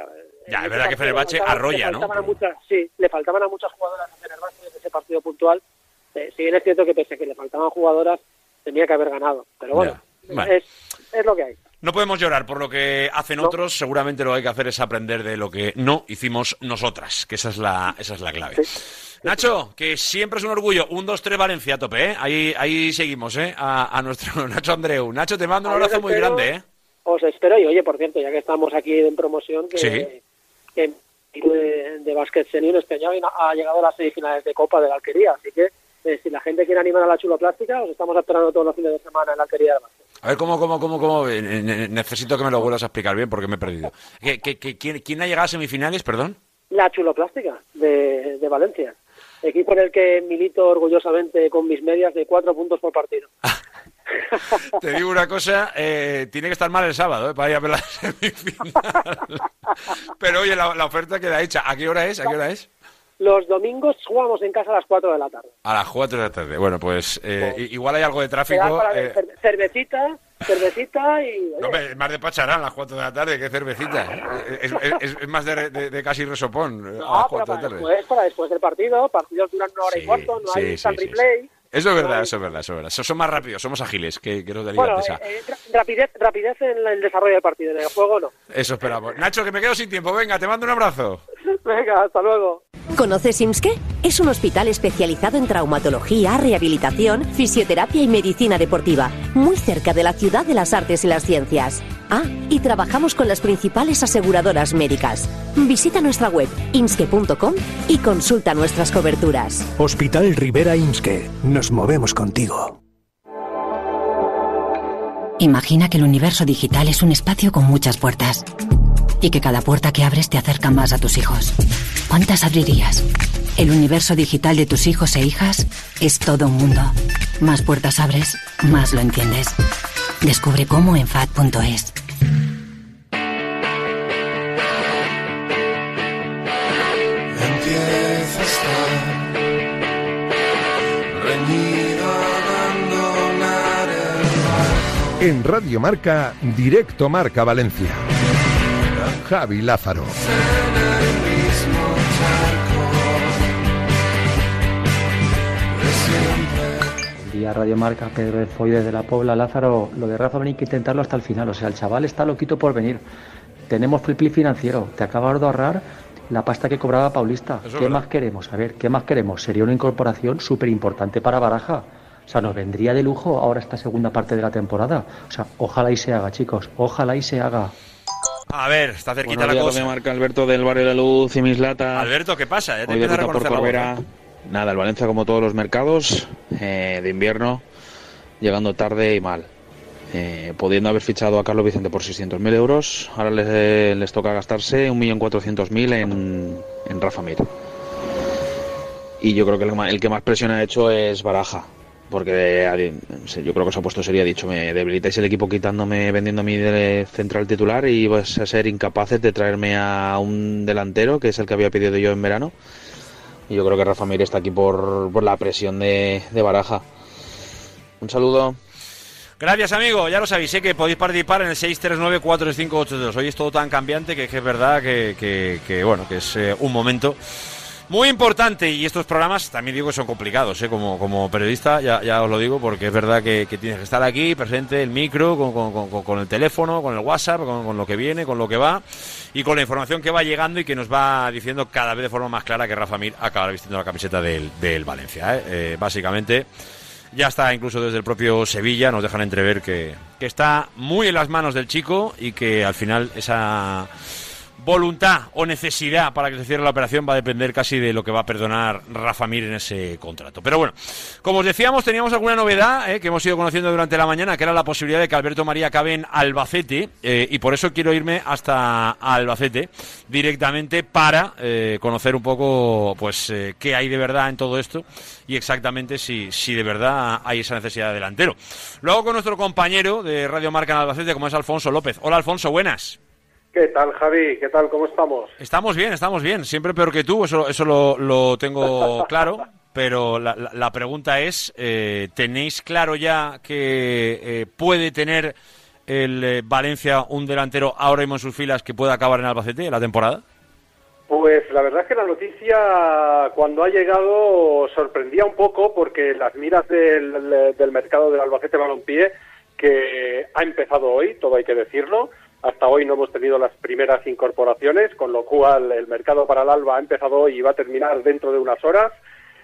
Ya, es verdad que Fenerbahce faltaban- arrolla, le ¿no? muchas, sí, le faltaban a muchas jugadoras a Fenerbahce en ese partido puntual. Eh, si bien es cierto que pese a que le faltaban jugadoras, tenía que haber ganado. Pero bueno, Ya, bueno. es, es lo que hay. No podemos llorar por lo que hacen otros, seguramente lo que hay que hacer es aprender de lo que no hicimos nosotras, que esa es la, esa es la clave. Nacho, que siempre es un orgullo, un 2-3 Valencia a tope, ¿eh? Ahí, ahí seguimos, ¿eh? A, a nuestro Nacho Andreu. Nacho, te mando un abrazo muy grande, ¿eh? Os espero y oye, por cierto, ya que estamos aquí en promoción, que, Sí. que de, de básquet senior este año ha llegado a las semifinales de Copa de la Alquería. Así que eh, si la gente quiere animar a la chuloplástica, os estamos esperando todos los fines de semana en la Alquería de Básquet. A ver, ¿cómo, cómo, cómo, cómo? Eh, ne- Necesito que me lo vuelvas a explicar bien porque me he perdido. ¿Qué, qué- qué- quién, quién ha llegado a semifinales, perdón? La chuloplástica de, de Valencia. Equipo en el que milito orgullosamente con mis medias de cuatro puntos por partido. Te digo una cosa, eh, tiene que estar mal el sábado, ¿eh? Para ir a ver la semifinal. Pero oye, la, la oferta queda hecha. ¿A qué hora es? ¿A qué hora es? Los domingos jugamos en casa a las 4 de la tarde. A las 4 de la tarde. Bueno, pues eh, igual hay algo de tráfico. eh, cer- cervecita, cervecita y... no, más de pacharán a las 4 de la tarde que cervecita. Eh, Es, es- es- es más de, de- de casi resopón eh, a las pero 4 de la tarde. después, para después del partido, partidos duran una hora y cuarto, no sí, hay sí, instant sí, replay. Eso es verdad, eso es verdad, eso es verdad. So- Son más rápidos, somos ágiles que, que los de Bueno, eh, rapidez, rapidez en el desarrollo del partido, en el juego no. Eso esperamos. Nacho, que me quedo sin tiempo. Venga, te mando un abrazo. Venga, hasta luego. ¿Conoces IMSKE? Es un hospital especializado en traumatología, rehabilitación, fisioterapia y medicina deportiva, muy cerca de la ciudad de las artes y las ciencias. Ah, y trabajamos con las principales aseguradoras médicas. Visita nuestra web imske.com y consulta nuestras coberturas. Hospital Rivera Imske. Nos movemos contigo. Imagina que el universo digital es un espacio con muchas puertas y que cada puerta que abres te acerca más a tus hijos. ¿Cuántas abrirías? El universo digital de tus hijos e hijas es todo un mundo. Más puertas abres, más lo entiendes. Descubre cómo en FAD.es. En Radio Marca, Directo Marca Valencia. Javi Lázaro. Día Radio Marca, Pedro Foy desde la Pobla. Lázaro, lo de Rafa Benítez hay que intentarlo hasta el final. O sea, el chaval está loquito por venir. Tenemos flip financiero. Te acabas de ahorrar la pasta que cobraba Paulista. Eso ¿Qué verdad. más queremos? A ver, ¿qué más queremos? Sería una incorporación súper importante para Baraja. O sea, nos vendría de lujo ahora esta segunda parte de la temporada. O sea, ojalá y se haga, chicos. Ojalá y se haga. A ver, está cerquita Buenos la días, cosa. Radio Marca, Alberto del Barrio de la Luz y Mis Latas. Alberto, ¿qué pasa? Ya te Hoy a por Corbera. ¿eh? Nada, el Valencia como todos los mercados eh, de invierno, llegando tarde y mal. Eh, pudiendo haber fichado a Carlos Vicente por 600.000 euros, ahora les, les toca gastarse 1.400.000 en, en Rafa Mir. Y yo creo que el que más presión ha hecho es Baraja. Porque eh, yo creo que ha puesto sería dicho, me debilitáis el equipo quitándome, vendiendo mi de central titular y vais a ser incapaces de traerme a un delantero, que es el que había pedido yo en verano. Y yo creo que Rafa Mir está aquí por, por la presión de, de Baraja. Un saludo. Gracias, amigo. Ya lo sabéis, sé que podéis participar en el 639-46582. Hoy es todo tan cambiante que, es verdad que, que- que, bueno, que es eh, un momento muy importante. Y estos programas también digo que son complicados, ¿eh? como, como periodista, ya, ya os lo digo, porque es verdad que, tienes que estar aquí, presente, el micro, con, con- con- con el teléfono, con el WhatsApp, con, con lo que viene, con lo que va y con la información que va llegando y que nos va diciendo cada vez de forma más clara que Rafa Mir acabará vistiendo la camiseta del, del Valencia. ¿eh? Eh, básicamente. Ya está incluso desde el propio Sevilla, nos dejan entrever que, que está muy en las manos del chico y que al final esa voluntad o necesidad para que se cierre la operación va a depender casi de lo que va a perdonar Rafa Mir en ese contrato. Pero bueno, como os decíamos, teníamos alguna novedad eh, que hemos ido conociendo durante la mañana, que era la posibilidad de que Alberto María acabe en Albacete, eh, y por eso quiero irme hasta Albacete directamente para eh, conocer un poco pues qué hay de verdad en todo esto y exactamente si, si de verdad hay esa necesidad de delantero. Luego con nuestro compañero de Radio Marca en Albacete, como es Alfonso López. Hola Alfonso, buenas. ¿Qué tal, Javi? ¿Qué tal? ¿Cómo estamos? Estamos bien, estamos bien. Siempre peor que tú, eso, eso lo, lo tengo claro. Pero la, la- la pregunta es, eh, ¿tenéis claro ya que eh, puede tener el eh, Valencia un delantero ahora mismo en sus filas que pueda acabar en Albacete la temporada? Pues la verdad es que la noticia cuando ha llegado sorprendía un poco porque las miras del, del mercado del Albacete Balompié, que ha empezado hoy, todo hay que decirlo, hasta hoy no hemos tenido las primeras incorporaciones, con lo cual el mercado para el Alba ha empezado hoy y va a terminar dentro de unas horas.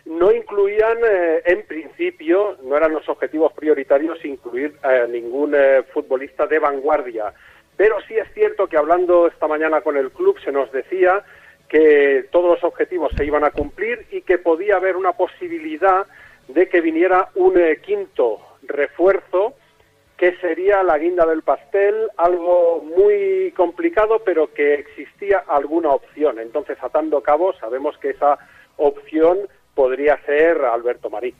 No incluían, eh, en principio, no eran los objetivos prioritarios incluir eh, ningún futbolista de vanguardia. Pero sí es cierto que hablando esta mañana con el club se nos decía que todos los objetivos se iban a cumplir y que podía haber una posibilidad de que viniera un eh, quinto refuerzo que sería la guinda del pastel, algo muy complicado, pero que existía alguna opción. Entonces, atando cabos, sabemos que esa opción podría ser Alberto Marí.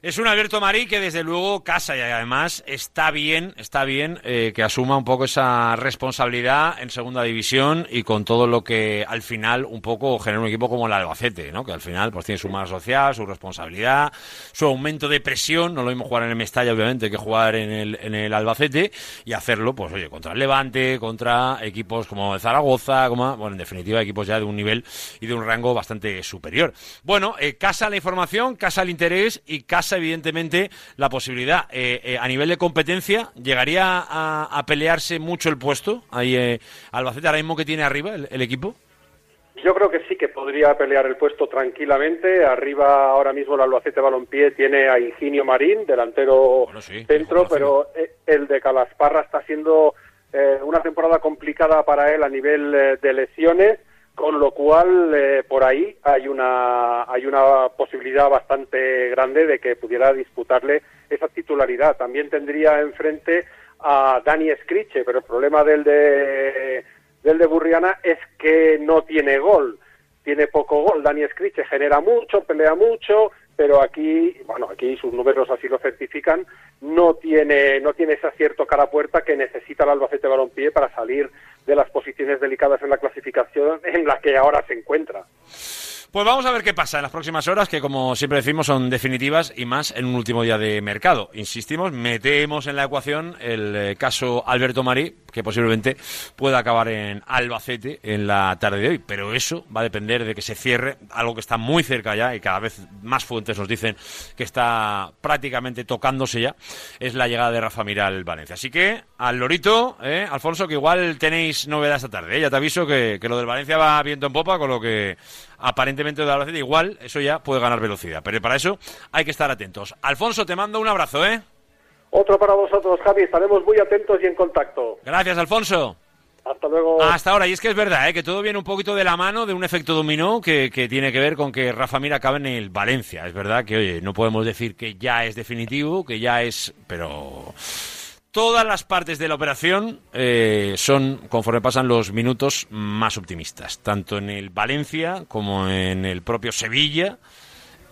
Es un Alberto Marí que desde luego casa y además está bien, está bien eh, que asuma un poco esa responsabilidad en segunda división y con todo lo que al final un poco genera un equipo como el Albacete, ¿no? Que al final pues tiene su masa social, su responsabilidad, su aumento de presión, no lo mismo jugar en el Mestalla obviamente que jugar en el, Albacete y hacerlo pues oye, contra el Levante, contra equipos como el Zaragoza, bueno, en definitiva equipos ya de un nivel y de un rango bastante superior. Bueno, eh, casa la información, casa el interés y casa evidentemente la posibilidad. Eh, eh, a nivel de competencia, ¿llegaría a, a pelearse mucho el puesto? Ahí eh, Albacete ahora mismo que tiene arriba el, el equipo. Yo creo que sí que podría pelear el puesto tranquilamente. Arriba ahora mismo el Albacete Balompié tiene a Ingenio Marín, delantero centro, pero eh, el de Calasparra está siendo eh, una temporada complicada para él a nivel eh, de lesiones, con lo cual eh, por ahí hay una hay una posibilidad bastante grande de que pudiera disputarle esa titularidad. También tendría enfrente a Dani Scriche, pero el problema del de del de Burriana es que no tiene gol, tiene poco gol. Dani Scriche genera mucho, pelea mucho, pero aquí, bueno, aquí sus números así lo certifican, no tiene, no tiene ese acierto cara puerta que necesita el Albacete Balompié para salir de las posiciones delicadas en la clasificación en la que ahora se encuentra. Pues vamos a ver qué pasa en las próximas horas, que como siempre decimos son definitivas y más en un último día de mercado. Insistimos, metemos en la ecuación el eh, caso Alberto Marí, que posiblemente pueda acabar en Albacete en la tarde de hoy. Pero eso va a depender de que se cierre algo que está muy cerca ya y cada vez más fuentes nos dicen que está prácticamente tocándose ya, es la llegada de Rafa Mir al Valencia. Así que al Lorito, eh, Alfonso, que igual tenéis novedad esta tarde. eh. Ya te aviso que, que lo del Valencia va viento en popa, con lo que aparentemente de Albacete igual eso ya puede ganar velocidad. Pero para eso hay que estar atentos. Alfonso, te mando un abrazo, ¿eh? Otro para vosotros, Javi. Estaremos muy atentos y en contacto. Gracias, Alfonso. Hasta luego. Hasta ahora, y es que es verdad, ¿eh? que todo viene un poquito de la mano de un efecto dominó que, que tiene que ver con que Rafa Mir acabe en el Valencia. Es verdad que, oye, no podemos decir que ya es definitivo, que ya es, pero todas las partes de la operación eh, son, conforme pasan los minutos, más optimistas, tanto en el Valencia como en el propio Sevilla.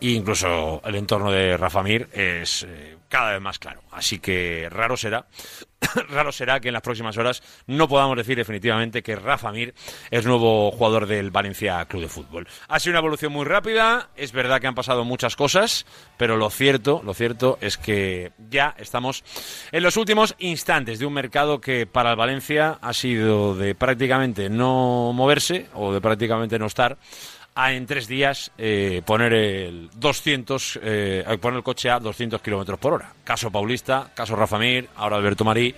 E incluso el entorno de Rafa Mir es eh, cada vez más claro. Así que raro será, raro será que en las próximas horas no podamos decir definitivamente que Rafa Mir es nuevo jugador del Valencia Club de Fútbol. Ha sido una evolución muy rápida, es verdad que han pasado muchas cosas, pero lo cierto, lo cierto es que ya estamos en los últimos instantes de un mercado que para el Valencia ha sido de prácticamente no moverse o de prácticamente no estar a en tres días eh, poner el 200, eh, poner el coche a 200 kilómetros por hora. Caso Paulista, caso Rafa Mir, ahora Alberto Marí.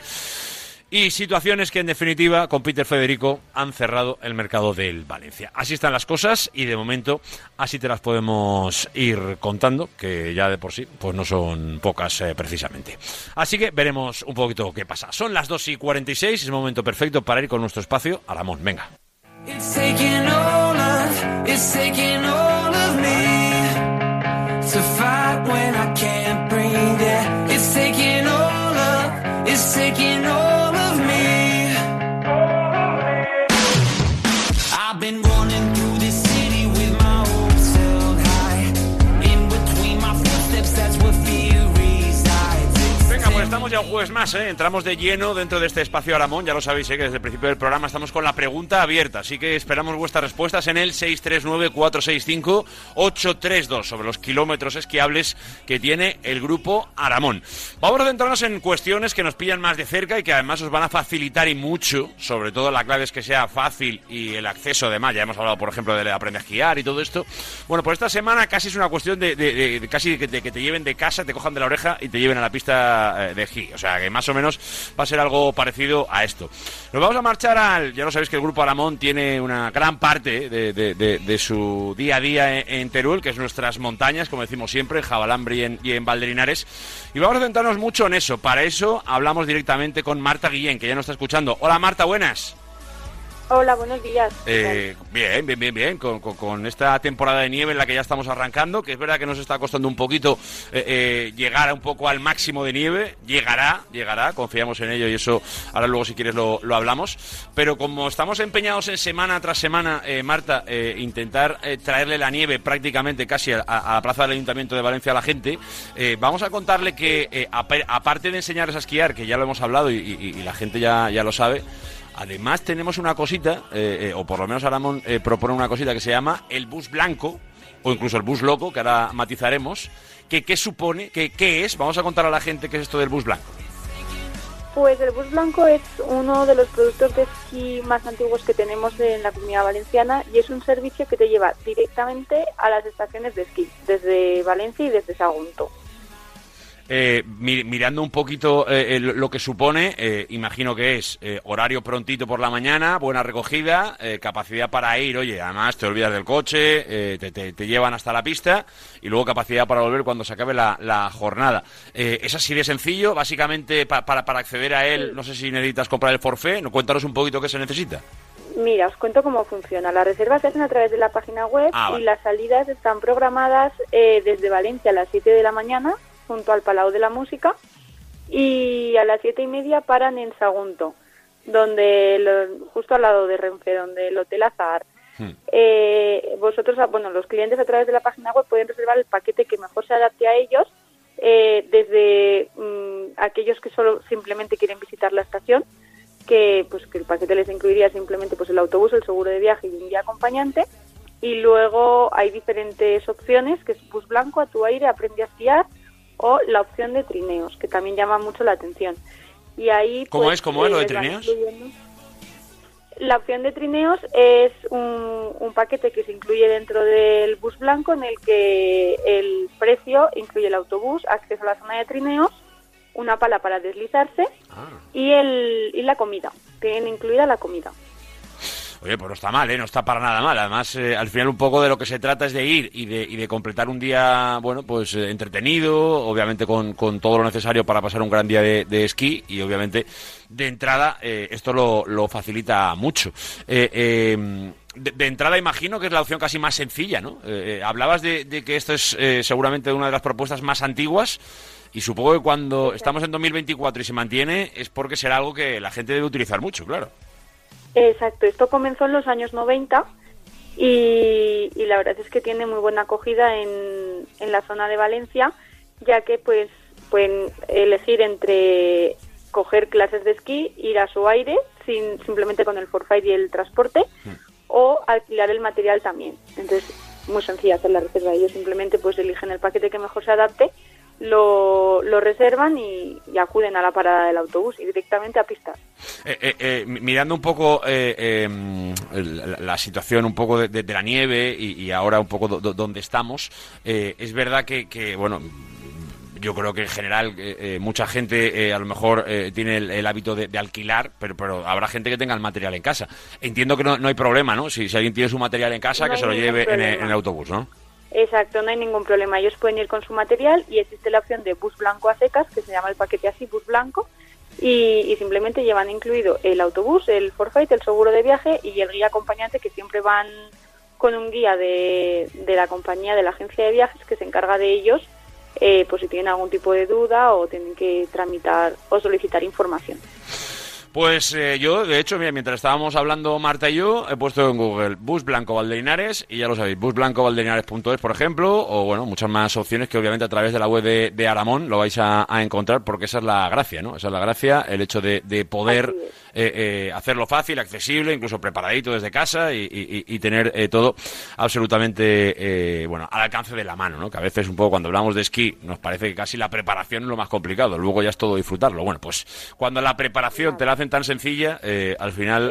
Y situaciones que en definitiva con Peter Federico han cerrado el mercado del Valencia. Así están las cosas y de momento así te las podemos ir contando, que ya de por sí pues no son pocas eh, precisamente. Así que veremos un poquito qué pasa. Son las 2 y 46, es el momento perfecto para ir con nuestro espacio a Ramón. Venga. It's taking all of, it's taking all of me to fight when I can't breathe. Yeah, it's taking all of, it's taking all Ya un jueves más, ¿eh? entramos de lleno dentro de este espacio Aramón, ya lo sabéis, ¿eh? que desde el principio del programa estamos con la pregunta abierta, así que esperamos vuestras respuestas en el 639-465-832 sobre los kilómetros esquiables que tiene el grupo Aramón. Vamos a centrarnos en cuestiones que nos pillan más de cerca y que además os van a facilitar y mucho, sobre todo la clave es que sea fácil y el acceso además, ya hemos hablado por ejemplo de aprender a esquiar y todo esto. Bueno, pues esta semana casi es una cuestión de, de- de- de casi que te lleven de casa, te cojan de la oreja y te lleven a la pista eh, de esquí. O sea, que más o menos va a ser algo parecido a esto. Nos vamos a marchar al... Ya lo sabéis que el Grupo Aramón tiene una gran parte de, su día a día en, Teruel, que es nuestras montañas, como decimos siempre, en Jabalambre y en, y en Valderinares. Y vamos a centrarnos mucho en eso. Para eso hablamos directamente con Marta Guillén, que ya nos está escuchando. Hola Marta, buenas. Hola, buenos días. Eh, bien, bien, bien, bien. Con, con- esta temporada de nieve en la que ya estamos arrancando, que es verdad que nos está costando un poquito eh, eh, llegar un poco al máximo de nieve. Llegará, llegará, confiamos en ello y eso ahora luego si quieres lo, lo hablamos. Pero como estamos empeñados en semana tras semana, eh, Marta, eh, intentar traerle la nieve prácticamente casi a, la plaza del Ayuntamiento de Valencia a la gente, vamos a contarle que apa- aparte de enseñarles a esquiar, que ya lo hemos hablado y, y- y la gente ya, ya lo sabe, Además tenemos una cosita, eh, eh, o por lo menos Aramón eh, propone una cosita que se llama el bus blanco, o incluso el bus loco, que ahora matizaremos. Que, ¿Qué supone? Que, ¿Qué es? Vamos a contar a la gente qué es esto del bus blanco. Pues el bus blanco es uno de los productos de esquí más antiguos que tenemos en la comunidad valenciana y es un servicio que te lleva directamente a las estaciones de esquí, desde Valencia y desde Sagunto. Eh, mi- mirando un poquito eh, eh, lo que supone, eh, imagino que es eh, horario prontito por la mañana, buena recogida, eh, capacidad para ir, oye, además te olvidas del coche, eh, te, te- te llevan hasta la pista y luego capacidad para volver cuando se acabe la, la jornada. Eh, es así de sencillo, básicamente pa- para, para acceder a él, no sé si necesitas comprar el ¿no? cuéntanos un poquito qué se necesita. Mira, os cuento cómo funciona. Las reservas se hacen a través de la página web Ah, vale. y las salidas están programadas eh, desde Valencia a las 7 de la mañana junto al Palau de la Música y a las siete y media paran en Sagunto, donde lo- justo al lado de Renfe, donde el Hotel Azahar. Eh, vosotros, ah, bueno, los clientes a través de la página web pueden reservar el paquete que mejor se adapte a ellos, eh, desde mm, aquellos que solo simplemente quieren visitar la estación, que pues que el paquete les incluiría simplemente pues el autobús, el seguro de viaje y un guía acompañante, Y luego hay diferentes opciones, que es bus blanco, a tu aire, aprende a esquiar, o la opción de trineos, que también llama mucho la atención. Y ahí, ¿Cómo pues, es? ¿Cómo es lo de van trineos? La opción de trineos es un, un paquete que se incluye dentro del bus blanco en el que el precio incluye el autobús, acceso a la zona de trineos, una pala para deslizarse Ah. y, el, y la comida. Tienen incluida la comida. Oye, pues no está mal, ¿eh? No está para nada mal. Además, eh, al final un poco de lo que se trata es de ir y de, y de completar un día, bueno, pues eh, entretenido, obviamente con, con todo lo necesario para pasar un gran día de, de esquí y obviamente de entrada eh, esto lo, lo facilita mucho. Eh, eh, de, de entrada imagino que es la opción casi más sencilla, ¿no? Eh, hablabas de, de que esto es eh, seguramente una de las propuestas más antiguas. Y supongo que cuando estamos en 2024 y se mantiene es porque será algo que la gente debe utilizar mucho, claro. Exacto, esto comenzó en los años 90 y, y la verdad es que tiene muy buena acogida en, en la zona de Valencia, ya que pues pueden elegir entre coger clases de esquí, ir a su aire, sin, simplemente con el forfait y el transporte, o alquilar el material también. Entonces, muy sencilla hacer la reserva. Ellos simplemente pues eligen el paquete que mejor se adapte, lo, lo reservan y, y acuden a la parada del autobús y directamente a pistas. Eh, eh, eh, mi- mirando un poco eh, eh, la, la situación un poco de, de- de la nieve y, y ahora un poco do- do- donde estamos, eh, es verdad que, que, bueno, yo creo que en general eh, eh, mucha gente eh, a lo mejor eh, tiene el, el hábito de, de alquilar, pero, pero habrá gente que tenga el material en casa. Entiendo que no, no hay problema, ¿no? Si, si alguien tiene su material en casa, No que se lo lleve en el, en el autobús, ¿no? Exacto, no hay ningún problema. Ellos pueden ir con su material y existe la opción de bus blanco a secas, que se llama el paquete así, bus blanco, y, simplemente llevan incluido el autobús, el forfait, el seguro de viaje y el guía acompañante, que siempre van con un guía de, de la compañía, de la agencia de viajes, que se encarga de ellos, eh, pues si tienen algún tipo de duda o tienen que tramitar o solicitar información. Pues eh, yo, de hecho, mira, mientras estábamos hablando Marta y yo, he puesto en Google Bus Blanco Valdelinares y ya lo sabéis, busblancovaldelinares.es, por ejemplo, o bueno, muchas más opciones que obviamente a través de la web de, Aramón lo vais a, a encontrar porque esa es la gracia, ¿no? Esa es la gracia, el hecho de, de poder eh, eh, hacerlo fácil, accesible, incluso preparadito desde casa y, y- y tener eh, todo absolutamente, eh, bueno, al alcance de la mano, ¿no? Que a veces un poco cuando hablamos de esquí nos parece que casi la preparación es lo más complicado, luego ya es todo disfrutarlo. Bueno, pues cuando la preparación te la hacen tan sencilla, eh, al final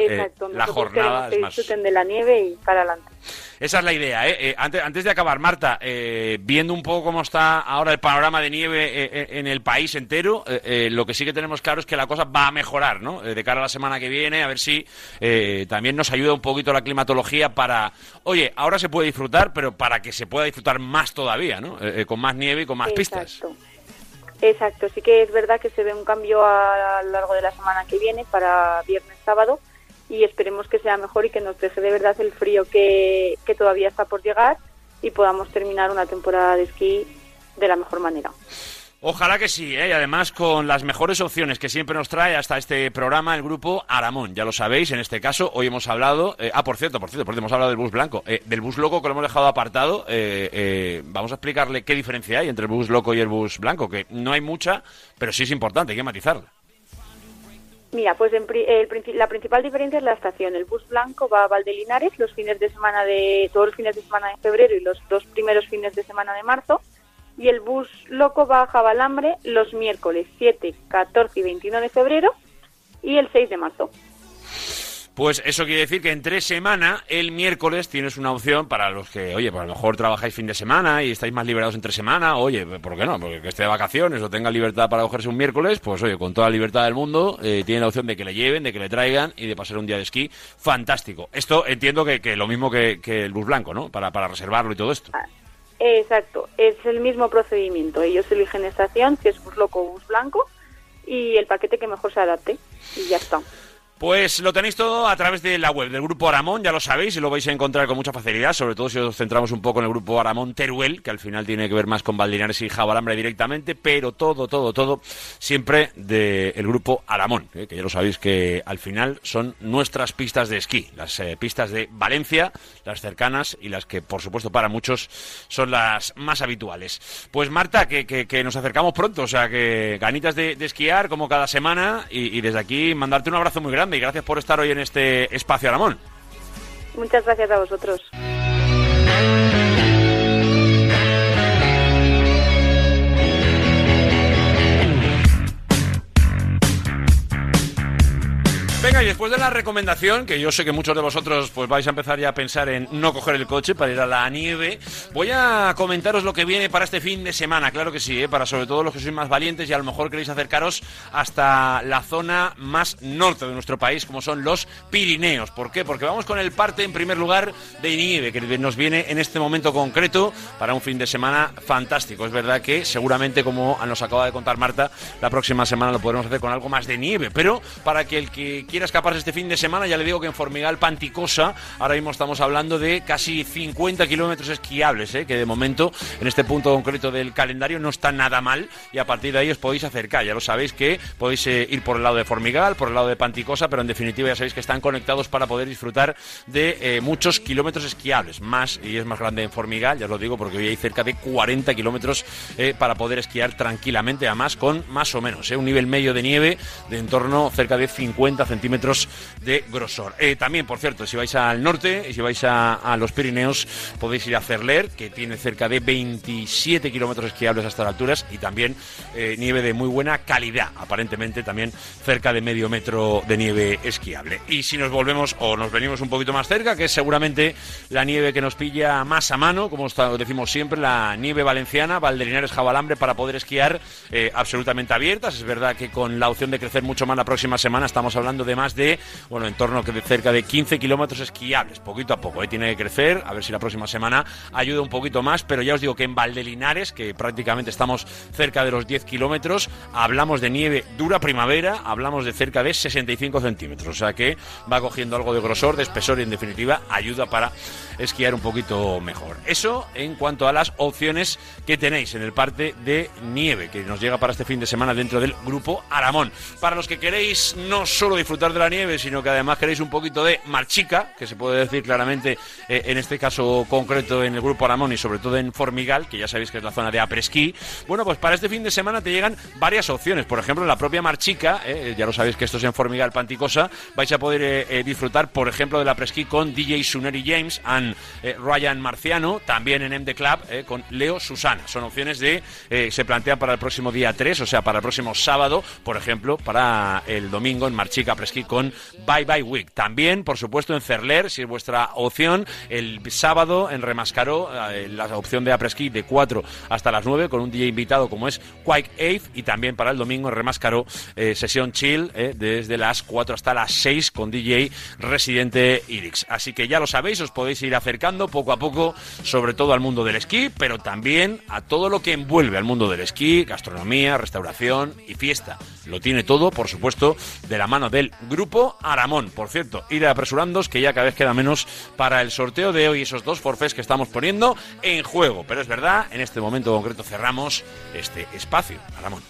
la jornada es más... disfruten de la nieve y para adelante. Esa es la idea, ¿eh? Eh, antes, antes de acabar, Marta, eh, viendo un poco cómo está ahora el panorama de nieve eh, eh, en el país entero, lo que sí que tenemos claro es que la cosa va a mejorar, ¿no? De cara a la semana que viene, a ver si también nos ayuda un poquito la climatología para, oye, ahora se puede disfrutar, pero para que se pueda disfrutar más todavía, ¿no? Con más nieve y con más pistas. Exacto. Exacto, sí que es verdad que se ve un cambio a lo largo de la semana que viene para viernes, sábado y esperemos que sea mejor y que nos deje de verdad el frío que, que todavía está por llegar y podamos terminar una temporada de esquí de la mejor manera. Ojalá que sí, ¿eh? y además con las mejores opciones que siempre nos trae hasta este programa el grupo Aramón. Ya lo sabéis, en este caso hoy hemos hablado, eh, ah, por cierto, por cierto, por cierto, hemos hablado del bus blanco, eh, del bus loco que lo hemos dejado apartado. eh, eh, vamos a explicarle qué diferencia hay entre el bus loco y el bus blanco, que no hay mucha, pero sí es importante, hay que matizarla. Mira, pues en pri- el la principal diferencia es la estación. El bus blanco va a Valdelinares los fines de semana de todos los fines de semana de febrero y los dos primeros fines de semana de marzo. Y el bus loco va a Javalambre los miércoles 7, 14 y 21 de febrero y el 6 de marzo. Pues eso quiere decir que entre semana, el miércoles, tienes una opción para los que, oye, pues a lo mejor trabajáis fin de semana y estáis más liberados entre semana, oye, ¿por qué no? Porque que esté de vacaciones o tenga libertad para cogerse un miércoles, pues oye, con toda la libertad del mundo, eh, tiene la opción de que le lleven, de que le traigan y de pasar un día de esquí. Fantástico. Esto entiendo que, que lo mismo que, que el bus blanco, ¿no? Para, para reservarlo y todo esto. Exacto, es el mismo procedimiento. Ellos eligen estación, si es bus loco o bus blanco, y el paquete que mejor se adapte. Y ya está. Pues lo tenéis todo a través de la web del grupo Aramón, ya lo sabéis, y lo vais a encontrar con mucha facilidad, sobre todo si os centramos un poco en el grupo Aramón Teruel, que al final tiene que ver más con Valdinares y Javalambre directamente, pero todo, todo, todo siempre del grupo Aramón, eh, que ya lo sabéis que al final son nuestras pistas de esquí, las eh, pistas de Valencia, las cercanas y las que por supuesto para muchos son las más habituales. Pues Marta, que, que- que nos acercamos pronto, o sea que ganitas de, esquiar como cada semana y desde aquí mandarte un abrazo muy grande y gracias por estar hoy en este espacio, Ramón. Muchas gracias a vosotros. Después de la recomendación, que yo sé que muchos de vosotros pues vais a empezar ya a pensar en no coger el coche para ir a la nieve, voy a comentaros lo que viene para este fin de semana, claro que sí, ¿eh? para sobre todo los que sois más valientes y a lo mejor queréis acercaros hasta la zona más norte de nuestro país, como son los Pirineos. ¿Por qué? Porque vamos con el parte en primer lugar de nieve, que nos viene en este momento concreto para un fin de semana fantástico. Es verdad que seguramente, como nos acaba de contar Marta, la próxima semana lo podremos hacer con algo más de nieve, pero para que el que quiera escaparse este fin de semana, ya le digo que en Formigal Panticosa, ahora mismo estamos hablando de casi 50 kilómetros esquiables, ¿eh? que de momento en este punto concreto del calendario no está nada mal y a partir de ahí os podéis acercar. Ya lo sabéis que podéis eh, ir por el lado de Formigal, por el lado de Panticosa, pero en definitiva ya sabéis que están conectados para poder disfrutar de eh, muchos kilómetros esquiables. Más, y es más grande en Formigal, ya os lo digo, porque hoy hay cerca de 40 kilómetros para poder esquiar tranquilamente, además con más o menos un nivel medio de nieve de en torno cerca de 50 centímetros de grosor. también, por cierto, si vais al norte y si vais a, a los Pirineos, podéis ir a Cerler, que tiene cerca de 27 kilómetros esquiables hasta las alturas y también eh, nieve de muy buena calidad, aparentemente también cerca de medio metro de nieve esquiable. Y si nos volvemos o nos venimos un poquito más cerca, que es seguramente la nieve que nos pilla más a mano, como decimos siempre, la nieve valenciana, Valderinares Jabalambre, para poder esquiar eh, absolutamente abiertas. Es verdad que con la opción de crecer mucho más la próxima semana estamos hablando de más de, bueno, en torno a de cerca de 15 kilómetros esquiables, poquito a poco. ¿eh? Tiene que crecer, a ver si la próxima semana ayuda un poquito más, pero ya os digo que en Valdelinares, que prácticamente estamos cerca de los 10 kilómetros, hablamos de nieve dura primavera, hablamos de cerca de 65 centímetros, o sea que va cogiendo algo de grosor, de espesor y en definitiva ayuda para esquiar un poquito mejor. Eso en cuanto a las opciones que tenéis en el parte de nieve que nos llega para este fin de semana dentro del grupo Aramón. Para los que queréis no solo disfrutar de la nieve, sino que además queréis un poquito de marchica, que se puede decir claramente eh, en este caso concreto en el grupo Aramón y sobre todo en Formigal, que ya sabéis que es la zona de apresquí. Bueno, pues para este fin de semana te llegan varias opciones. Por ejemplo, en la propia Marchica, eh, ya lo sabéis que esto es en Formigal Panticosa, vais a poder eh, disfrutar, por ejemplo, de la apresquí con DJ Suneri James and Ryan Marciano, también en MD Club con Leo Susana. Son opciones de, se plantean para el próximo día 3, o sea, para el próximo sábado, por ejemplo, para el domingo en Marchica Apresquí con Bye Bye Week. También, por supuesto, en Cerler, si es vuestra opción, el sábado en Remascaró, la opción de apresquí de 4 hasta las 9 con un día invitado como es Quake Ave y también para el domingo en Remascaró eh, sesión chill eh, desde las 4 hasta las 6 con DJ residente Irix. Así que ya lo sabéis, os podéis ir acercando poco a poco sobre todo al mundo del esquí, pero también a todo lo que envuelve al mundo del esquí, gastronomía, restauración y fiesta. Lo tiene todo, por supuesto, de la mano del grupo Aramón. Por cierto, ir apresurándos que ya cada vez queda menos para el sorteo de hoy esos dos forfés que estamos poniendo en juego. Pero es verdad, en este momento concreto cerramos este espacio. Aramón.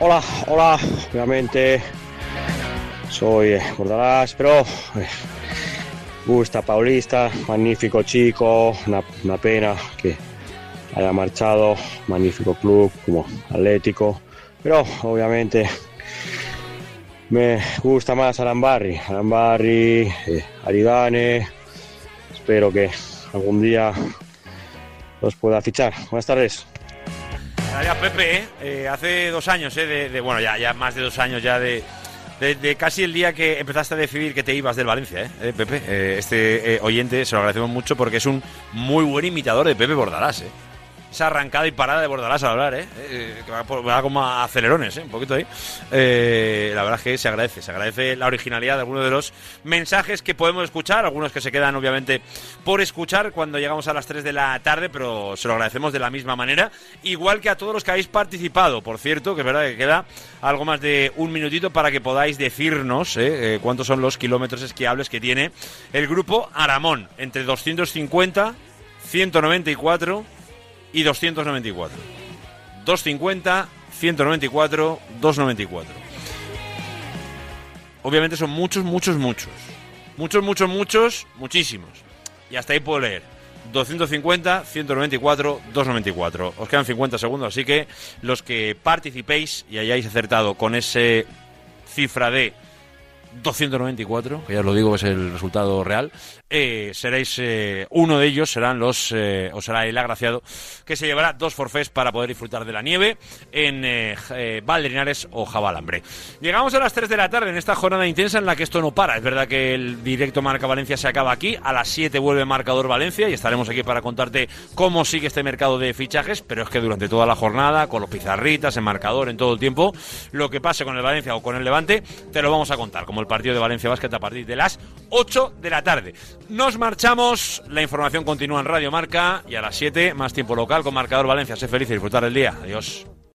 Hola, hola, obviamente soy eh, Bordalás, pero eh, gusta Paulista, magnífico chico, una, pena que haya marchado, magnífico club como Atlético, pero obviamente me gusta más Alambarri, Alambarri, eh, Aridane, espero que algún día los pueda fichar. Buenas tardes. Pepe, ¿eh? Eh, hace dos años, ¿eh? de, bueno, ya, ya más de dos años ya de, de, de casi el día que empezaste a decidir que te ibas del Valencia, ¿eh? Eh, Pepe. Eh, este eh, oyente se lo agradecemos mucho porque es un muy buen imitador de Pepe Bordalás, ¿eh? Esa arrancada y parada de Bordalás al hablar, ¿eh? Eh, que va, va como a acelerones, ¿eh? Un poquito ahí. Eh, la verdad es que se agradece, se agradece la originalidad de algunos de los mensajes que podemos escuchar, algunos que se quedan obviamente por escuchar cuando llegamos a las 3 de la tarde, pero se lo agradecemos de la misma manera, igual que a todos los que habéis participado, por cierto, que es verdad que queda algo más de un minutito para que podáis decirnos. Eh, cuántos son los kilómetros esquiables que tiene el grupo Aramón, entre 250, 194 y 294. 250, 194, 294. Obviamente son muchos, muchos, muchos. Muchos, muchos, muchos, muchísimos. Y hasta ahí puedo leer. 250, 194, 294. Os quedan 50 segundos, así que los que participéis y hayáis acertado con ese cifra de 294, que ya os lo digo, es el resultado real, eh, seréis eh, uno de ellos, serán los, eh, o será el agraciado, que se llevará dos forfés para poder disfrutar de la nieve en Valderinares o Jabalambre. Llegamos a las 3 de la tarde en esta jornada intensa en la que esto no para. Es verdad que el directo Marca Valencia se acaba aquí, a las 7 vuelve Marcador Valencia y estaremos aquí para contarte cómo sigue este mercado de fichajes, pero es que durante toda la jornada, con los pizarritas, en marcador, en todo el tiempo, lo que pase con el Valencia o con el Levante, te lo vamos a contar, como el partido de Valencia Basket a partir de las 8 de la tarde. Nos marchamos, la información continúa en Radio Marca y a las 7 más tiempo local con Marcador Valencia. Sé feliz y disfrutar el día. Adiós.